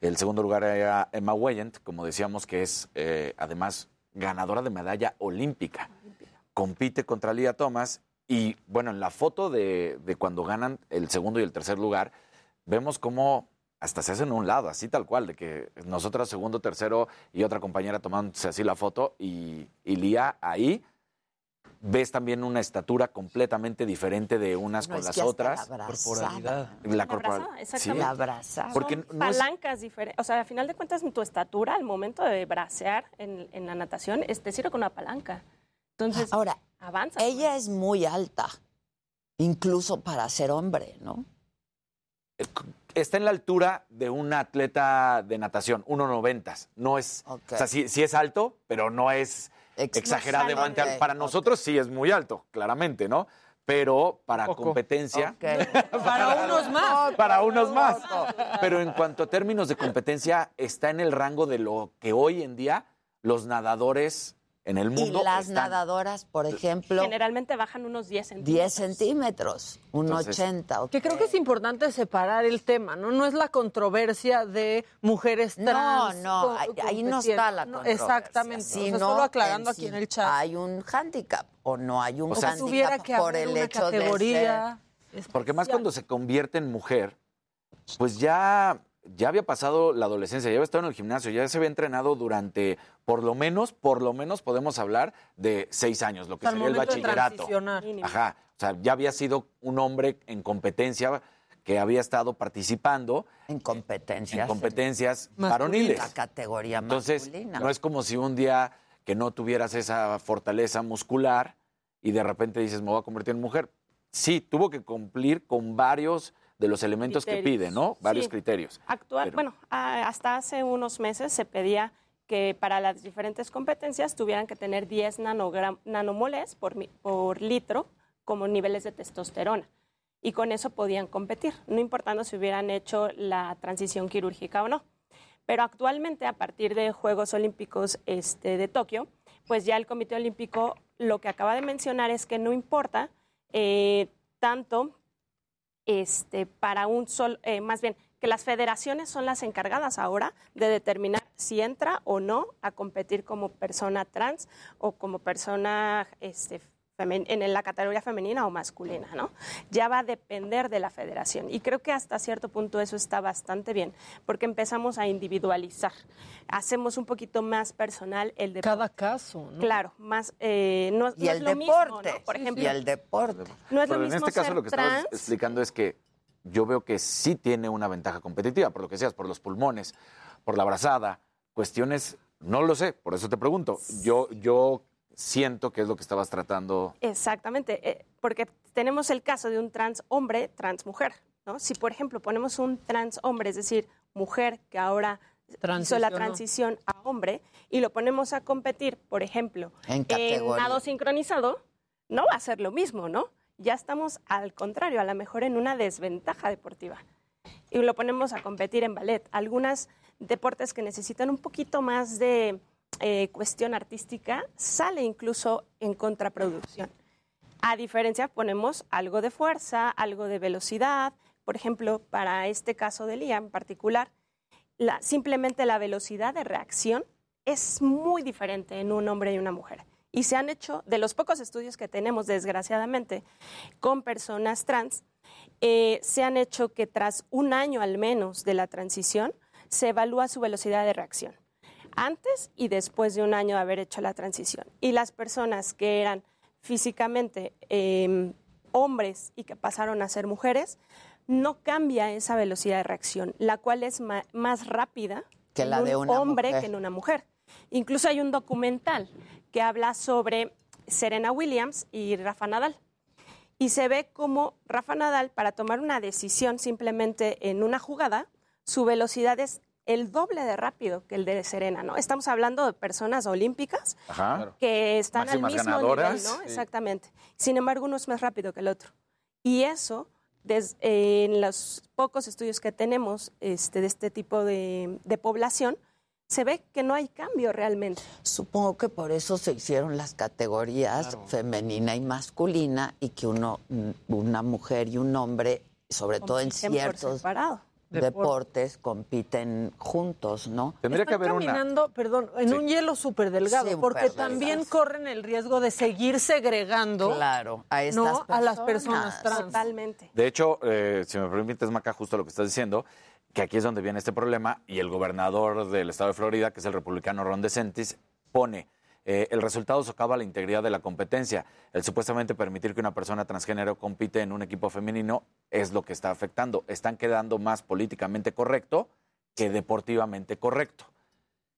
El segundo lugar era Emma Weyant, como decíamos, que es eh, además ganadora de medalla olímpica. Compite contra Lía Thomas y bueno, en la foto de, de cuando ganan el segundo y el tercer lugar, vemos cómo hasta se hacen un lado, así tal cual, de que nosotras segundo, tercero y otra compañera tomándose así la foto y, y Lía ahí ves también una estatura completamente diferente de unas
No,
con
es
las otras.
la abrazada.
La
La
corporal.
abrazada,
sí.
La abrazada.
Porque
Son
no es-
palancas diferentes. O sea, a final de cuentas, tu estatura al momento de bracear en, en la natación es, te sirve con una palanca. Entonces,
Ahora,
avanza.
ella es muy alta, incluso para ser hombre, ¿no?
está en la altura de un atleta de natación, 1.90. No es, o sea, sí, sí es alto, pero no es exageradamente alto. Para nosotros sí es muy alto, claramente, ¿no? Pero para competencia, *laughs*
Para unos más.
para unos más. Pero en cuanto a términos de competencia, está en el rango de lo que hoy en día los nadadores en el mundo
y las
están.
nadadoras, por ejemplo,
Generalmente bajan unos 10 centímetros.
10 centímetros, un
Entonces-
80.
Que creo que es importante separar el tema, ¿no? No es la controversia de mujeres
No,
trans.
no,
co-
ahí, ahí no está la
No,
controversia.
Exactamente. O sea, solo aclarando
en
aquí en el chat.
Hay un hándicap o no hay un
O sea,
hándicap
tuviera que
por
haber
el
una
hecho de
categoría.
Porque más cuando se convierte en mujer, pues ya, ya había pasado la adolescencia, ya había estado en el gimnasio, ya se había entrenado durante, por lo menos, por lo menos podemos hablar de seis años, lo que
Hasta el
sería el bachillerato. Ajá. O sea, ya había sido un hombre en competencia que había estado participando
en competencias,
en competencias
Masculina.
varoniles.
La categoría
Entonces,
masculina.
no es como si un día que no tuvieras esa fortaleza muscular y de repente dices, me voy a convertir en mujer. Sí, tuvo que cumplir con varios de los elementos que pide, ¿no? Varios
Sí.
criterios.
Actual,
Pero-
bueno, a- hasta hace unos meses se pedía que para las diferentes competencias tuvieran que tener 10 nanogram- nanomoles por litro como niveles de testosterona. Y con eso podían competir, no importando si hubieran hecho la transición quirúrgica o no. Pero actualmente, a partir de Juegos Olímpicos este, de Tokio, pues ya el Comité Olímpico lo que acaba de mencionar es que no importa eh, tanto este, para un solo, eh, más bien, que las federaciones son las encargadas ahora de determinar si entra o no a competir como persona trans o como persona este, en la categoría femenina o masculina, ¿no? Ya va a depender de la federación. Y creo que hasta cierto punto eso está bastante bien, porque empezamos a individualizar. Hacemos un poquito más personal el deporte.
Cada caso, ¿no?
Claro, más, eh, no,
Y
no
el
es lo mismo,
deporte.
¿no? Por ejemplo,
y el deporte.
no es lo
Pero en
mismo
este caso
ser
lo que estabas
trans
explicando es que yo veo que sí tiene una ventaja competitiva, por lo que seas, por los pulmones, por la brazada, cuestiones, no lo sé, por eso te pregunto. Yo, yo siento que es lo que estabas tratando.
Exactamente, eh, porque tenemos el caso de un trans hombre, trans mujer, ¿no? Si, por ejemplo, ponemos un trans hombre, es decir, mujer que ahora hizo la transición a hombre, y lo ponemos a competir, por ejemplo,
En
en nado sincronizado, no va a ser lo mismo, ¿no? Ya estamos al contrario, a lo mejor en una desventaja deportiva. Y lo ponemos a competir en ballet. Algunos deportes que necesitan un poquito más de eh, cuestión artística, sale incluso en contraproducción. A diferencia, ponemos algo de fuerza, algo de velocidad. Por ejemplo, para este caso de Lía en particular, la- simplemente la velocidad de reacción es muy diferente en un hombre y una mujer. Y se han hecho, de los pocos estudios que tenemos, desgraciadamente, con personas trans, eh, se han hecho que tras un año al menos de la transición, se evalúa su velocidad de reacción antes y después de un año de haber hecho la transición. Y las personas que eran físicamente eh, hombres y que pasaron a ser mujeres, no cambia esa velocidad de reacción, la cual es más rápida
Que
en un
de
hombre
mujer.
que en una mujer. Incluso hay un documental que habla sobre Serena Williams y Rafa Nadal. Y se ve como Rafa Nadal, para tomar una decisión simplemente en una jugada, su velocidad es el doble de rápido que el de Serena, ¿no? Estamos hablando de personas olímpicas
Ajá.
que están
Máximas
al mismo
ganadoras.
nivel, ¿no?
Sí.
Exactamente. Sin embargo, uno es más rápido que el otro. Y eso, des- eh, en los pocos estudios que tenemos este, de este tipo de, de población, se ve que no hay cambio realmente.
Supongo que por eso se hicieron las categorías femenina y masculina y que uno, una mujer y un hombre, sobre todo en
por
ciertos
separado.
Deportes, compiten juntos, ¿no?
Tendría que
Están
haber una.
caminando, perdón, en
Sí.
un hielo súper delgado,
Sí,
porque también corren el riesgo de seguir segregando
Claro, a estas
¿no? a las
personas.
personas trans.
Totalmente.
De hecho, eh, si me permites, Maca, justo lo que estás diciendo, que aquí es donde viene este problema y el gobernador del estado de Florida, que es el republicano Ron DeSantis, pone eh, el resultado socava la integridad de la competencia. El supuestamente permitir que una persona transgénero compite en un equipo femenino es lo que está afectando. Están quedando más políticamente correcto que deportivamente correcto.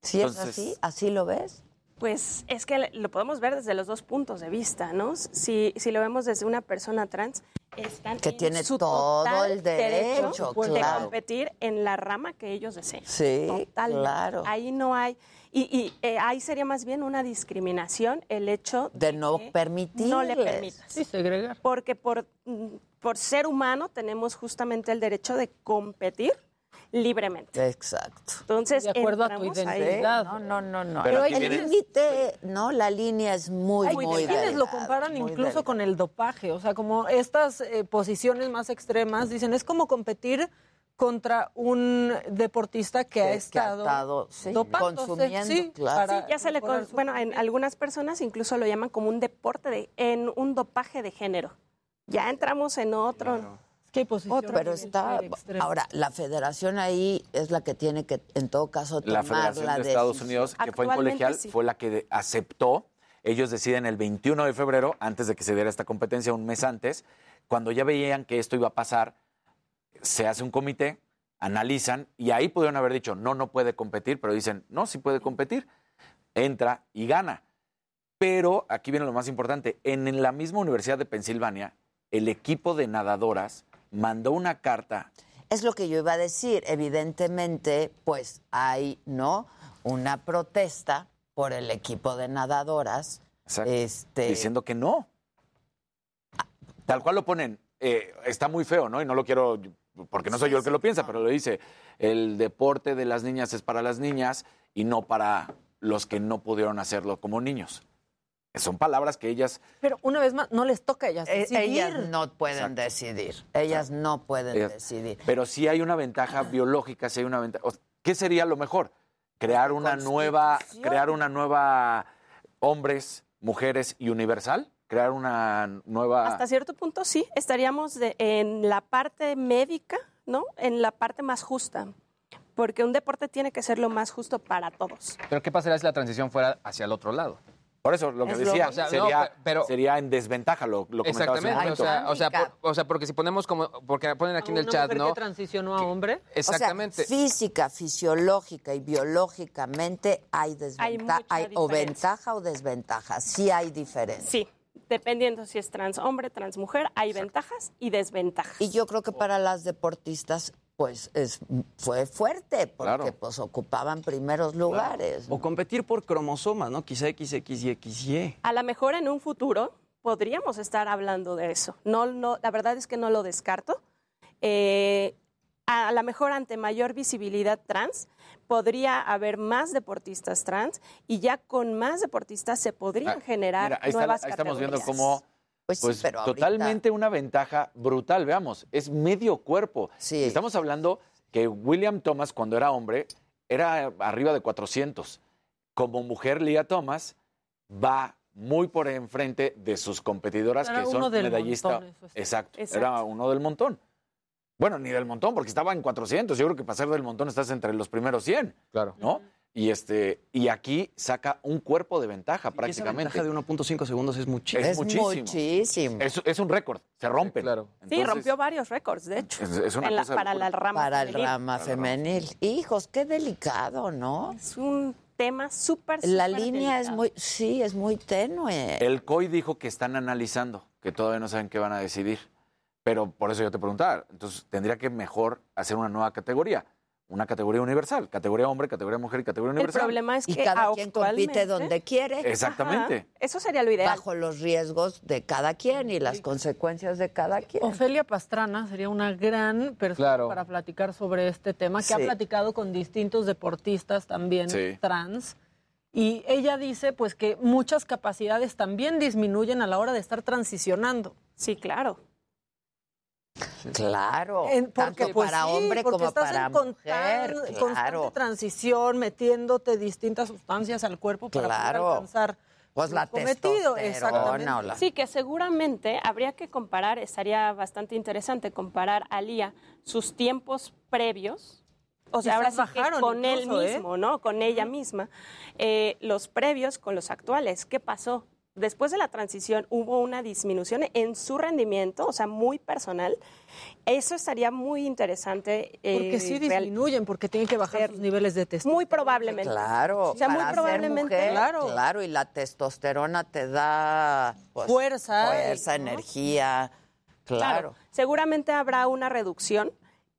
¿Sí es así? ¿Así lo ves?
Pues es que lo podemos ver desde los dos puntos de vista, ¿no? Si, si lo vemos desde una persona trans, están
Que
en
tiene
su
todo
total
el derecho,
de
claro.
competir en la rama que ellos deseen.
Sí,
Totalmente.
claro.
Ahí no hay, y, y, eh, ahí sería más bien una discriminación el hecho
De no
no le permitas.
Sí, segregar.
Porque por, mm, por ser humano tenemos justamente el derecho de competir libremente.
Exacto.
Entonces,
De acuerdo a tu
entramos ahí.
identidad.
No, no, no, no.
Pero aquí
el límite, no, la línea es muy,
Hay
muy
quienes lo comparan incluso
delgada.
con el dopaje, o sea, como estas eh, posiciones más extremas, dicen, es como competir contra un deportista que,
Que-
ha
que ha
estado,
sí, consumiendo,
sí,
claro.
para
Sí, ya se le,
mejorar
con-
su
bueno, en algunas personas incluso lo llaman como un deporte de, en un dopaje de género. Ya entramos en otro.
¿Qué hay posiciones
Pero está, ahora, la federación ahí es la que tiene que, en todo caso,
La
tomar
Federación
la
de Estados. Unidos, que fue en colegial,
sí.
fue la que de- aceptó. Ellos deciden el 21 de febrero, antes de que se diera esta competencia, un mes antes, cuando ya veían que esto iba a pasar, se hace un comité, analizan y ahí pudieron haber dicho, no, no puede competir, pero dicen, no, sí puede competir, entra y gana. Pero aquí viene lo más importante, en la misma Universidad de Pensilvania, el equipo de nadadoras mandó una carta.
Es lo que yo iba a decir. Evidentemente, pues hay, ¿no? Una protesta por el equipo de nadadoras. Este,
Diciendo que no. Tal cual lo ponen. eh, está muy feo, ¿no? Y no lo quiero, porque no soy yo el que lo piensa, pero lo dice. El deporte de las niñas es para las niñas y no para los que no pudieron hacerlo como niños. Son palabras que ellas
Pero una vez más, no les toca a ellas
Eh,
decidir.
ellas no pueden decidir. Ellas no pueden
Ellas-
decidir.
Pero sí hay una ventaja biológica, sí hay una ventaja. ¿Qué sería lo mejor? Crear una nueva, crear una nueva hombres, mujeres y universal, crear una nueva.
Hasta cierto punto sí, estaríamos de- en la parte médica, ¿no? En la parte más justa. Porque un deporte tiene que ser lo más justo para todos.
Pero ¿qué pasaría si la transición fuera hacia el otro lado?
Por eso lo que
Es lo-
decía
o sea, no,
sería,
pero-
sería en desventaja, lo, lo comentaba hace un
Exactamente, o
momento.
sea, o, sea, por- o sea, porque si ponemos como, porque ponen aquí en el chat, ¿no?
que transicionó a hombre.
Exactamente.
O sea, física, fisiológica y biológicamente hay desventaja,
mucha
hay, o ventaja o desventaja. Sí hay diferencia.
Sí, dependiendo si es trans hombre, trans mujer, hay ventajas y desventajas.
Y yo creo que para las deportistas, pues es, fue fuerte, porque pues ocupaban primeros lugares.
O competir por cromosomas, ¿no? Quizá XX y XY.
A lo mejor en un futuro podríamos estar hablando de eso. No, no, la verdad es que no lo descarto. Eh, a lo mejor ante mayor visibilidad trans podría haber más deportistas trans y ya con más deportistas se podrían generar
Mira, ahí, está-
nuevas
ahí estamos viendo
categorías.
cómo
Pues sí,
pues,
pero ahorita-
totalmente una ventaja brutal, veamos, es medio cuerpo. Estamos hablando que William Thomas cuando era hombre era arriba de 400. Como mujer, Leah Thomas va muy por enfrente de sus competidoras
Era
que son
uno del
medallistas.
montón, eso es.
Exacto,
Exacto.
era uno del montón. Bueno, ni del montón, porque estaba en 400. Yo creo que para ser del montón estás entre los primeros 100.
Claro.
¿No? Y, este, y aquí saca un cuerpo de ventaja
Y esa
prácticamente.
ventaja de 1.5 segundos es muchísimo.
Es muchísimo. Es, es un récord, se rompen. claro.
Sí, rompió varios récords, de hecho.
Es- es una
la-
cosa
para la rama
Para el
femenil.
rama femenil. Hijos, qué delicado, ¿no?
Es un tema súper,
La línea es muy, sí, es muy tenue.
El COI dijo que están analizando, que todavía no saben qué van a decidir. Pero por eso yo te preguntaba, entonces tendría que mejor hacer una nueva categoría, una categoría universal, categoría hombre, categoría mujer y categoría
El
universal.
problema es
Y
que
cada quien compite donde quiere.
Exactamente.
Ajá, Eso sería lo ideal.
Bajo los riesgos de cada quien y las consecuencias de cada quien.
Ofelia Pastrana sería una gran persona
Claro.
para platicar sobre este tema, que ha platicado con distintos deportistas también
Sí.
trans. Y ella dice pues que muchas capacidades también disminuyen a la hora de estar transicionando.
Sí, claro.
Claro.
En- porque,
tanto
pues,
para
sí,
hombre
porque
como
estás
para
en
mujer.
constante
Claro.
transición, metiéndote distintas sustancias al cuerpo para
Claro.
poder alcanzar
Pues la
el cometido. Exactamente.
la-
Sí, que seguramente habría que comparar, estaría bastante interesante comparar a Lía sus tiempos previos, o sea, ahora sí que
bajaron
con él
¿eh?
mismo, ¿no? Con ella misma, eh, los previos con los actuales. ¿Qué pasó? Después de la transición hubo una disminución en su rendimiento, o sea, muy personal. Eso estaría muy interesante. eh,
Porque sí disminuyen, porque tienen que bajar sus niveles de testosterona.
Muy probablemente.
Claro,
O sea, muy
para ser
probablemente.
mujer,
Claro.
claro, y la testosterona te da pues,
Fuerza,
fuerza,
¿no?
energía, claro.
Seguramente habrá una reducción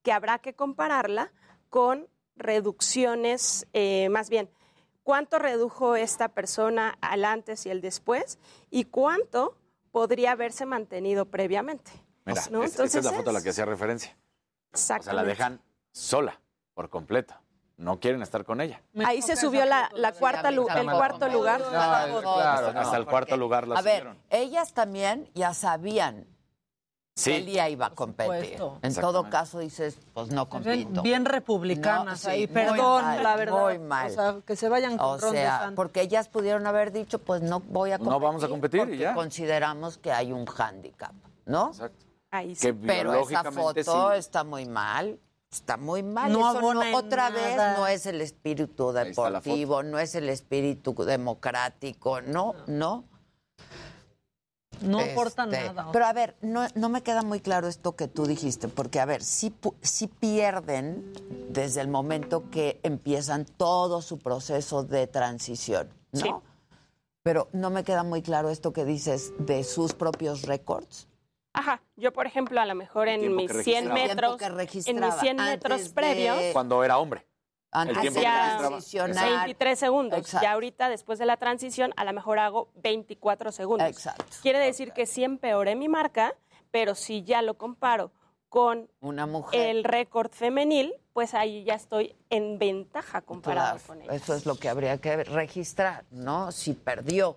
que habrá que compararla con reducciones, eh, más bien, cuánto redujo esta persona al antes y el después y cuánto podría haberse mantenido previamente.
Mira,
¿no?
es- esa es la
Entonces
foto a la que hacía referencia. O sea, la dejan sola, por completo. No quieren estar con ella.
Ahí se subió la, la cuarta lu- el cuarto lugar.
Hasta, hasta el cuarto lugar la
A ver, ellas también ya sabían
Sí.
que Lía iba a competir. En todo caso dices, pues no compito.
Bien, republicanas
No, sí,
ahí, perdón,
mal,
la verdad.
muy mal.
O sea, que se vayan con
O sea, porque ellas pudieron haber dicho, pues no voy a competir.
No vamos a competir y ya.
consideramos que hay un hándicap, ¿no?
Exacto.
Ahí sí.
Que
Pero esa foto
sí.
está muy mal. Está muy mal.
No
Eso otra vez no es el espíritu deportivo, no es el espíritu democrático, no, no.
No aporta
Este,
nada. o
Pero a ver, no, no me queda muy claro esto que tú dijiste, porque a ver, sí, pu- sí pierden desde el momento que empiezan todo su proceso de transición, ¿no?
Sí.
Pero no me queda muy claro esto que dices de sus propios récords.
Ajá, yo por ejemplo, a lo mejor en mis
que
100
registraba.
metros, en mis
registraba
100
antes
metros
de-
previos,
Cuando era hombre.
Antes
El registraba.
transicionar.
23 segundos.
Exacto.
Ya ahorita, después de la transición, a lo mejor hago 24 segundos.
Exacto.
Quiere decir que sí empeoré mi marca, pero si ya lo comparo con
Una mujer.
el récord femenil, pues ahí ya estoy en ventaja comparado
Claro,
con ella.
Eso es lo que habría que registrar, ¿no? Si perdió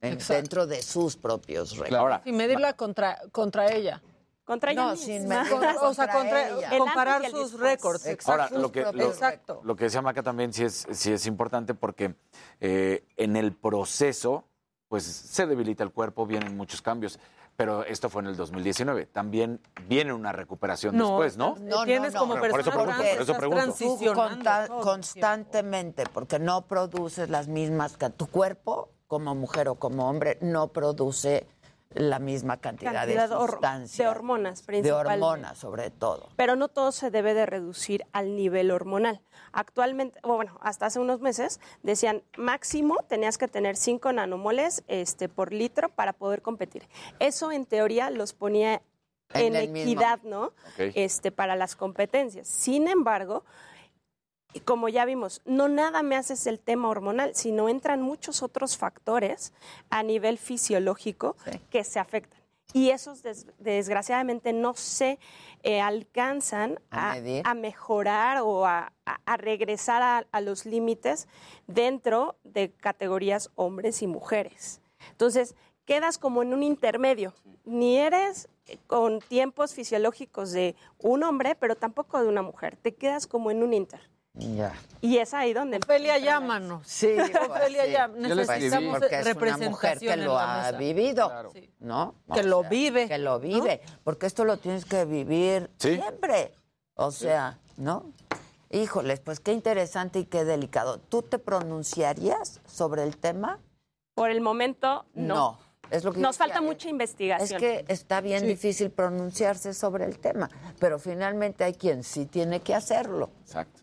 en- dentro de sus propios récords.
Ahora,
Y medirla contra, contra ella.
Contra ella
No,
misma.
sin *laughs* medir
Con- o sea,
contra
contra, comparar sus récords.
Exacto.
Ahora, lo que, lo,
Exacto.
lo que decía Maca también sí es, sí es importante porque eh, en el proceso, pues se debilita el cuerpo, vienen muchos cambios. Pero esto fue en el 2019. También viene una recuperación
No,
después, ¿no?
No,
Tienes
no,
como
no.
Por eso
persona
pregunto, por eso pregunto.
Constantemente, porque no produces las mismas, ca- tu cuerpo como mujer o como hombre no produce la misma cantidad,
Cantidad
de sustancias.
de hormonas,
De
principalmente.
hormonas, sobre todo.
Pero no todo se debe de reducir al nivel hormonal. Actualmente, bueno, hasta hace unos meses decían máximo tenías que tener 5 nanomoles este, por litro para poder competir. Eso en teoría los ponía
En
en,
el mismo-
equidad, ¿no? Este, para las competencias. Sin embargo, como ya vimos, no nada me haces el tema hormonal, sino entran muchos otros factores a nivel fisiológico
Sí.
que se afectan. Y esos, des- desgraciadamente, no se eh, alcanzan
A
a,
medir.
a mejorar o a, a- regresar a, a los límites dentro de categorías hombres y mujeres. Entonces, quedas como en un intermedio. Ni eres eh, con tiempos fisiológicos de un hombre, pero tampoco de una mujer. Te quedas como en un inter.
Ya.
Y es ahí donde...
Ofelia, llámanos.
Sí, *laughs*
Ofelia,
escribí.
necesitamos
porque es una mujer que lo ha vivido,
Claro.
Sí.
¿no?
Que lo
sea,
vive,
Que lo vive, porque esto lo tienes que vivir
Sí.
siempre. O sea, ¿no? Híjoles, pues qué interesante y qué delicado. ¿Tú te pronunciarías sobre el tema?
Por el momento, no.
Es lo que
Nos falta
es-
mucha
Es
investigación.
que está bien difícil pronunciarse sobre el tema, pero finalmente hay quien sí tiene que hacerlo.
Exacto.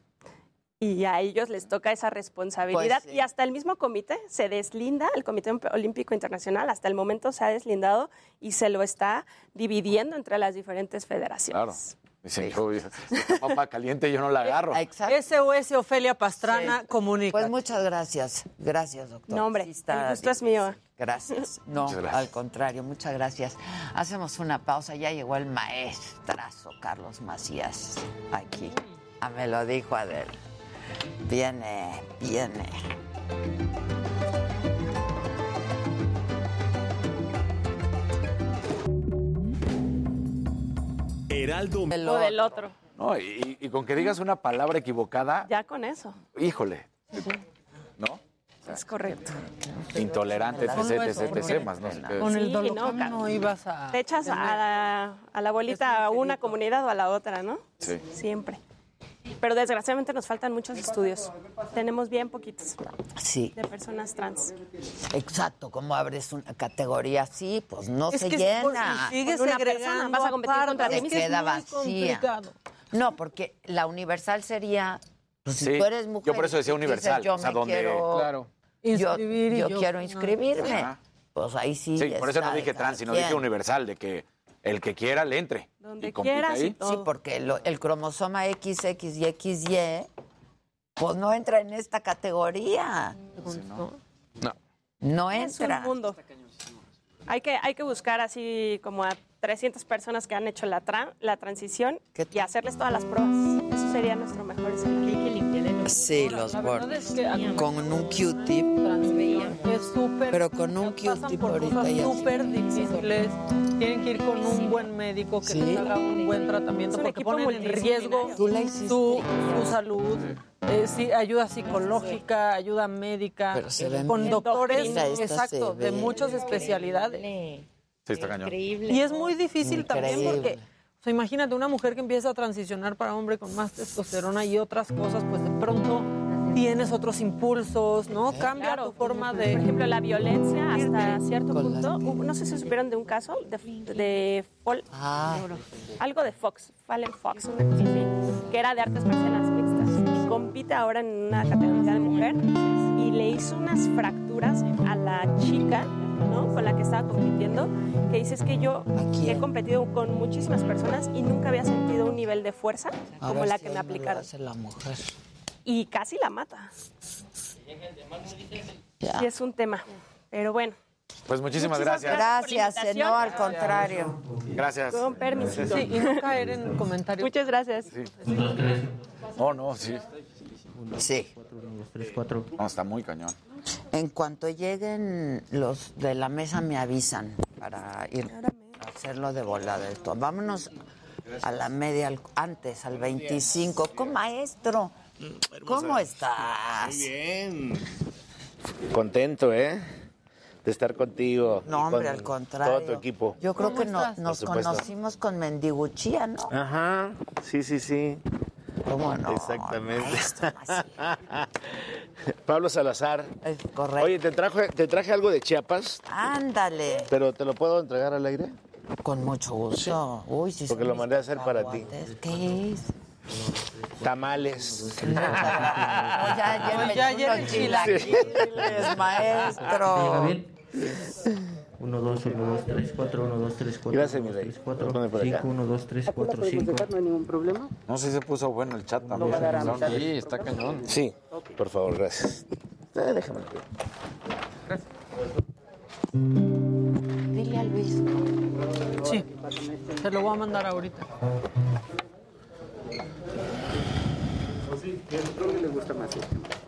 Y a ellos les toca esa responsabilidad.
Pues sí.
Y hasta el mismo comité se deslinda, el Comité Olímpico Internacional, hasta el momento se ha deslindado y se lo está dividiendo entre las diferentes
Claro.
federaciones.
Dicen, yo, esta papa caliente yo no la agarro. *laughs*
Exacto.
SOS Ofelia Pastrana comunica.
Pues muchas gracias. Gracias, doctor.
No, hombre,
Sí está
el gusto es mío.
Gracias. No,
gracias.
al contrario, muchas gracias. Hacemos una pausa. Ya llegó el maestrazo Carlos Macías aquí. Ah, me lo dijo Adel. Viene, viene.
Heraldo.
O del otro.
No, y, y con que digas una palabra equivocada,
Ya con eso.
híjole. ¿No?
Es correcto.
Intolerante, etc, etc, etc,
porque
más no sé qué.
Con el dolor
no,
ibas a...
Te echas a la, a la bolita a una comunidad o a la otra, ¿no?
Sí.
Siempre. Pero desgraciadamente nos faltan muchos estudios. Tenemos bien poquitos
Sí,
de personas trans.
exacto. ¿Cómo abres una categoría así? Pues no
Es
se
que
llena.
sigue
Con una persona, vas a competir
aparte,
contra ti
queda vacía.
complicado.
No, porque la universal sería, pues si tú eres mujer.
yo por eso decía
y dices,
universal,
yo
o sea,
me
donde-
quiero-
Claro.
yo,
Inscribir y
yo
yo-
quiero inscribirme.
Ajá.
Pues ahí sí.
Sí, por eso no dije trans, sino
quien.
dije universal, de que el que quiera le entre.
Donde
y
quieras y
ahí.
todo.
Sí, porque lo- el cromosoma XX y XY, pues no entra en esta categoría.
No.
No
Es
entra.
un mundo. Hay que, hay que buscar así como a 300 personas que han hecho la, tra- la transición
¿Qué
y hacerles todas las pruebas. Eso sería nuestro mejor escenario.
Sí, los bordes. Con un Q-tip.
es súper...
Pero con un Q-tip ahorita ya.
súper difíciles. Tienen que ir con un buen médico que les haga un buen tratamiento porque ponen en riesgo su, su salud. Eh, sí, ayuda psicológica, ayuda médica,
Pero se ven
con
bien.
doctores, exacto, de muchas especialidades.
Sí, está cañón.
Y es muy difícil también porque, o sea, imagínate una mujer que empieza a transicionar para hombre con más testosterona y otras cosas, pues de pronto tienes otros impulsos, ¿no? Cambia tu forma de...
Por ejemplo, la violencia hasta cierto punto. No sé si supieron de un caso de, de Fol- algo de Fox, Fallen Fox, una cosa así, que era de artes marciales mixtas. Y compite ahora en una categoría de mujer y le hizo unas fracturas a la chica, ¿no? Con la que estaba compitiendo, que dice es que yo he competido con muchísimas personas y nunca había sentido un nivel de fuerza
A
como la
si
que me aplicaron.
la mujer.
Y casi la mata. Sí, es un tema. Pero bueno.
Pues muchísimas
Muchísimas
gracias.
Gracias, eh, no al contrario.
Gracias.
Con permiso.
Sí, y no caer en comentarios.
Muchas gracias.
Oh, no, sí.
Sí.
No, está muy cañón.
En cuanto lleguen los de la mesa me avisan para ir a hacerlo de volada esto. Vámonos a la media antes, al 25. ¿Cómo, maestro? ¿Cómo estás?
Muy bien. Contento, ¿eh? De estar contigo.
No, hombre,
con
al contrario.
Todo tu equipo.
Yo creo que no- nos conocimos con Mendiguchía, ¿no?
Ajá, sí, sí, sí.
¿Cómo no?
Exactamente. *laughs* Pablo Salazar.
correcto.
Oye, te traje, te traje algo de Chiapas,
Ándale.
pero ¿te lo puedo entregar al aire?
Con mucho gusto. Uy, sí.
Porque lo mandé a hacer para ti.
¿Qué es?
Tamales.
No, *laughs* ya, ya, *laughs*
ya
chilaquiles, maestro.
1, 2, 1, 2, 3, 4, 1, 2, 3, 4,
Gracias,
1,
mi
2,
rey.
3, 4,
Pone por acá.
5, 1, 2, 3, 4, 5.
No hay ningún problema.
No sé si se puso bueno el chat también. Sí, está cañón.
Sí, por favor, gracias. Eh, déjame.
Dile a Luis.
Sí, te lo voy a mandar ahorita.
Creo que le gusta más este.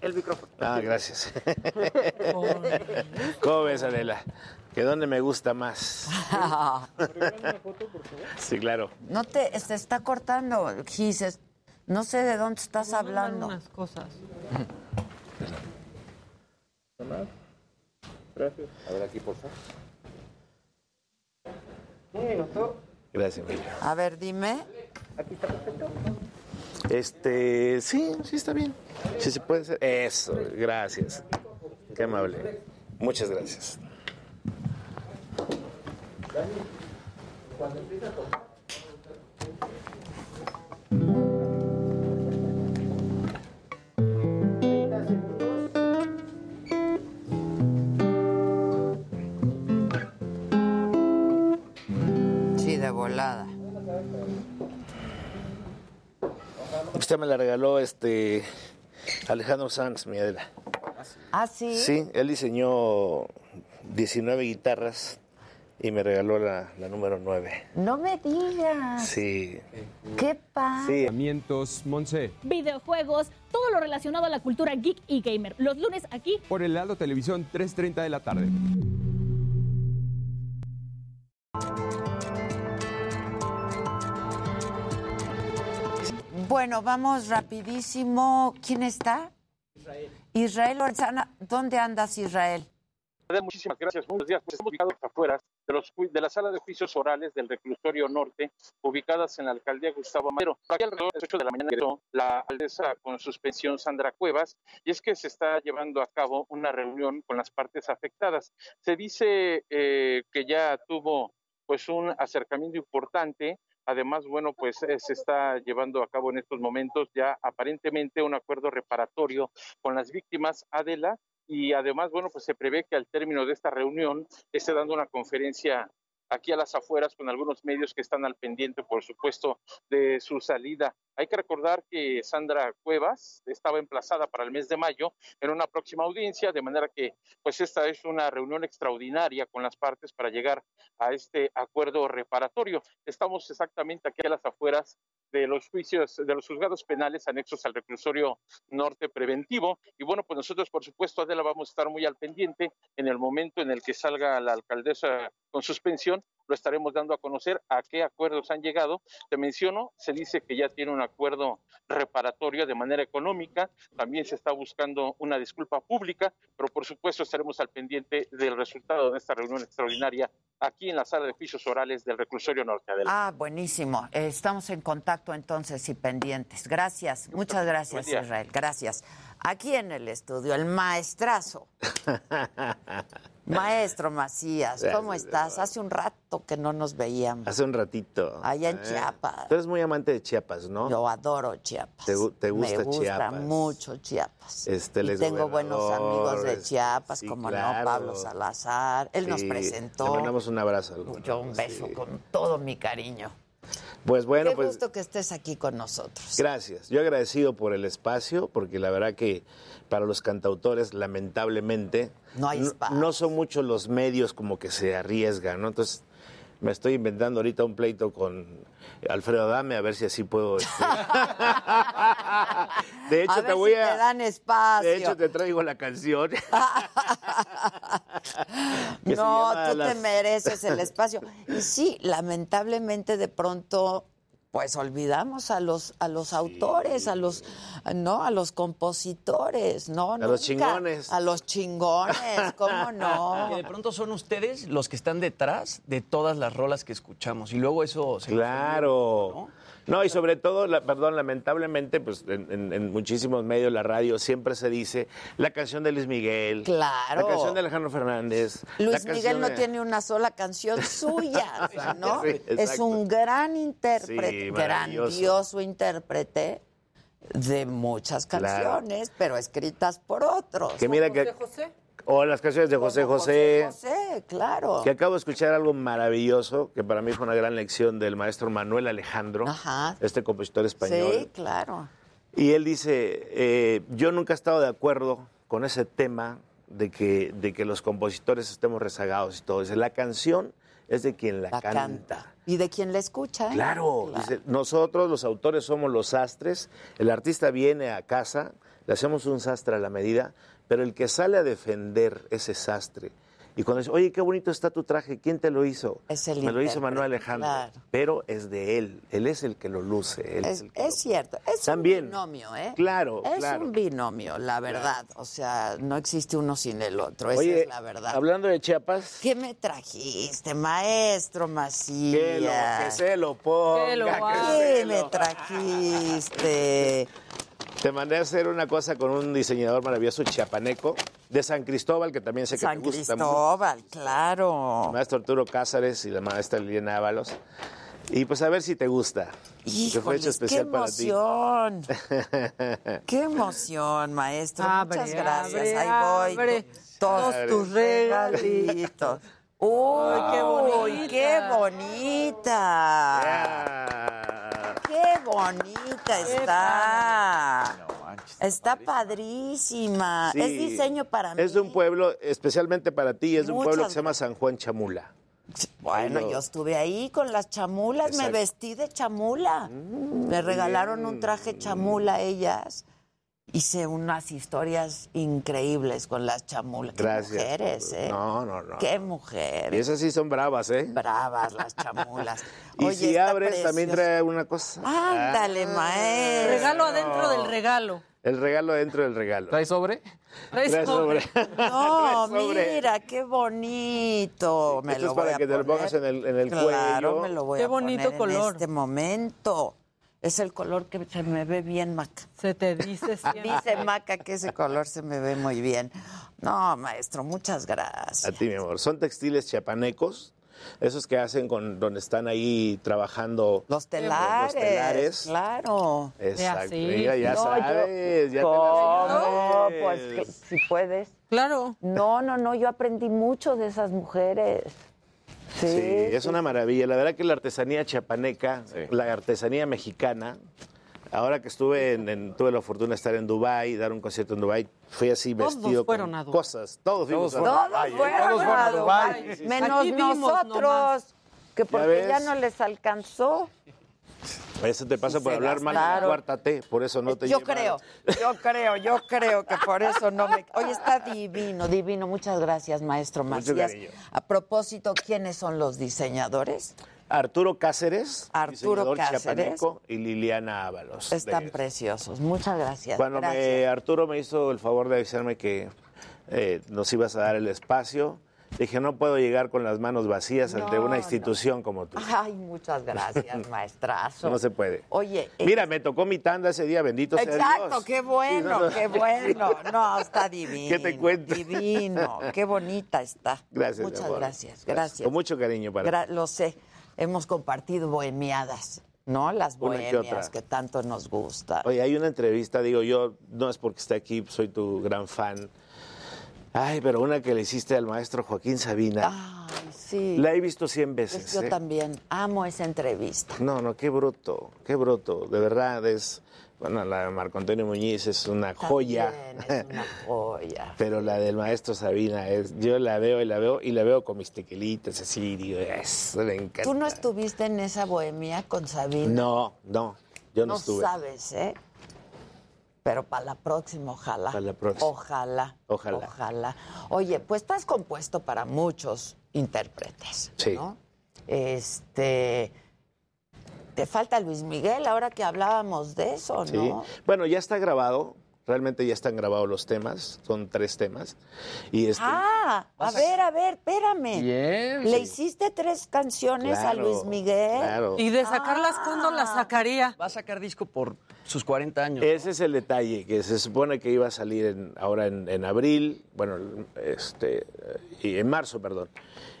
El micrófono.
Ah, gracias. *laughs* ¿Cómo ves, Adela? ¿Que dónde me gusta más? *laughs* Sí, claro.
No te, se está cortando, Gises. No sé de dónde estás hablando.
unas cosas.
Gracias.
A ver aquí, por favor.
Un minuto.
Gracias, Emilio.
A ver, dime.
Aquí está perfecto.
Este, sí, sí está bien. Sí se puede hacer. Eso, gracias. Qué amable. Muchas gracias.
Sí,
Me la regaló este Alejandro Sanz, mi Adela.
¿Ah, sí?
Sí, él diseñó 19 guitarras y me regaló la, la número 9.
No me digas.
Sí.
¿Qué padre.
Sí.
Monse.
Videojuegos, todo lo relacionado a la cultura geek y gamer. Los lunes aquí.
Por el Lado Televisión, 3.30 de la tarde.
Bueno, vamos rapidísimo. ¿Quién está? Israel Lorenzana. ¿Dónde andas, Israel?
Muchísimas gracias. Buenos días. Pues estamos ubicados afuera de, los, de la sala de juicios orales del reclusorio norte, ubicadas en la alcaldía Gustavo Madero. Aquí alrededor de las 8 de la mañana llegó la alcaldesa con suspensión Sandra Cuevas, y es que se está llevando a cabo una reunión con las partes afectadas. Se dice eh, que ya tuvo pues un acercamiento importante. Además, bueno, pues eh, se está llevando a cabo en estos momentos ya aparentemente un acuerdo reparatorio con las víctimas. Adela, y además, bueno, pues se prevé que al término de esta reunión esté dando una conferencia aquí a las afueras con algunos medios que están al pendiente, por supuesto, de su salida. Hay que recordar que Sandra Cuevas estaba emplazada para el mes de mayo en una próxima audiencia, de manera que pues esta es una reunión extraordinaria con las partes para llegar a este acuerdo reparatorio. Estamos exactamente aquí a las afueras de los juicios, de los juzgados penales anexos al reclusorio norte preventivo. Y bueno, pues nosotros, por supuesto, Adela, vamos a estar muy al pendiente en el momento en el que salga la alcaldesa con suspensión lo estaremos dando a conocer a qué acuerdos han llegado. Te menciono, se dice que ya tiene un acuerdo reparatorio de manera económica, también se está buscando una disculpa pública, pero por supuesto estaremos al pendiente del resultado de esta reunión extraordinaria aquí en la sala de juicios orales del reclusorio norte. Adela.
Ah, buenísimo. Eh, Estamos en contacto entonces y pendientes. Gracias, muchas gracias. Israel, gracias. Aquí en el estudio, el maestrazo. *laughs* Maestro Macías, ¿cómo estás? Hace un rato que no nos veíamos.
Hace un ratito.
Allá en
Eh,
Chiapas.
Tú eres muy amante de Chiapas, ¿no?
Yo adoro Chiapas.
¿Te, gu- te gusta
Me gusta
Chiapas?
mucho Chiapas.
Este,
y tengo buenos amigos de Chiapas,
sí,
como
claro.
no, Pablo Salazar. Él nos presentó.
Le mandamos un abrazo.
Yo un beso con todo mi cariño.
Pues bueno,
Qué
pues
gusto que estés aquí con nosotros.
gracias. Yo agradecido por el espacio, porque la verdad que para los cantautores, lamentablemente,
No hay espacio.
no son muchos los medios como que se arriesgan, ¿no? Entonces, me estoy inventando ahorita un pleito con Alfredo Adame, a ver si así puedo. este, *laughs* De hecho,
a
te voy
si
a.
te dan espacio.
De hecho, te traigo la canción. *laughs* *laughs*
no, tú te mereces el espacio. Y sí, lamentablemente de pronto pues olvidamos a los a los autores, a los no, a los compositores, no,
A los chingones.
a los chingones, ¿cómo *laughs*
Que
no?
de pronto son ustedes los que están detrás de todas las rolas que escuchamos. Y luego eso se
Claro. No, y sobre todo, la- perdón, lamentablemente, pues en, en- en muchísimos medios, la radio, siempre se dice la canción de Luis Miguel.
Claro.
La canción de Alejandro Fernández.
Luis Miguel no
de-
tiene una sola canción suya, *laughs* ¿no?
Sí,
es un gran intérprete,
Sí,
grandioso intérprete de muchas
Claro.
canciones, pero escritas por otros.
Que mira que...
José.
O las canciones de José José.
José, claro.
Que acabo de escuchar algo maravilloso, que para mí fue una gran lección del maestro Manuel Alejandro,
Ajá.
este compositor español.
Sí, claro.
Y él dice, eh, yo nunca he estado de acuerdo con ese tema de que, de que los compositores estemos rezagados y todo. Dice, la canción es de quien la,
La
canta.
canta. Y de quien la escucha. ¿eh?
Claro, dice, nosotros los autores somos los sastres, el artista viene a casa, le hacemos un sastre a la medida, pero el que sale a defender ese sastre, y cuando dice, oye, qué bonito está tu traje, ¿quién te lo hizo?
Es el
Me lo hizo Manuel Alejandro,
claro.
pero es de él, él es el que lo luce. Él es
Es,
el que
es cierto, es
También.
un binomio, ¿eh?
Claro,
Es
claro.
un binomio, la verdad. O sea, no existe uno sin el otro, esa
Oye,
es la verdad.
hablando de Chiapas,
¿Qué me trajiste, maestro Macías?
que, lo, que se lo ponga.
Que lo
que se
¿Qué me
lo-
trajiste? *laughs* *laughs*
Te mandé a hacer una cosa con un diseñador maravilloso chiapaneco de San Cristóbal, que también sé que
San
te gusta mucho.
Cristóbal, claro.
El maestro Arturo Cázares y la maestra Liliana Ábalos. Y pues a ver si te gusta. que fue hecho
Híjoles, qué
especial para ti.
emoción. *laughs* Qué emoción, maestro.
Abre,
Muchas gracias.
abre,
Ahí voy.
abre.
Todos
Abre.
tus regalitos. Uy, qué
bonita.
qué bonita. Qué bonita está. Está padrísima.
Sí.
Es diseño para mí.
Es de un pueblo, especialmente para ti, es de un
Muchas
pueblo que se llama San Juan Chamula.
Bueno, yo estuve ahí con las chamulas, me vestí de chamula. me regalaron un traje chamula a ellas. Hice unas historias increíbles con las chamulas. Qué
Gracias.
mujeres, ¿eh?
No, no, no.
Qué
Y
mujeres.
esas sí son bravas, ¿eh?
Bravas las *laughs* chamulas.
Y
Oye,
si abres, también trae una cosa.
Ándale, maestro.
Regalo adentro del regalo.
El regalo dentro del regalo.
¿Trae sobre?
Trae
Trae
sobre.
sobre. *laughs*
No,
Trae sobre.
mira, qué bonito. Me
Esto
lo
es para
voy a
que te lo
poner.
pongas en el- en el
Claro,
cuello.
me lo voy
Qué
a
bonito
poner
color.
en este momento. Es el color que se me ve bien, Maca.
Se te dice *laughs* siempre.
Dice Maca que ese color se me ve muy bien. No, maestro, muchas gracias.
A ti, mi amor. Son textiles chiapanecos, esos que hacen con donde están ahí trabajando
Los telares.
Los telares.
Claro.
Exacto. Mira, ya
No, yo-
sabes, ya te
¿Cómo?
la sabes.
Pues que, si puedes.
Claro.
No, no, no, yo aprendí mucho de esas mujeres. Sí,
Sí, es
sí.
una maravilla. La verdad que la artesanía chiapaneca, la artesanía mexicana, ahora que estuve en, en- tuve la fortuna de estar en Dubái, dar un concierto en Dubái, fui así
Todos
vestido
fueron
con
a
cosas, todos fuimos a
Todos
Dubái, ¿eh?
fueron
Todos fueron
a Dubái. menos
Aquí
nosotros,
nomás.
que porque ya no les alcanzó.
Eso te pasa por hablar mal de la cuarta T, por eso no te
Yo
llevaron.
creo, yo creo, yo *laughs* creo que por eso no me... Oye, está divino, divino. Muchas gracias, maestro Macías. A propósito, ¿quiénes son los diseñadores?
Arturo Cáceres,
Arturo Cáceres.
y Liliana Ábalos.
Están
de-
preciosos. Muchas gracias.
Cuando
gracias.
me, Arturo me hizo el favor de avisarme que eh, nos ibas a dar el espacio, dije, no puedo llegar con las manos vacías ante una
no.
institución como tú.
Ay, muchas gracias, *laughs* maestrazo.
No se puede.
Oye, eh,
Mira, me tocó mi tanda ese día, bendito sea
Exacto, qué bueno,
no,
qué bueno. No, está divino.
¿Qué te cuento?
Divino, qué bonita está.
Gracias,
Muchas
amor.
gracias, gracias.
Con mucho cariño para
Gra- lo sé, hemos compartido bohemiadas, ¿no? Las
que
bohemias que tanto nos gustan.
Oye, hay una entrevista, digo yo, no es porque esté aquí, soy tu gran fan. Ay, pero una que le hiciste al maestro Joaquín Sabina.
Ay, sí.
La he visto 100 veces.
Yo
¿eh?
también amo esa entrevista.
No, no, qué bruto, qué bruto. De verdad es. Bueno, la de Marco Antonio Muñiz es una joya.
También es una *laughs* joya.
Pero la del maestro Sabina es. Yo la veo y la veo y la veo con mis tequilitas así, digo, eso me encanta.
¿Tú no estuviste en esa bohemia con Sabina?
No, no, yo no,
no
estuve.
sabes, ¿eh? Pero para la próxima, ojalá.
Para la próxima.
Ojalá.
Ojalá.
Ojalá. Oye, pues estás compuesto para muchos intérpretes.
Sí.
¿no? Este. Te falta Luis Miguel, ahora que hablábamos de eso,
Sí.
¿no?
Bueno, ya está grabado. Realmente ya están grabados los temas. Son tres temas. Y este,
Ah, a ver, a ver, espérame.
Bien.
¿Le hiciste tres canciones a Luis Miguel?
claro.
Y de sacarlas, ¿cuándo las sacaría?
Va a sacar disco por sus 40 años.
Ese es el detalle, que se supone que iba a salir en- ahora en, en abril, bueno, este, y en marzo, perdón.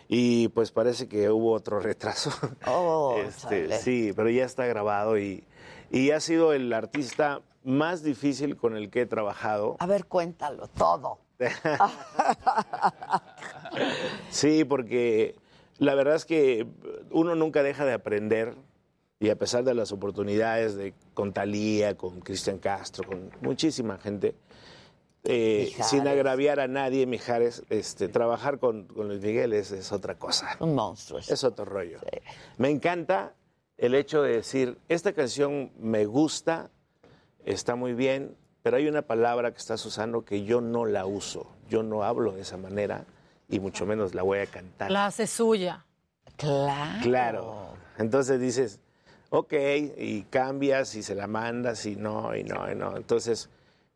Y pues parece que hubo otro *laughs* retraso.
Oh,
Este, sí, pero ya está grabado y, y ha sido el artista más difícil con el que he trabajado.
A ver, cuéntalo todo. *laughs*
Sí, porque la verdad es que uno nunca deja de aprender y a pesar de las oportunidades de con Talía, con Cristian Castro, con muchísima gente, eh, sin agraviar a nadie, Mijares, este, trabajar con, con Luis Miguel es, es otra cosa.
Un monstruo.
Es otro rollo. Me encanta el hecho de decir, esta canción me gusta, está muy bien, pero hay una palabra que estás usando que yo no la uso. Yo no hablo de esa manera y mucho menos la voy a cantar.
La hace suya.
Claro.
Claro. Entonces dices, ok, y cambias y se la mandas y no, y no, y no. Entonces,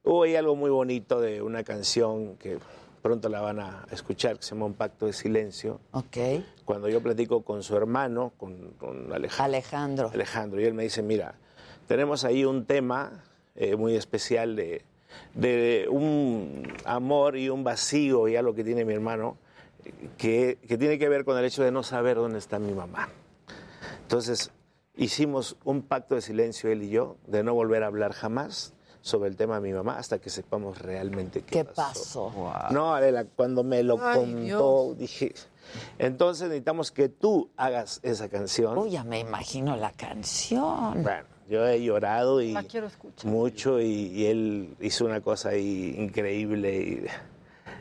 hubo ahí algo muy bonito de una canción que pronto la van a escuchar, que se llama Un Pacto de Silencio.
Ok.
Cuando yo platico con su hermano, con, con Alejandro.
Alejandro.
Alejandro, y él me dice, mira, tenemos ahí un tema eh, muy especial de, de un amor y un vacío, ya lo que tiene mi hermano, que, que tiene que ver con el hecho de no saber dónde está mi mamá. Entonces, hicimos un pacto de silencio él y yo, de no volver a hablar jamás sobre el tema de mi mamá hasta que sepamos realmente qué,
¿Qué pasó?
No, Adela, cuando me lo
Ay,
contó,
Dios.
dije, entonces necesitamos que tú hagas esa canción.
Uy, ya me imagino la canción.
Bueno, yo he llorado y
La quiero escuchar.
mucho y, y él hizo una cosa ahí increíble y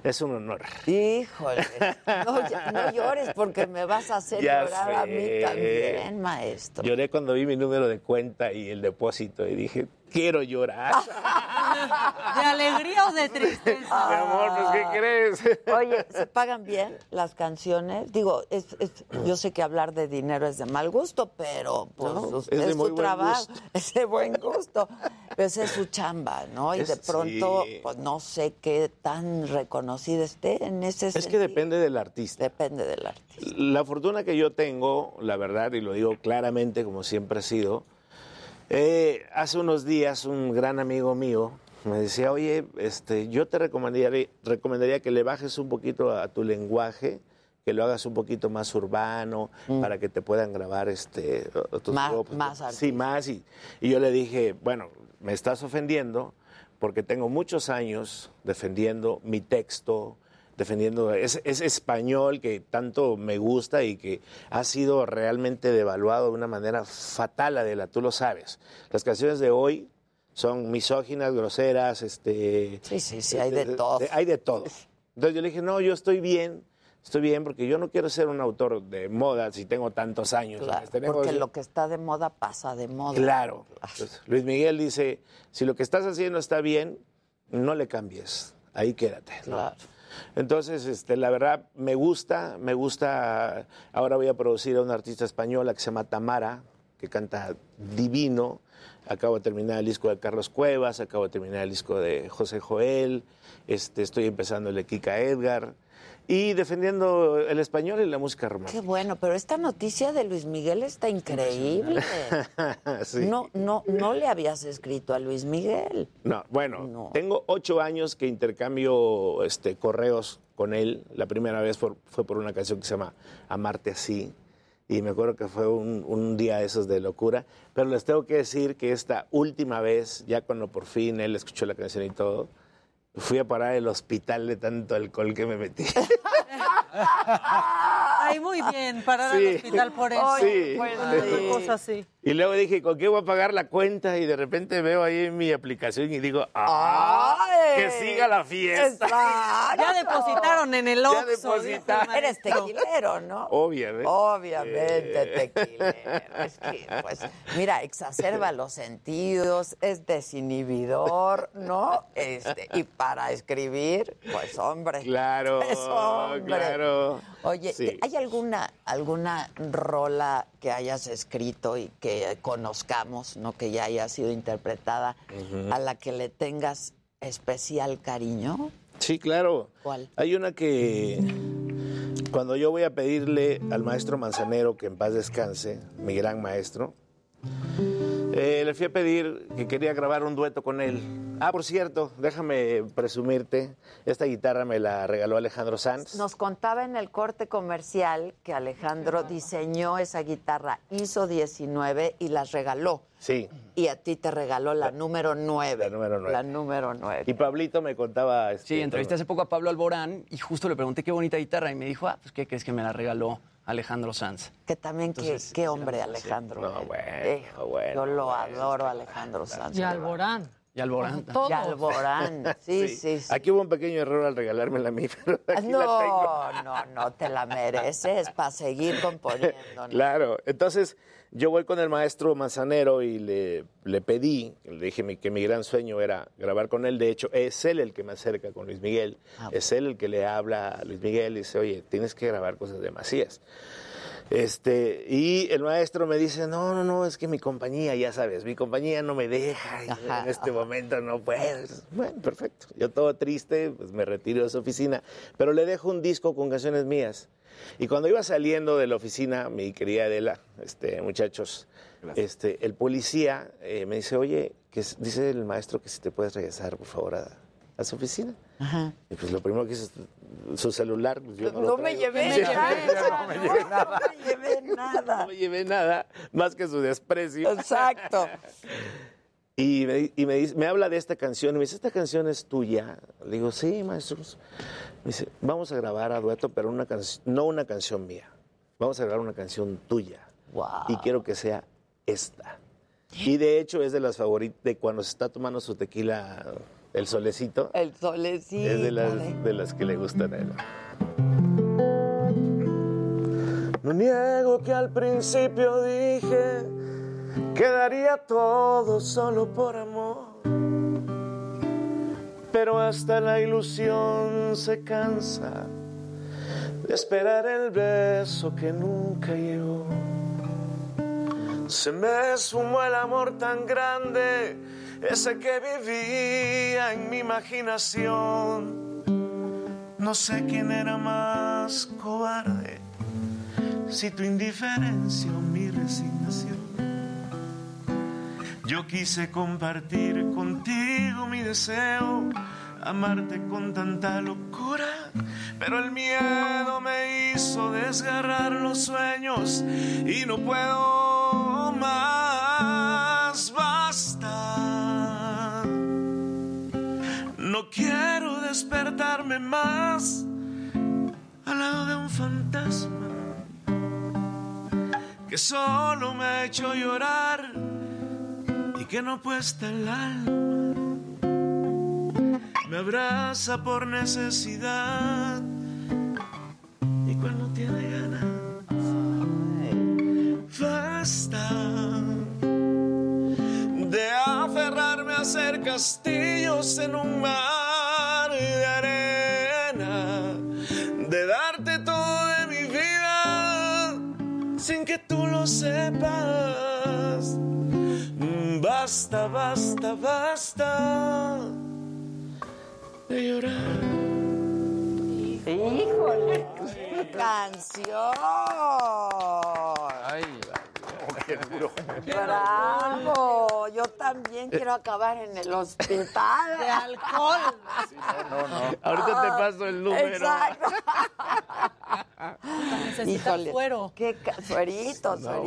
es un honor.
Híjole. *laughs* No, llores porque me vas a hacer
Ya
llorar a mí también, maestro.
Lloré cuando vi mi número de cuenta y el depósito y dije, quiero llorar. *laughs*
¿De alegría o de tristeza?
Mi amor, pues ¿qué crees? *laughs*
Oye, ¿se pagan bien las canciones? Digo, es, es- yo sé que hablar de dinero es de mal gusto, pero pues
No,
usted
es de
es su trabajo,
gusto. *laughs*
es de buen gusto. Pero esa es su chamba, ¿no? Y
Es-
de pronto,
sí.
pues no sé qué tan reconocida esté en ese
Es que depende del artista.
Depende del artista.
La fortuna que yo tengo, la verdad, y lo digo claramente como siempre ha sido, eh, hace unos días un gran amigo mío me decía, oye, este, yo te recomendaría, recomendaría que le bajes un poquito a tu lenguaje, que lo hagas un poquito más urbano, para que te puedan grabar este, tus
Mm. Más-
grupos".
más
Sí, más. Y, y yo le dije, bueno, me estás ofendiendo porque tengo muchos años defendiendo mi texto, defendiendo ese, ese español que tanto me gusta y que ha sido realmente devaluado de una manera fatal, Adela, tú lo sabes. Las canciones de hoy son misóginas, groseras, este...
Sí, sí, sí, hay de todo.
Hay de todo. Entonces yo le dije, no, yo estoy bien estoy bien porque yo no quiero ser un autor de moda si tengo tantos años.
Claro,
Tenemos-
porque lo que está de moda pasa de moda.
Claro. Entonces, Luis Miguel dice, si lo que estás haciendo está bien, no le cambies, ahí quédate. ¿no? Entonces, este, la verdad, me gusta, me gusta, ahora voy a producir a una artista española que se llama Tamara, que canta divino, acabo de terminar el disco de Carlos Cuevas, acabo de terminar el disco de José Joel, este, estoy empezando el de Kika Edgar, y defendiendo el español y la música romántica.
Qué bueno, pero esta noticia de Luis Miguel está increíble. *laughs*
Sí.
No, no, no le habías escrito a Luis Miguel.
No, bueno, tengo ocho años que intercambio este, correos con él. La primera vez fue, fue por una canción que se llama Amarte así. Y me acuerdo que fue un, un día de esos de locura. Pero les tengo que decir que esta última vez, ya cuando por fin él escuchó la canción y todo, fui a parar el hospital de tanto alcohol que me metí. *laughs*
Ay, muy bien, parar
Sí.
al hospital por eso.
Sí.
Con
Sí.
una cosa así.
Y luego dije, ¿con qué voy a pagar la cuenta? Y de repente veo ahí en mi aplicación y digo, ¡ah! ¡Que siga la fiesta!
Ya depositaron en el
Ya
Oxxo.
depositaron.
dijo el
Eres tequilero, ¿no?
Obviamente.
Obviamente, tequilero. Es que, pues, mira, exacerba los sentidos, es desinhibidor, ¿no? Este, y para escribir, pues, hombre.
Claro,
Es hombre.
claro.
Oye,
Sí.
¿hay alguna, alguna rola que hayas escrito y que conozcamos, ¿no? Que ya haya sido interpretada, a la que le tengas especial cariño?
Sí, claro.
¿Cuál?
Hay una que cuando yo voy a pedirle al maestro Manzanero que en paz descanse, mi gran maestro, eh, le fui a pedir que quería grabar un dueto con él. Ah, por cierto, déjame presumirte, esta guitarra me la regaló Alejandro Sanz.
Nos contaba en el corte comercial que Alejandro diseñó esa guitarra, hizo 19 y las regaló.
Sí.
Y a ti te regaló la número 9.
La número nueve.
La número 9.
Y Pablito me contaba... este,
Sí, entrevisté hace poco a Pablo Alborán y justo le pregunté qué bonita guitarra y me dijo, ah, pues qué crees que me la regaló Alejandro Sanz.
Que también, qué-
Entonces,
qué, hombre Alejandro.
No,
eh.
bueno,
Yo lo adoro, Alejandro Sanz.
Y Alborán.
Y Alborán.
Todos.
Y Alborán. Sí, sí, sí.
Aquí hubo un pequeño error al regalármela a mí, *laughs* pero aquí la tengo.
No, no, no, te la mereces para seguir componiendo. ¿no?
Claro, entonces yo voy con el maestro Manzanero y le, le pedí, le dije mi- que mi gran sueño era grabar con él. De hecho, es él el que me acerca con Luis Miguel.
Ah.
Es él el que le habla a Luis Miguel y dice, oye, tienes que grabar cosas de Macías. Este, y el maestro me dice, no, no, no, es que mi compañía, ya sabes, mi compañía no me deja, y
Ajá,
en este momento no puedes. Bueno, perfecto. Yo todo triste, pues me retiro de su oficina, pero le dejo un disco con canciones mías. Y cuando iba saliendo de la oficina, mi querida Adela, este, muchachos, este, el policía eh, me dice, oye, que dice el maestro que si te puedes regresar, por favor, a, a su oficina.
Ajá.
Y pues lo primero que hice es su celular. pues, yo no, lo
No me llevé *laughs*
Sí.
nada.
No me llevé nada.
No me llevé nada.
No me llevé nada más que su desprecio.
Exacto. *laughs*
Y, me, y me, dice- me habla de esta canción y me dice, ¿esta canción es tuya? Le digo, sí, maestros. Me dice, vamos a grabar a dueto, pero una canc- no una canción mía. Vamos a grabar una canción tuya.
Wow.
Y quiero que sea esta. Y de hecho es de las favoritas, de cuando se está tomando su tequila, el solecito.
El solecito.
Es de las, de las que le gustan a él. No niego que al principio dije que daría todo solo por amor. Pero hasta la ilusión se cansa de esperar el beso que nunca llegó. Se me esfumó el amor tan grande, ese que vivía en mi imaginación. No sé quién era más cobarde, si tu indiferencia o mi resignación. Yo quise compartir contigo mi deseo, amarte con tanta locura, pero el miedo me hizo desgarrar los sueños y no puedo más, basta. No quiero despertarme más al lado de un fantasma que solo me ha hecho llorar que no cuesta el alma, me abraza por necesidad
y cuando tiene ganas, basta de aferrarme a hacer castillos en un mar de arena, de darte todo de mi vida sin que tú lo sepas. Basta, basta, basta de llorar.
¡Híjole! ¡Qué canción!
Ay,
qué duro.
¡Bravo! Yo también quiero acabar en el hospital.
De alcohol.
No, no. Ahorita te paso el número.
Exacto.
Necesita fuero.
Qué suerito,
No,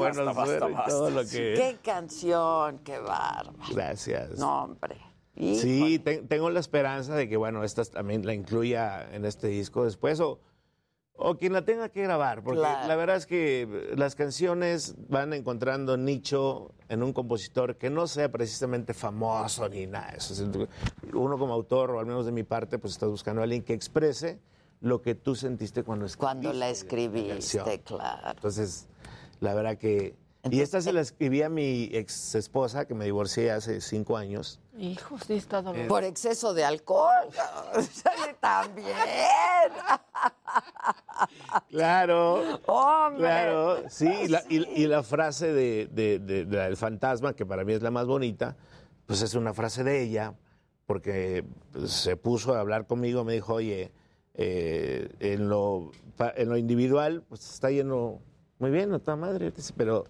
todo lo que-
Qué canción, qué bárbaro.
Gracias.
No, hombre.
Sí, te- tengo la esperanza de que, bueno, esta también la incluya en este disco después o, o quien la tenga que grabar, porque
Claro.
la verdad es que las canciones van encontrando nicho en un compositor que no sea precisamente famoso ni nada. eso. Uno como autor, o al menos de mi parte, pues estás buscando a alguien que exprese lo que tú sentiste cuando escribiste.
Cuando la escribiste, claro.
Entonces, la verdad que... y esta se la escribí a mi ex esposa, que me divorcié hace cinco años.
Hijo, sí está doloroso.
Por exceso de alcohol. *laughs* También.
Claro.
Hombre.
Claro, sí, y la, y- y la frase de, de- de- de la del fantasma, que para mí es la más bonita, pues es una frase de ella, porque pues, se puso a hablar conmigo, me dijo, oye, eh, en, lo, en lo individual, pues está yendo muy bien, no está madre, pero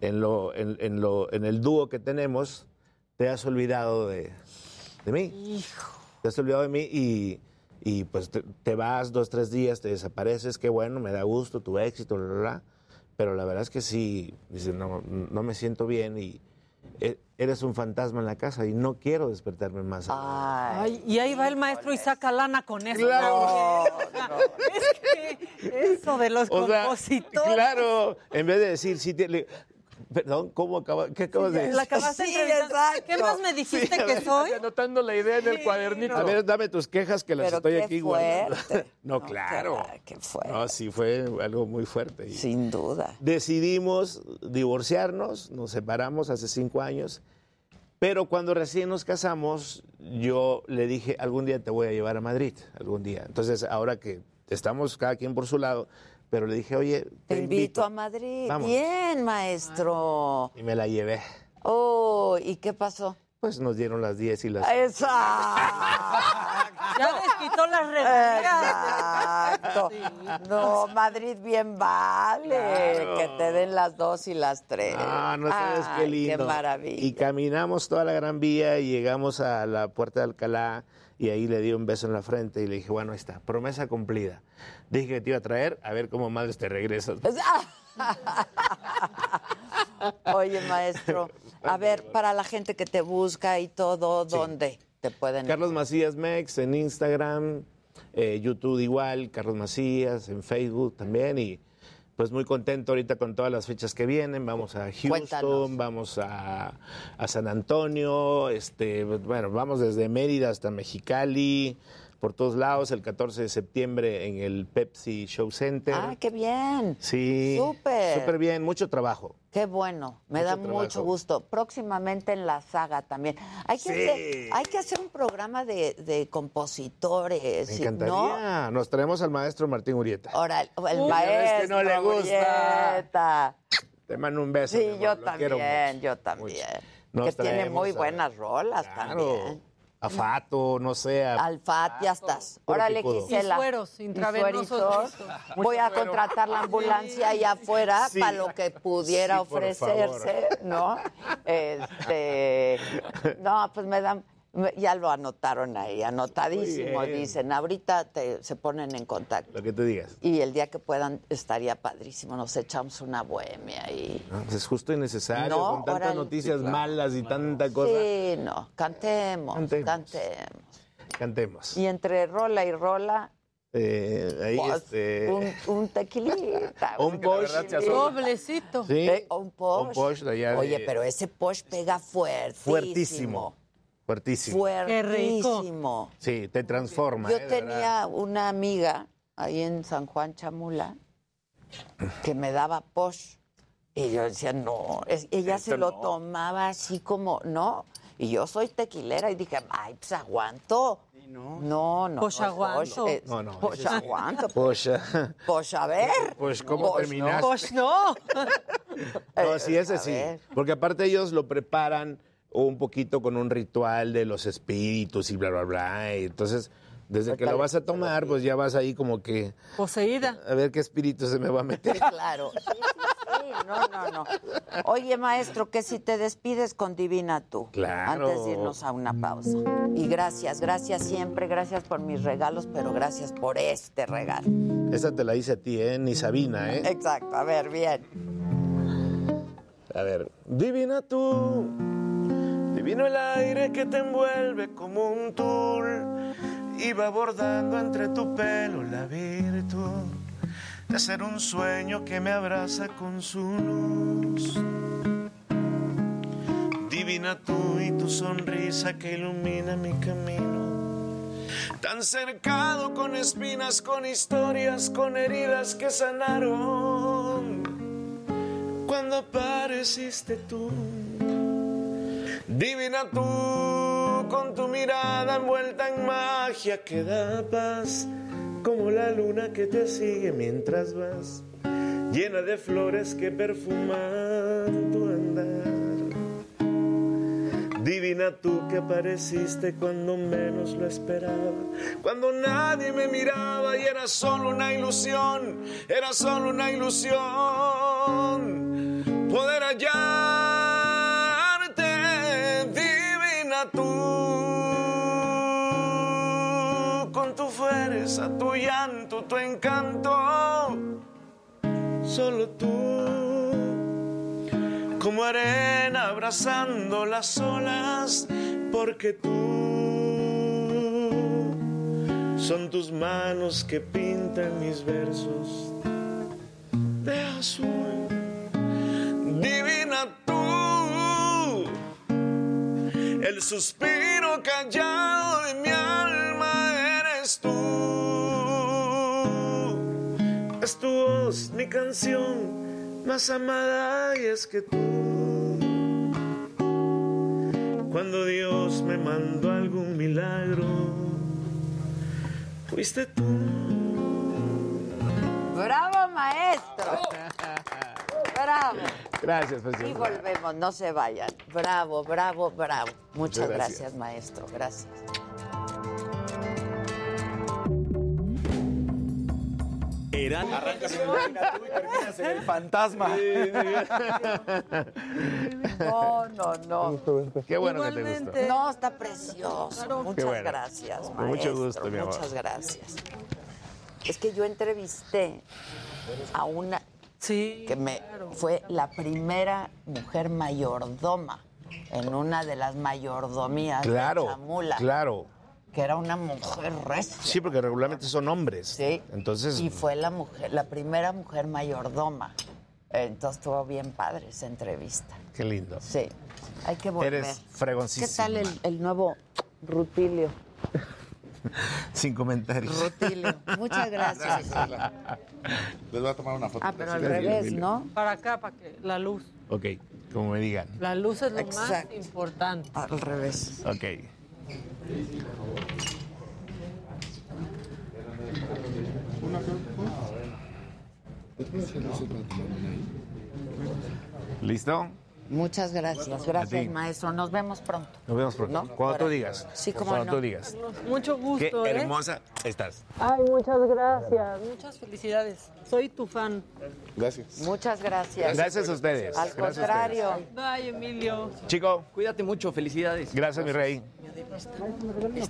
en, lo, en, en lo, en el dúo que tenemos, te has olvidado de, de mí. Te has olvidado de mí y, y, pues te, te vas dos, tres días, te desapareces, qué bueno, me da gusto, tu éxito, bla, bla, bla. Pero la verdad es que sí, dice, no, no me siento bien y eres un fantasma en la casa y no quiero despertarme más.
Ay, y ahí va el maestro y saca lana con eso.
Claro. *laughs*
Es que eso de los
O sea,
compositores.
claro, en vez de decir, te- le- *laughs* perdón, ¿cómo acaba, ¿qué acabas de
La acabaste
Sí.
¿Qué más me dijiste
Sí,
que
ver,
soy?
Anotando la idea en el cuadernito.
A ver, dame tus quejas que las
Pero
estoy
qué
aquí guardando.
fuerte. *laughs*
No, claro.
Qué fuerte.
No, sí, fue algo muy fuerte.
Sin duda.
Decidimos divorciarnos, nos separamos hace cinco años, pero cuando recién nos casamos, yo le dije, algún día te voy a llevar a Madrid, algún día. Entonces, ahora que estamos cada quien por su lado, pero le dije, oye,
Te invito a Madrid.
Vamos.
Bien, maestro.
Y me la llevé.
Oh, ¿y qué pasó?
Pues nos dieron las 10 y las...
¡Esa! *laughs*
Ya les quitó las.
Exacto. No, Madrid bien vale.
Claro.
Que te den las dos y las tres.
Ah, no sabes qué lindo.
Qué maravilla.
Y caminamos toda la Gran Vía y llegamos a la puerta de Alcalá y ahí le di un beso en la frente y le dije, bueno, ahí está, promesa cumplida. Dije que te iba a traer, a ver cómo madres te regresas. *laughs*
Oye, maestro, a ver, para la gente que te busca y todo, ¿dónde te pueden
Carlos Macías Mex en Instagram, eh, YouTube igual, Carlos Macías, en Facebook también y pues muy contento ahorita con todas las fechas que vienen. Vamos a Houston,
Cuéntanos.
vamos a, a San Antonio, este, bueno, vamos desde Mérida hasta Mexicali, por todos lados, el 14 de septiembre en el Pepsi Show Center.
Ah, qué bien.
Sí,
Súper.
súper bien, mucho trabajo.
Qué bueno, me
Mucho
da
trabajo.
mucho gusto. Próximamente en la saga también. Hay que,
Sí.
hacer, hay que hacer un programa de, de compositores.
Me
¿no?
encantaría. Nos traemos al maestro Martín Urieta.
Ahora, el
Uy,
maestro
que no le gusta.
Urieta.
Te mando un beso.
Sí, yo también, yo también. Que tiene muy buenas rolas también.
A Fato, no sé. a-
Alfat, ya estás. Órale. Gisela.
Y sueros intravenosos.
sueritos. Voy a contratar la ambulancia allá afuera
Sí.
para lo que pudiera
Sí,
ofrecerse, ¿no? Este, no, pues me dan, ya lo anotaron ahí, anotadísimo, dicen. Ahorita te- se ponen en contacto.
Lo que tú digas.
Y el día que puedan estaría padrísimo, nos echamos una bohemia y...
No, pues es justo y necesario,
No,
con tantas noticias
Sí, claro.
malas y tanta cosa.
Sí, no, cantemos,
Cantemos.
cantemos.
Cantemos.
Y entre rola y rola,
Eh, ahí
pues,
este.
un, un tequilita. *laughs*
Un posh.
Doblecito.
Sí.
Un posh.
Un posh de allá de-
Oye, pero ese posh pega fuertísimo.
Fuertísimo. Fuertísimo.
Fuertísimo.
Sí, te transforma.
Yo
eh,
tenía una amiga ahí en San Juan Chamula que me daba posh. Y yo decía, no, es- ella
Esto
se lo
no.
tomaba así como, ¿no? Y yo soy tequilera y dije, ay, pues aguanto. No, no, no.
Pues
no,
aguanto.
eh,
No, no,
Pues
ese sí.
aguanto.
Pues,
Pues a ver.
Pues, ¿cómo terminaste?
no.
Pues *laughs* no.
No, sí, ese
a
sí. Porque aparte ellos lo preparan un poquito con un ritual de los espíritus y bla, bla, bla. Y entonces, desde que lo vas a tomar, pues ya vas ahí como que
Poseída.
a ver qué espíritu se me va a meter. *laughs*
Claro. Sí, sí, sí. No, no, no. Oye, maestro, que si te despides con Divina tú.
Claro.
Antes de irnos a una pausa. Y gracias, gracias siempre, gracias por mis regalos, pero gracias por este regalo.
Esa te la hice a ti, ¿eh? Ni Sabina, ¿eh?
Exacto, a ver, bien.
A ver.
Divina tú, divino el aire que te envuelve como un tul y va bordando entre tu pelo la virtud de ser un sueño que me abraza con su luz. Divina tú y tu sonrisa que ilumina mi camino. Tan cercado con espinas, con historias, con heridas que sanaron cuando apareciste tú. Divina tú, con tu mirada envuelta en magia que da paz, como la luna que te sigue mientras vas, llena de flores que perfuman tu andar. Divina tú que apareciste cuando menos lo esperaba, cuando nadie me miraba y era solo una ilusión, era solo una ilusión poder hallarte, divina tú, con tu fuerza, tu llanto, tu encanto, solo tú. Como arena abrazando las olas, porque tú son tus manos que pintan mis versos de azul. Divina tú, el suspiro callado de mi alma eres tú. Es tu voz, mi canción más amada y es que tú, cuando Dios me mandó algún milagro, fuiste tú.
¡Bravo, maestro! *laughs* ¡Bravo!
Gracias,
Y
presidente.
volvemos, no se vayan. Bravo, bravo, bravo. Muchas
Gracias.
gracias, maestro. Gracias.
Arrancas en Divina tú y terminas en el fantasma.
No, no, no.
Qué bueno que te gustó.
Igualmente.
No, está precioso. Muchas
bueno.
gracias,
Con
maestro.
mucho gusto, mi amor.
Muchas gracias. Es que yo entrevisté a una
Sí.
que me fue la primera mujer mayordoma en una de las mayordomías de
Claro,
Chamula,
claro.
que era una mujer recia.
Sí, porque regularmente son hombres.
Sí.
Entonces,
Y fue la mujer, la primera mujer mayordoma. Entonces estuvo bien padre esa entrevista.
qué lindo.
Sí, hay que volver.
Eres
¿Qué
fregoncísima.
tal el, el nuevo Rutilio? *laughs*
Sin comentarios.
Rutilio, muchas gracias.
Les voy a tomar una foto.
Ah, pero al
Gracias,
revés. ¿no?
Para acá, para que la luz.
Ok, como me digan.
La luz es lo
Exacto.
más importante.
Al revés.
Ok. ¿Listo?
Muchas gracias. Gracias, maestro. Nos vemos pronto.
Nos vemos pronto.
¿No?
Cuando tú digas.
Sí, cómo
Cuando
no.
tú digas.
Mucho
Qué
gusto, ¿eh?
hermosa estás.
Ay, muchas gracias. Muchas felicidades. Soy tu fan.
Gracias.
Muchas gracias.
Gracias a ustedes.
Al
Gracias a
contrario.
Bye, Emilio.
Chico,
Cuídate mucho, felicidades.
gracias, mi rey.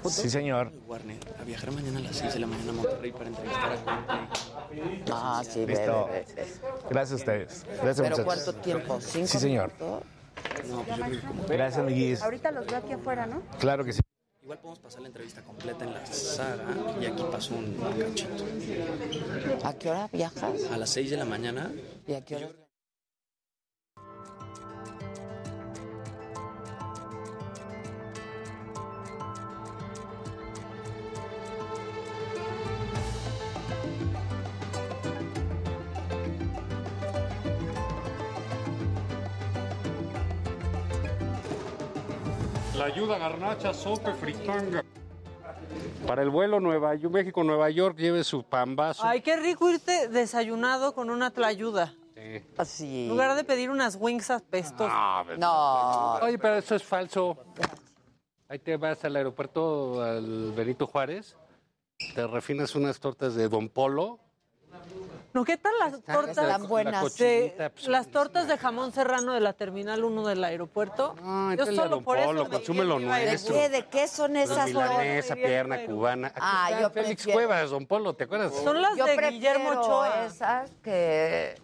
Sí, señor.
Warner a viajar mañana a las 6 de la mañana a Monterrey para entrevistar a Coldplay.
Ah, sí, ve,
Listo.
ve, ve.
Gracias a ustedes. Gracias,
¿Pero
muchachos.
cuánto tiempo? ¿Cinco
Sí, señor.
minutos?
No, pues yo creo que como...
Gracias, amiguis.
Ahorita los veo aquí afuera, ¿no?
Claro que sí.
Igual podemos pasar la entrevista completa en la saga y aquí pasó un cachito.
¿A qué hora viajas?
A las 6 de la mañana
¿Y a qué hora?
Garnacha, sope, fritanga. Para el vuelo Nueva York, México-Nueva York, lleve su pambazo.
Ay, qué rico irte desayunado con una tlayuda.
Sí.
Así.
En lugar de pedir unas wings apestosas.
No. Oye, pero eso es falso. Ahí te vas al aeropuerto, al Benito Juárez, te refinas unas tortas de Don Polo.
No, ¿qué tal las tortas?
están La buenas. cochinita,
de-
pues,
las tortas de jamón serrano de la Terminal 1 del aeropuerto. Yo
entrale a
solo por eso
Polo,
me
consume lo
iría a ir.
¿De
nuestro.
qué? ¿De qué son
Pues
esas
milanesa,
tortas?
pierna cubana. Aquí
Ah,
está
yo
Félix
prefiero-
Cuevas, Don Polo, ¿te acuerdas?
Son las
Yo
de
prefiero
Guillermo Ochoa.
esas que...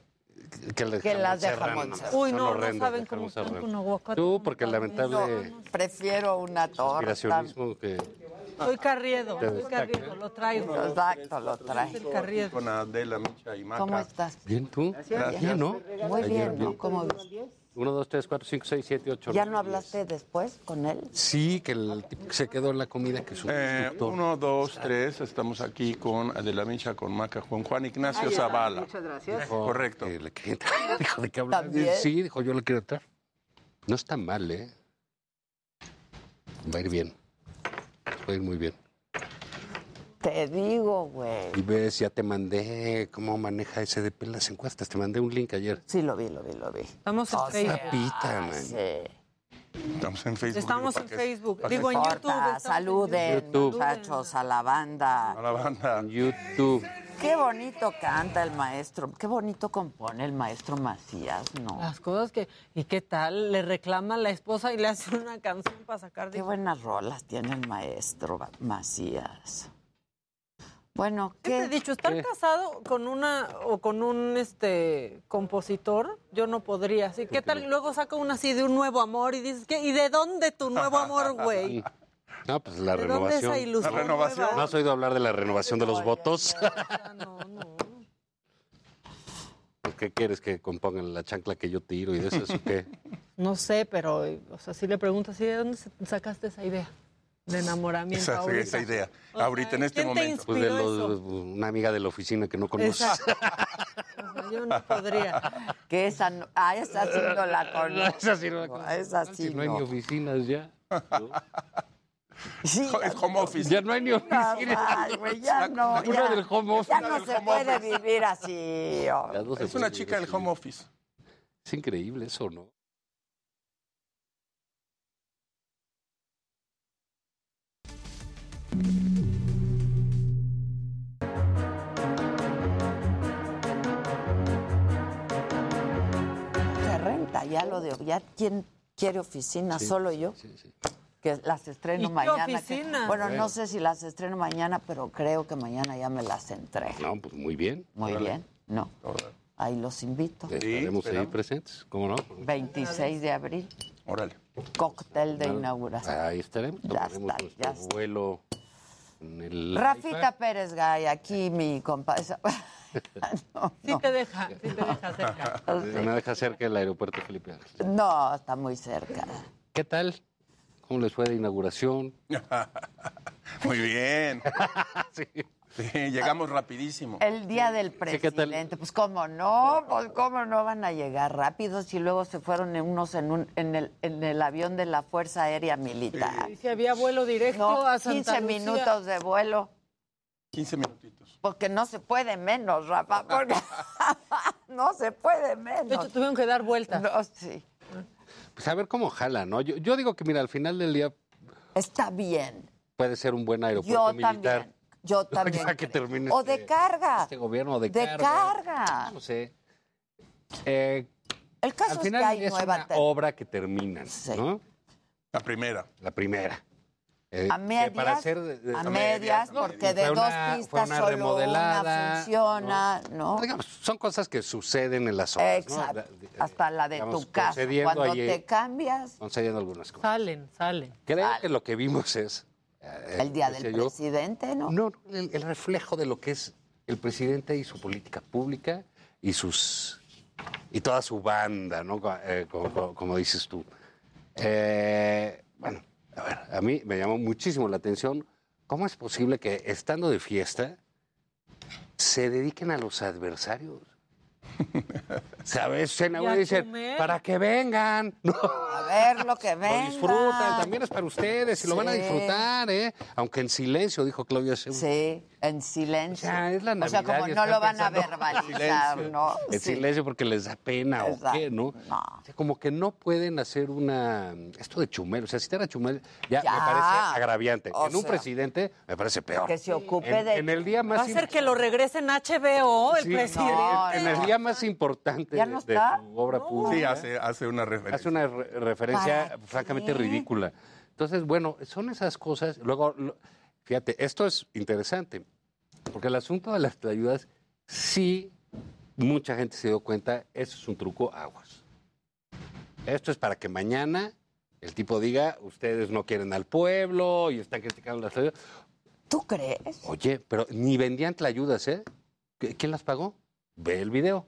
que, las
que las de jamón
no,
serrano.
Uy, no, no saben cómo están con aguacate.
Tú, porque lamentable
Prefiero una torta.
aspiracionismo que...
Soy Carriedo, soy. Carriedo, lo traigo.
Exacto, lo trae.
El Carriedo.
Con Adela, Micha y Maca.
¿Cómo estás?
Bien, ¿tú?
Gracias.
Bien, ¿no?
Muy
Ayer,
bien, ¿no? ¿Cómo ves?
Uno, dos, tres, cuatro, cinco, seis, siete, ocho.
¿Ya
nueve,
no hablaste después con él?
Sí, que el se quedó en la comida que su
Eh,
instructor.
uno, dos, tres. Estamos aquí con Adela Micha, con Maca, con Juan Ignacio Zavala.
Muchas gracias.
Dijo
Correcto.
que le quería entrar. Dijo, ¿de qué hablas?
¿También?
Sí, dijo, yo le quiero entrar. No está mal, ¿eh? Va a ir bien. Va a ir muy bien.
Te digo, güey.
Y ves, ya te mandé cómo maneja SDP las encuestas. Te mandé un link ayer.
Sí, lo vi, lo vi, lo vi.
Estamos en
O sea,
Facebook.
Man.
Sí.
Estamos en Facebook.
Estamos
digo,
en. Facebook. Digo, en YouTube. en
saluden,
YouTube.
muchachos, a la banda.
A la banda.
YouTube.
Qué bonito canta el maestro, qué bonito compone el maestro Macías, ¿no?
Las cosas que... ¿Y qué tal? Le reclama a la esposa y le hace una canción para sacar de...
Qué buenas rolas tiene el maestro Macías. Bueno, ¿qué?
he dicho, estar
¿Qué?
casado con una o con un este compositor, yo no podría. Así, ¿qué tal? Luego saca una así de un nuevo amor y dices, ¿qué? ¿Y de dónde tu nuevo *laughs* amor, güey?
No, pues la
¿De dónde esa
renovación.
ilusión?
La renovación.
nueva?
¿No has oído hablar de la renovación de los votos? *laughs*
No, no.
¿Por ¿Qué quieres que compongan la chancla que yo tiro y de eso es o qué? *laughs*
No sé, pero, o sea, si le preguntas, ¿y de dónde sacaste esa idea de enamoramiento
Esa,
ahorita?
esa idea.
O sea,
Ahorita en este
¿quién te
momento.
Pues de los-
eso?
una amiga de la oficina que no conoces.
Exacto. O sea, yo no podría. *laughs*
Que esa no, ah, esa sí no la conozco.
Esa sí no la conozco.
Esa sí
Si no hay ni
no.
oficinas ya. ¿No?
Sí,
Es home office.
Ya no hay ni oficinas.
Ay, güey, ya no,
Una
ya,
del home office.
ya no se puede
office.
vivir así.
no
Es una chica del home office.
Es increíble eso, ¿no?
Se renta, ya lo de, ya quién quiere oficina,
Sí,
solo yo.
Sí, sí.
Que las estreno
¿Y qué
mañana. que-
oficina?
bueno,
Bueno.
no sé si las estreno mañana, pero creo que mañana ya me las entrego.
No, pues muy bien.
Muy
Órale.
bien, no. Ahí los invito.
Estaremos ahí presentes, ¿cómo no?
26 de abril,
Órale.
cóctel de inauguración.
Ahí estaremos.
Ya está, ya está.
vuelo en el
Rafita
iPad.
Pérez Gay, aquí mi compadre. *laughs* no,
Sí
no.
te deja, sí te deja cerca. *laughs*
Me deja cerca del aeropuerto Felipe Ángeles.
No, está muy cerca.
¿Qué tal? ¿Cómo les fue de inauguración? *laughs*
Muy bien. *laughs*
Sí.
Sí, llegamos rapidísimo.
El día del presidente, pues cómo no, pues cómo no van a llegar rápidos y luego se fueron en unos en, un, en, el, en el avión de la Fuerza Aérea Militar.
Y si había vuelo directo
No,
a Santa
15
Lucía.
minutos de vuelo,
15 minutitos.
porque no se puede menos, Rafa, porque *laughs* no se puede
De hecho,
menos.
tuvieron que dar vueltas.
No, sí.
Pues a ver cómo jala, ¿no? Yo, yo digo que, mira, al final del día
Está bien.
puede ser un buen aeropuerto
Yo *laughs*
militar.
también. Yo también.
Ya que termine
O
este-
de carga.
Este gobierno de,
De carga.
No sé. Eh,
El caso
al
es
final
que hay
es
nueva
una obra que terminan,
Sí.
¿no?
La primera.
La primera. Eh,
A medias,
para hacer
a
a
medias,
¿no?
porque de dos
una-
pistas
una
solo una funciona, ¿no?
Digamos, son cosas que suceden en las obras, ¿no?
Exacto.
De-
Hasta la de
digamos,
tu casa, cuando
ahí-
te cambias,
concediendo algunas cosas.
Salen, salen.
Creo que lo que vimos es... eh,
el día del
yo,
presidente, ¿no?
No, el, el reflejo de lo que es el presidente y su política pública y sus y toda su banda, ¿no? Co- eh, como, como- como dices tú. Eh, bueno, a ver, a mí me llamó muchísimo la atención cómo es posible que estando de fiesta se dediquen a los adversarios. *laughs* ¿Sabes? Se
¿Y
dicen,
comer?
para que vengan. *laughs* No,
A ver lo que
lo
venga.
disfrutan, también es para ustedes y lo van a disfrutar, ¿eh? Aunque en silencio, dijo Claudia Sheinbaum.
Sí, en silencio.
O sea, es la
O sea,
Navidad
como no lo van a verbalizar, ¿no?
En
Sí.
silencio porque les da pena o qué, ¿no? O sea, como que no pueden hacer una... Esto de Chumel, o sea, si era Chumel, ya,
Ya.
me parece agraviante.
O
en un presidente me parece peor.
Que se ocupe
en,
de...
en el día
Va
más...
a ser que lo regresen HBO, el
Sí,
presidente.
en el día más importante
¿Ya no
de su obra pública.
Sí, hace, hace una referencia.
Hace una re- referencia
¿Para
francamente
qué?
ridícula. Entonces, bueno, son esas cosas. Luego, lo- fíjate, esto es interesante, porque el asunto de las ayudas, sí, mucha gente se dio cuenta, eso es un truco aguas. Esto es para que mañana el tipo diga, ustedes no quieren al pueblo y están criticando las ayudas.
¿Tú crees?
Oye, pero ni vendían tlayudas, ¿eh? ¿Qui- ¿Quién las pagó? Ve el video.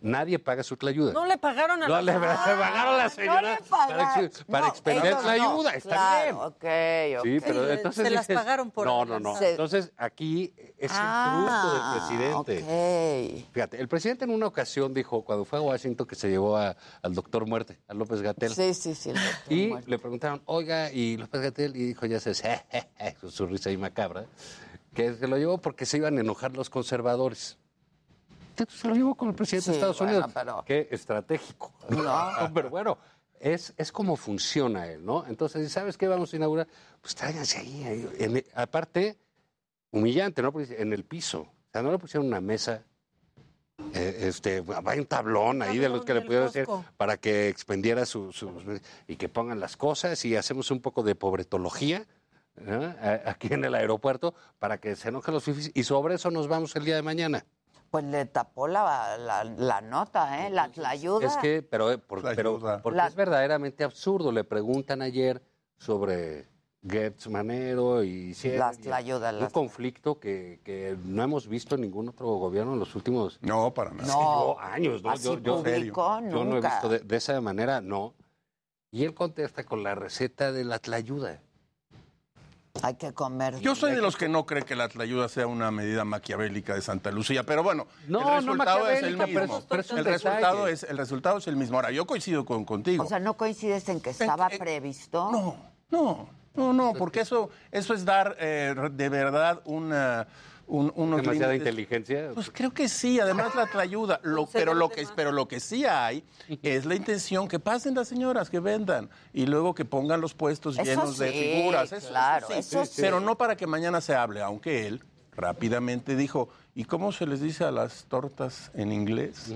Nadie paga su tlayuda.
No le pagaron a
No
la
le pagaron a la señora para, ex- para expender ayuda, está
claro,
bien.
ok, ok.
Sí, pero entonces
Se las
dices,
pagaron por
No, no, no. Entonces aquí es
Ah,
el truco del presidente. Fíjate, el presidente en una ocasión dijo, cuando fue a Washington, que se llevó a- al doctor Muerte, a López Gatel.
Sí, sí, sí. el
Y
Muerte.
le preguntaron, oiga, y López Gatel, y dijo, ya se *laughs* su risa ahí macabra, que se lo llevó porque se iban a enojar los conservadores. Entonces se lo llevó con el presidente de Estados
bueno,
Unidos.
pero-
Qué estratégico.
No. *laughs*
pero bueno, es, es como funciona él, ¿no? Entonces, ¿sabes qué vamos a inaugurar? Pues tráiganse ahí. ahí, en el- aparte, humillante, ¿no? Porque en el piso. O sea, no le pusieron una mesa. eh, este, va un tablón ahí de los que le pudieron hacer para que expendiera su, su- y que pongan las cosas y hacemos un poco de pobretología ¿no? Aquí en el aeropuerto para que se enojen los fifis y sobre eso nos vamos el día de mañana.
Pues le tapó la, la, la nota, ¿eh? La, la ayuda.
Es que, pero, eh, por- pero porque
La-
es verdaderamente absurdo. Le preguntan ayer sobre Gertz Manero y si
Las
y-
tlayudas,
un
las-
conflicto que, que no hemos visto en ningún otro gobierno en los últimos
no, para nada.
No,
años. ¿no?
así
Yo, yo-
público,
yo no he
nunca.
visto de, de esa manera, no. Y él contesta con la receta de la tlayuda.
Hay que comer.
Yo soy de los que no cree que la ayuda sea una medida maquiavélica de Santa Lucía, pero bueno,
No,
el
no
resultado es el
pero
mismo.
pero
el, resultado es, el resultado es el mismo. Ahora, yo coincido con, contigo.
O sea, ¿no coincides en que estaba previsto?
No, no, no, no, porque eso, eso es dar eh, de verdad una, un, unos
Demasiada
límites.
inteligencia.
Pues creo que sí, además la ayuda. *laughs* Lo, pero, lo que, pero lo que sí hay es la intención que pasen las señoras, que vendan y luego que pongan los puestos
Eso
llenos de figuras. Eso,
claro,
sí,
eso
sí,
sí.
Pero no para que mañana se hable, aunque él rápidamente dijo, ¿y cómo se les dice a las tortas en inglés?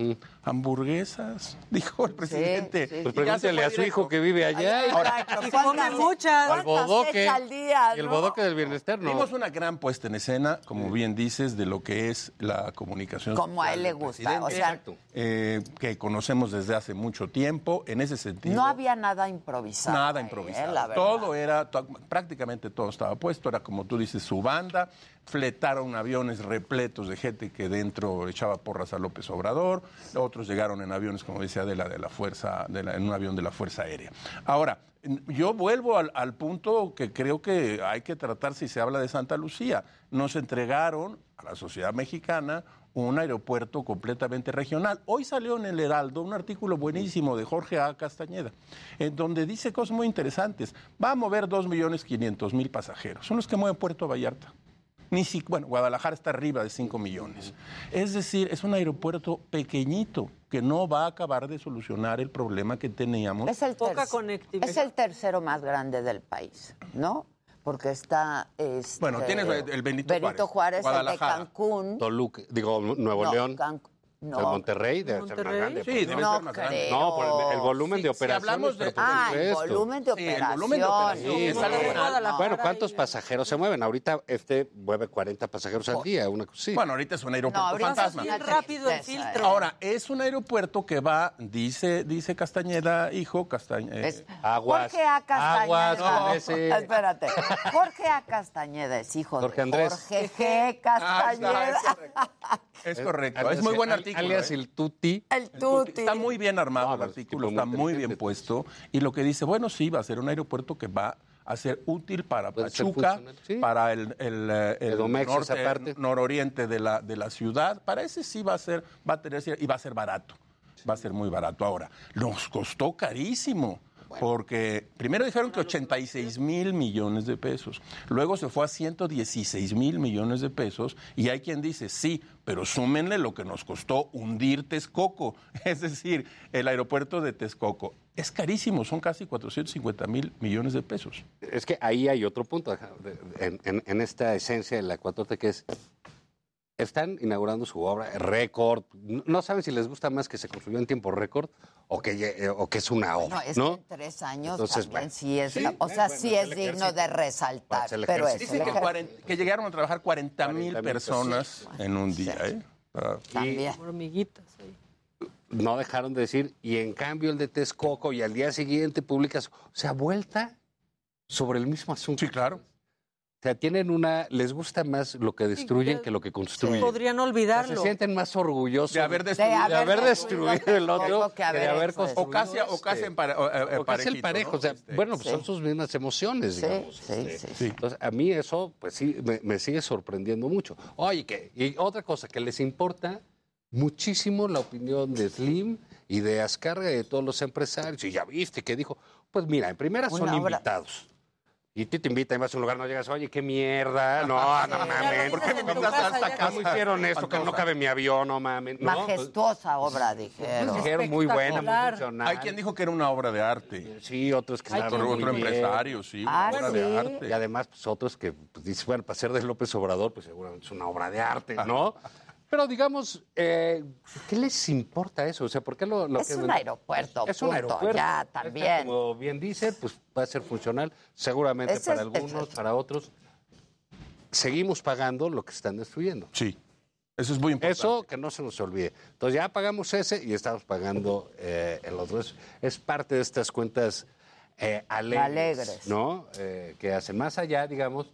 Hamburguesas, *laughs* dijo el presidente.
sí,
Pues
ya se
pregúntele a su hijo que vive allá.
Ahora,
Y
¿cuántas-
come muchas.
Al bodoque.
al día,
Y el bodoque del bienestar, no.
Vimos una gran puesta en escena, como bien dices, de lo que es la comunicación.
Como a él le gusta, o sea-
eh, que conocemos desde hace mucho tiempo. En ese sentido,
No había nada improvisado.
nada
¿eh?
improvisado.
La verdad.
todo era, to- prácticamente todo estaba puesto. Era como tú dices, su banda. Fletaron aviones repletos de gente que dentro echaba porras a López Obrador. Llegaron en aviones, como decía de la fuerza, de la- en un avión de la Fuerza Aérea. Ahora, yo vuelvo al, al punto que creo que hay que tratar si se habla de Santa Lucía. Nos entregaron a la sociedad mexicana un aeropuerto completamente regional. Hoy salió en el Heraldo un artículo buenísimo de Jorge A. Castañeda, en donde dice cosas muy interesantes. Va a mover 2.500.000 pasajeros. Son los que mueve Puerto Vallarta. Ni si, bueno, Guadalajara está arriba de 5 millones. Es decir, es un aeropuerto pequeñito que no va a acabar de solucionar el problema que teníamos.
Es el,
Poca
terc-
conectividad.
es el tercero más grande del país, ¿no? Porque está. este,
Bueno, tienes el Benito Juárez,
Juárez, el de. Cancún.
Toluca, digo, Nuevo
No,
León.
No.
Monterrey debe ser más
Monterrey.
grande.
Sí,
pues,
debe
¿no?
Ser más grande.
creo.
No, por el, el volumen de
si
operaciones.
hablamos de-
Ah, el volumen de
Sí, el volumen de.
Sí, no, Bueno, ¿cuántos pasajeros se mueven? Ahorita este mueve 40 pasajeros al día, una cosa.
Bueno, ahorita es un aeropuerto fantasma.
es
Bien rápido el filtro.
¿eh?
Ahora, es un aeropuerto que va, dice, dice Castañeda, hijo, Castañeda.
Es-
Aguas,
Jorge A. Castañeda.
aguas
Espérate. Jorge A. Castañeda es hijo
Jorge
de
Andrés.
Jorge G.
Ah,
Castañeda.
es correcto. Es correcto. Es muy buen
Al-
artículo.
Alias
¿eh?
el Tuti.
El tuti.
Está muy bien armado
No,
el artículo, está
muy
bien puesto. Y lo que dice, bueno, sí, va a ser un aeropuerto que va a ser útil para Pachuca,
sí.
para el, el, eh, el norte, nororiente de la, de la ciudad. Para ese sí va a ser, va a tener y va a ser barato. va a ser muy barato. Ahora, nos costó carísimo. Porque primero dijeron que 86 mil millones de pesos, luego se fue a 116 mil millones de pesos y hay quien dice, sí, pero súmenle lo que nos costó hundir Texcoco, *laughs* es decir, el aeropuerto de Texcoco. Es carísimo, son casi 450 mil millones de pesos.
Es que ahí hay otro punto en, en- en esta esencia de la 4T que es. Están inaugurando su obra récord. No saben si les gusta más que se construyó en tiempo récord o que, eh, o que es una
No,
obra.
es
¿no?
que en tres años
Entonces,
también
bueno,
sí es,
sí,
o sea,
bueno,
sí
es
es digno de resaltar,
Es
pero es
Dicen que,
ejército.
cuaren- que llegaron a trabajar 40 mil
40,000
personas en un día. ¿eh?
También.
Hormiguitas.
no dejaron de decir, y en cambio el de Texcoco, y al día siguiente publicas, o sea, vuelta sobre el mismo asunto.
Sí, claro.
O sea, tienen una, les gusta más lo que destruyen que lo que construyen.
Podrían
O sea,
olvidarlo.
se sienten más orgullosos
De haber
de
destruido,
haber,
haber
destruido
destruido
el otro
que
que,
haber
de haber construido
O casi, o casi
este.
en pare- o, eh,
O casi el parejo.
¿no?
O sea,
Este,
bueno, pues
Sí.
son sus mismas emociones,
Sí,
digamos.
sí,
este.
sí,
sí.
Entonces, a mí eso, pues sí, me, me sigue sorprendiendo mucho. Oye, que, y otra cosa, que les importa muchísimo la opinión de Slim y de Azcárraga y de todos los empresarios. Y ya viste que dijo, pues mira, en primera son
Una
invitados. Y tú te invitan y vas a un lugar, no llegas, oye, qué mierda, no, *laughs* no mames.
¿Por qué me
invitas a esta casa?
¿Cómo hicieron esto? Que no cabe mi avión, no mames. No, pues,
Majestuosa obra, dijeron.
dijeron muy buena, muy funcional.
Hay quien dijo que era una obra de arte.
Sí, otros que muy
Otro
bien.
empresario, sí,
Ah,
una obra de arte.
Y además, pues otros que pues, dices, bueno, para ser de López Obrador, pues seguramente es una obra de arte, *laughs* ¿no? Pero digamos, eh, ¿qué les importa eso? O sea, ¿por qué lo, lo
Es
que
un aeropuerto,
Es un
punto,
aeropuerto.
ya,
Este,
también.
Como bien dice, pues va a ser funcional, seguramente
Ese
para
es-
algunos,
es-
para otros. Seguimos pagando lo que están destruyendo.
Sí, eso es muy importante.
Eso que no se nos olvide. Entonces ya pagamos ese y estamos pagando eh, el otro. Es, es parte de estas cuentas eh, alegres,
Alegres.
¿no? Eh, que hacen más allá, digamos,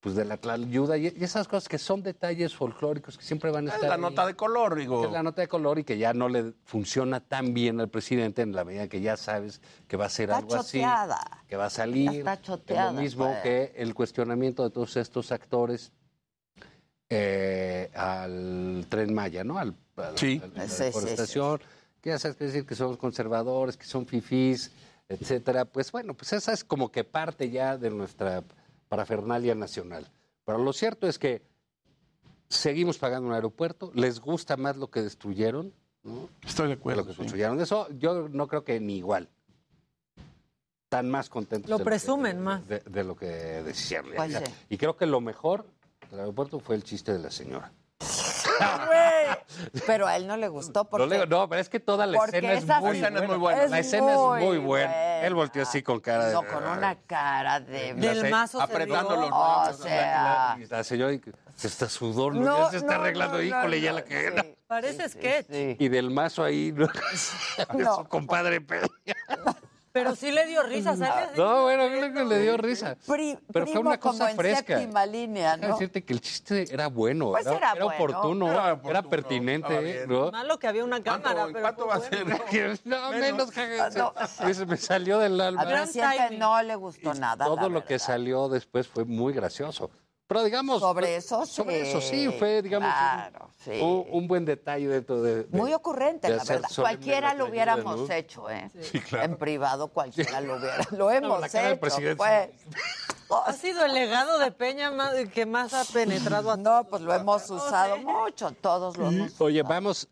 pues de la ayuda y, y esas cosas que son detalles folclóricos que siempre van a
Es
estar.
la
ahí.
nota de color, digo.
Es la nota de color y que ya no le funciona tan bien al presidente en la medida que ya sabes que va a ser
Está
algo
choteada.
así, que va a salir.
Ya está
Es
choteada,
lo mismo
pues.
que el cuestionamiento de todos estos actores eh, al tren Maya, ¿no? Al, al-
Sí.
a la
Sí, sí,
deforestación, que ya sabes que decir que son conservadores, que son fifís, etcétera. Pues bueno, pues esa es como que parte ya de nuestra parafernalia nacional. Pero lo cierto es que seguimos pagando un aeropuerto, les gusta más lo que destruyeron, ¿no?
Estoy de acuerdo.
lo que
sí.
construyeron. Eso yo no creo que ni igual. Están más contentos
Lo
de
presumen
que,
más.
De, de lo que decían.
Sí.
Y creo que lo mejor del aeropuerto fue el chiste de la señora. *laughs*
Pero a él no le gustó porque...
No, le- no, pero es que toda la escena es muy,
escena es muy
buena.
buena.
La escena es muy buena.
buena.
Él volteó así con cara de...
No, con una cara de...
Del mazo
apretando los
O sea...
Y la señora se está sudor, ¿no? Ya se está
no,
arreglando,
no,
híjole,
no,
ya la que...
sí.
Parece sketch.
Sí.
Y del mazo ahí, ¿no? *laughs* *laughs* de
No.
su compadre Peña.
Pero sí le dio risa, ¿sabes?
No, bueno, creo que le dio risa.
Pri-
Pero fue una cosa
como en
fresca.
séptima línea, ¿no?
decirte que el chiste era bueno,
Pues
era,
era
era
bueno.
oportuno,
Era
era,
oportuno,
pertinente,
estaba bien.
¿no?
Malo que había una
¿Cuánto,
cámara, pero
cuánto va a
bueno. *laughs*
ser?
No, menos,
No.
se- me salió del alma.
Presidente
timing.
no le gustó nada,
Todo lo que salió después fue muy gracioso. Pero digamos...
Sobre
fue-
eso
Sobre
sí,
eso sí, fue, digamos, un-
claro, sí.
un, un buen detalle dentro de... de-
Muy ocurrente,
de
la verdad. Cualquiera lo hubiéramos
¿no?
hecho, ¿eh?
Sí, claro.
En privado cualquiera lo hubiera. Lo *laughs* hemos
la cara del
hecho,
presidente.
pues. *laughs*
Ha sido el legado de Peña más- que más ha penetrado a
No, pues lo hemos usado mucho, todos lo hemos
Oye, vamos,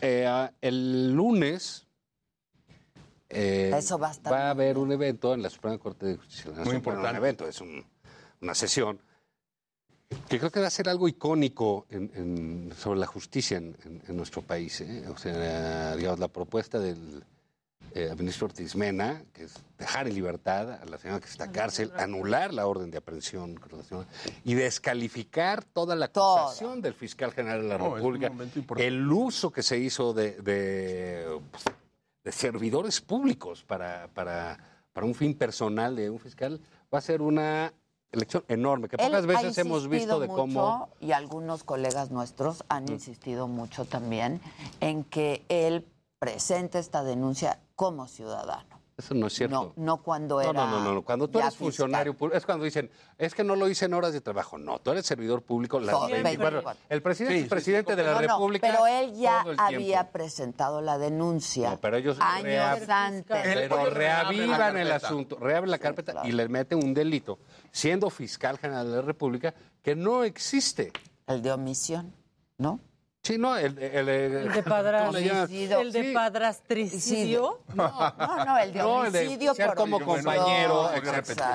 eh, a- el lunes eh,
Eso va a estar
a haber un evento en la Suprema Corte de Justicia. Bueno,
importante.
un evento, es un- una sesión que creo que va a ser algo icónico en- en- sobre la justicia en, en- en nuestro país. ¿eh? O sea, digamos, la propuesta del eh, ministro Ortiz Mena, que es dejar en libertad a la señora que está en cárcel, anular la orden de aprehensión y descalificar toda la acusación del fiscal general de la
No,
República, el uso que se hizo de, de, pues, de servidores públicos para, para, para un fin personal de un fiscal, va a ser una elección enorme, que pocas veces hemos visto de
mucho,
cómo...
Y algunos colegas nuestros han insistido mucho también en que él presente esta denuncia como ciudadano.
Eso no es cierto.
No, no cuando
No,
era.
no, no, no, no. Cuando tú eres funcionario público, es cuando dicen, es que no lo hice en horas de trabajo. No, tú eres servidor público las
Todo,
24
24.
El presidente es presidente de la
No, no,
República.
pero él ya había
tiempo.
presentado la denuncia.
No, pero ellos
años
reab-
antes.
Pero reavivan el asunto, reabren la carpeta y le meten un delito, siendo fiscal general de la República, que no existe.
El de omisión, ¿no?
Sí, no, el, el,
El de padrastricidio. El de padrastricidio.
No, no, no, el de
No, el de
homicidio
ser
por
como
omisión.
compañero.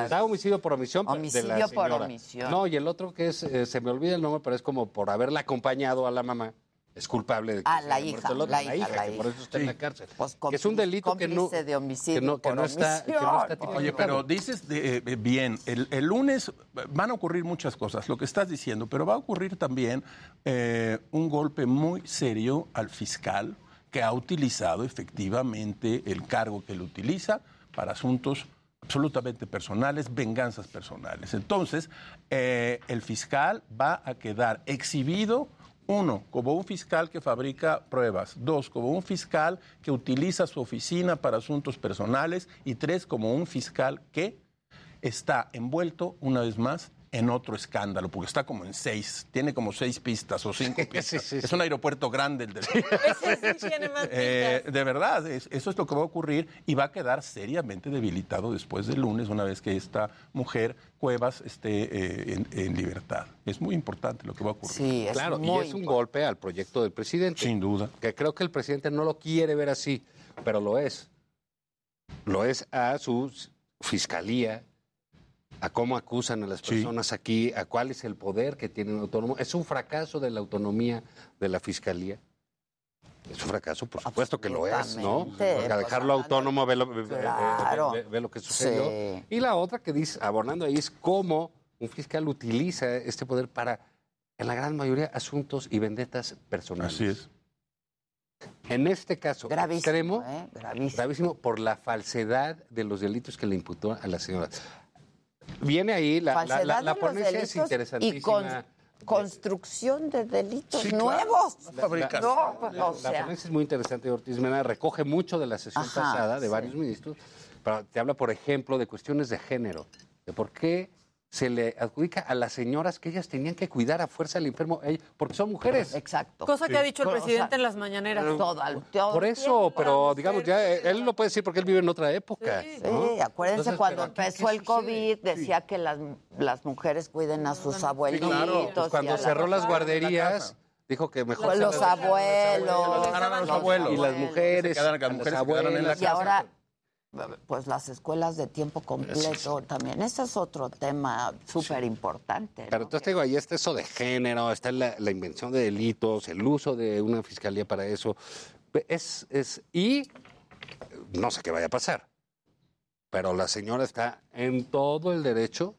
Da homicidio por omisión de la
Homicidio por
señora.
omisión.
No, y el otro que es, eh, se me olvida el nombre, pero es como por haberla acompañado a la mamá. Es culpable de que se
la
haya
hija,
muerto el otro,
la hija, la
que por
hija.
eso está en la cárcel.
Pues
que es un delito que no,
cómplice de homicidio
que no, que
por
no está, que no está
omisión.
Oye, pero dices de- eh, bien, el, el lunes van a ocurrir muchas cosas, lo que estás diciendo, pero va a ocurrir también eh, un golpe muy serio al fiscal que ha utilizado efectivamente el cargo que él utiliza para asuntos absolutamente personales, venganzas personales. Entonces, eh, el fiscal va a quedar exhibido uno, como un fiscal que fabrica pruebas. Dos, como un fiscal que utiliza su oficina para asuntos personales. Y tres, como un fiscal que está envuelto, una vez más, en otro escándalo, porque está como en seis, tiene como seis pistas o cinco *laughs* pistas. Es un aeropuerto grande el de...
Ese sí tiene más
Eh, de verdad, es- eso es lo que va a ocurrir y va a quedar seriamente debilitado después del lunes, una vez que esta mujer, Cuevas, esté eh, en, en libertad. Es muy importante lo que va a ocurrir.
claro, y es un golpe al proyecto del presidente.
Sin duda.
Que creo que el presidente no lo quiere ver así, pero lo es. Lo es a su fiscalía, a cómo acusan a las personas aquí, a cuál es el poder que tienen autónomo. Es un fracaso de la autonomía de la fiscalía. Es un fracaso, por supuesto que lo es, ¿no? Porque a dejarlo autónomo ve lo, ve- ve-
Claro.
ve- ve lo que sucedió.
Sí.
Y la otra que dice, abonando ahí, es cómo un fiscal utiliza este poder para, en la gran mayoría, asuntos y vendetas personales.
Así es.
En este caso
Gravísimo,
extremo,
¿eh? Gravísimo.
gravísimo por la falsedad de los delitos que le imputó a la señora. Viene ahí, la, la,
Falsedad
la, la
de los
ponencia es
delitos
interesantísima.
Y con- construcción de delitos
Sí, claro.
nuevos.
La- la-
No, pues,
la,
o
la
sea.
ponencia es muy interesante, Ortiz Mena, recoge mucho de la sesión
Ajá,
pasada de
sí.
varios ministros, pero te habla, por ejemplo, de cuestiones de género, de por qué se le adjudica a las señoras que ellas tenían que cuidar a fuerza al enfermo, porque son mujeres.
Exacto.
Cosa que ha dicho el
O sea,
presidente en las mañaneras.
Por eso, pero digamos, ya él lo puede decir porque él vive en otra época.
Sí,
¿no?
acuérdense
Entonces,
cuando
aquí,
empezó
¿qué
el COVID, decía que las, las mujeres cuiden a sus abuelitos.
Claro, pues
y
cuando
a
cerró las
las
guarderías, dijo que mejor...
Pues
las-
escuelas de tiempo completo también. Ese es otro tema súper importante.
Claro, entonces te digo, ahí está eso de género, está la, la invención de delitos, el uso de una fiscalía para eso. Es, es, y no sé qué vaya a pasar, pero la señora está en todo el derecho,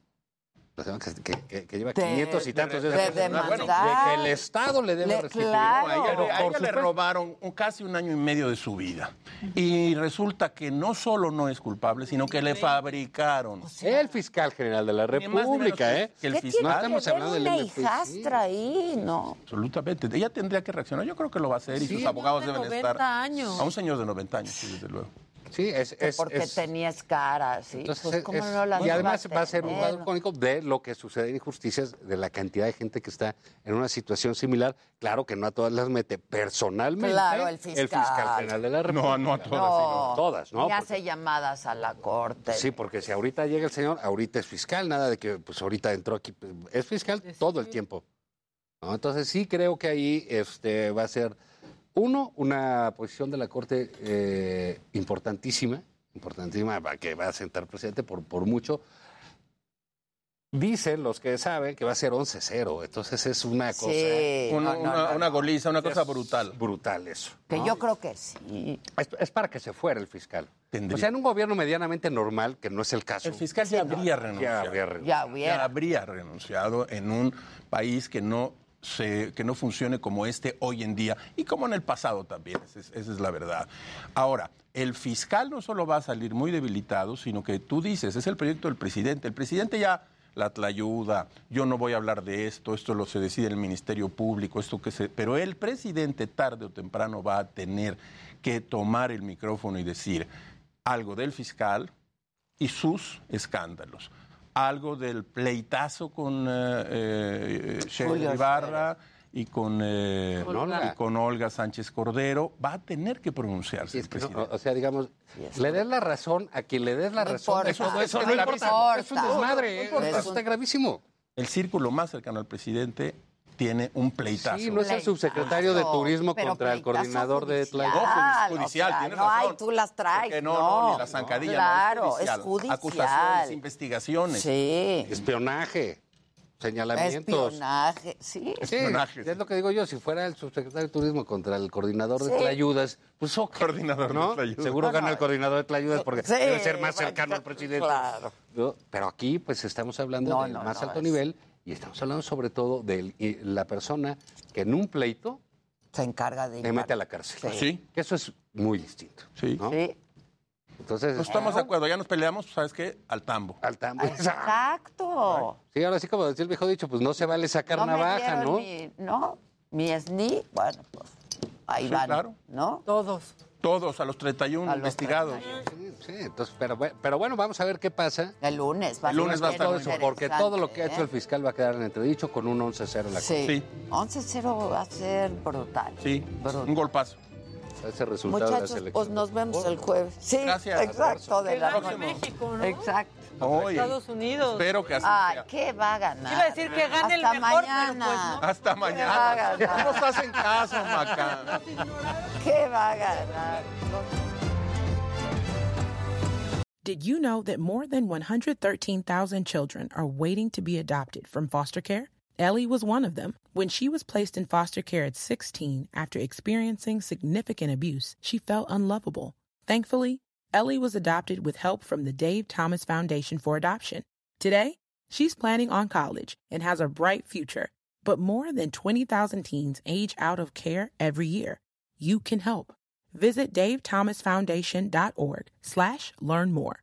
que, que- que- lleva
De-
500 y tantos
de- de
de, de
demandar.
que el Estado le debe
Le- claro.
A ella, a ella le robaron un- casi un año y medio de su vida. Y resulta que no solo no es culpable, sino que le fabricaron.
El fiscal general de la
Ni más ni menos
República, ¿eh?
que el
¿Qué
fiscal.
tiene
No estamos
que ver
hablando del
una hijastra ahí? No.
Absolutamente. Ella tendría que reaccionar. Yo creo que lo va a hacer y
Sí.
sus abogados
de
deben
90
estar.
años.
A un señor de 90 años, sí, desde luego.
Sí, es, es-
porque
es-
tenías cara, ¿sí?
Entonces,
pues, ¿cómo
es-
no las
y además va a ser un cuadro cónico de lo que sucede en injusticias, de la cantidad de gente que está en una situación similar. Claro que no a todas las mete personalmente
Claro, el fiscal.
general de la República.
No, no a todas,
No,
Todas, ¿no? Porque-
hace llamadas a la corte.
Sí, porque si ahorita llega el señor, ahorita es fiscal, nada de que pues ahorita entró aquí, pues, es fiscal todo el tiempo. ¿no? Entonces sí creo que ahí este, va a ser, uno, una posición de la Corte eh, importantísima, importantísima, que va a sentar presidente por, por mucho. Dicen los que saben que va a ser 11-0, entonces es una cosa...
Sí,
Una,
no, no,
una-
no,
una
no.
goliza, una cosa brutal.
Brutal eso.
Que yo creo que sí.
Es, es para que se fuera el fiscal.
Tendría.
O sea, en un gobierno medianamente normal, que no es el caso.
El fiscal ya habría
Ya
renunciado.
habría renunciado.
Ya
habría renunciado en un país que no se, que no funcione como este hoy en día y como en el pasado también, esa es, esa es la verdad. Ahora, el fiscal no solo va a salir muy debilitado, sino que tú dices, es el proyecto del presidente. El presidente ya la ayuda, yo no voy a hablar de esto, esto lo se decide el Ministerio Público, esto que se... Pero el presidente tarde o temprano va a tener que tomar el micrófono y decir, algo del fiscal y sus escándalos, algo del pleitazo con eh, eh, Ibarra y con, eh,
Con Olga.
y con Olga Sánchez Cordero, va a tener que pronunciarse.
Sí,
el
es que no,
presidente.
o sea, digamos, le des la razón a quien le des la
No
razón.
importa.
Eso,
no
no
importa.
importa. Es un
No,
desmadre.
no
¿eh?
importa.
Eso está gravísimo.
El círculo más cercano al presidente tiene un pleitazo.
Sí, no es el subsecretario de Turismo
Pero
contra el coordinador de
judicial,
Tlayac.
o
judicial,
sea,
tienes
no,
razón.
ay, tú las traes.
No, no, ni la zancadilla,
Claro,
no, es
es
judicial. Acusaciones, investigaciones.
Sí.
Espionaje, señalamientos.
Espionaje, sí.
Sí, es lo que digo yo, si fuera el subsecretario de Turismo contra el coordinador de. Tlayudas, pues ok,
Coordinador
¿no?
de Tlayudas.
Seguro
Bueno,
gana el coordinador de Tlayudas porque
sí,
debe ser más
bueno,
cercano al presidente.
claro.
¿no? Pero aquí pues estamos hablando
No,
del
no,
más
no,
alto
es-
nivel y estamos hablando sobre todo de y la persona que en un pleito
se encarga de
te mete a la cárcel.
Sí.
Que eso es muy distinto.
Sí.
¿no?
Sí.
Entonces,
No estamos de acuerdo, ya nos peleamos, ¿sabes qué? Al tambo.
Al tambo.
Exacto.
Sí, ahora sí, como decía el viejo dicho, pues no se vale sacar
no me
navaja,
dieron
¿no?
Mi, no, mi SNI, bueno, pues ahí
Sí,
van,
claro.
¿no?
Todos.
Todos, a los 31
A los
investigados.
Sí, entonces, pero, pero bueno, vamos a ver qué pasa.
El lunes va
El lunes va a estar
Todo eso, porque todo lo que ha hecho el
¿eh?
fiscal va a quedar en entredicho con un 11-0 en la
Sí.
Sí.
11-0 va a ser brutal.
Sí, un golpazo.
Ese resultado de la
Muchachos,
selección.
pues nos vemos el jueves. Sí,
Gracias.
exacto. De la...
México, ¿no?
Exacto.
Oye,
Estados Unidos.
espero que así
Ay,
sea.
¿qué va a ganar?
Iba a decir que gane el mejor,
mañana.
pero pues no.
Hasta
va a
mañana.
ganar?
No nos hacen caso, Maca.
¿Qué va a ganar?
Did you know that more than 113,000 children are waiting to be adopted from foster care? Ellie was one of them. When she was placed in foster care at 16 after experiencing significant abuse, she felt unlovable. Thankfully, Ellie was adopted with help from the Dave Thomas Foundation for Adoption. Today, she's planning on college and has a bright future. But more than 20,000 teens age out of care every year. You can help. Visit davethomasfoundation.org slash learn more.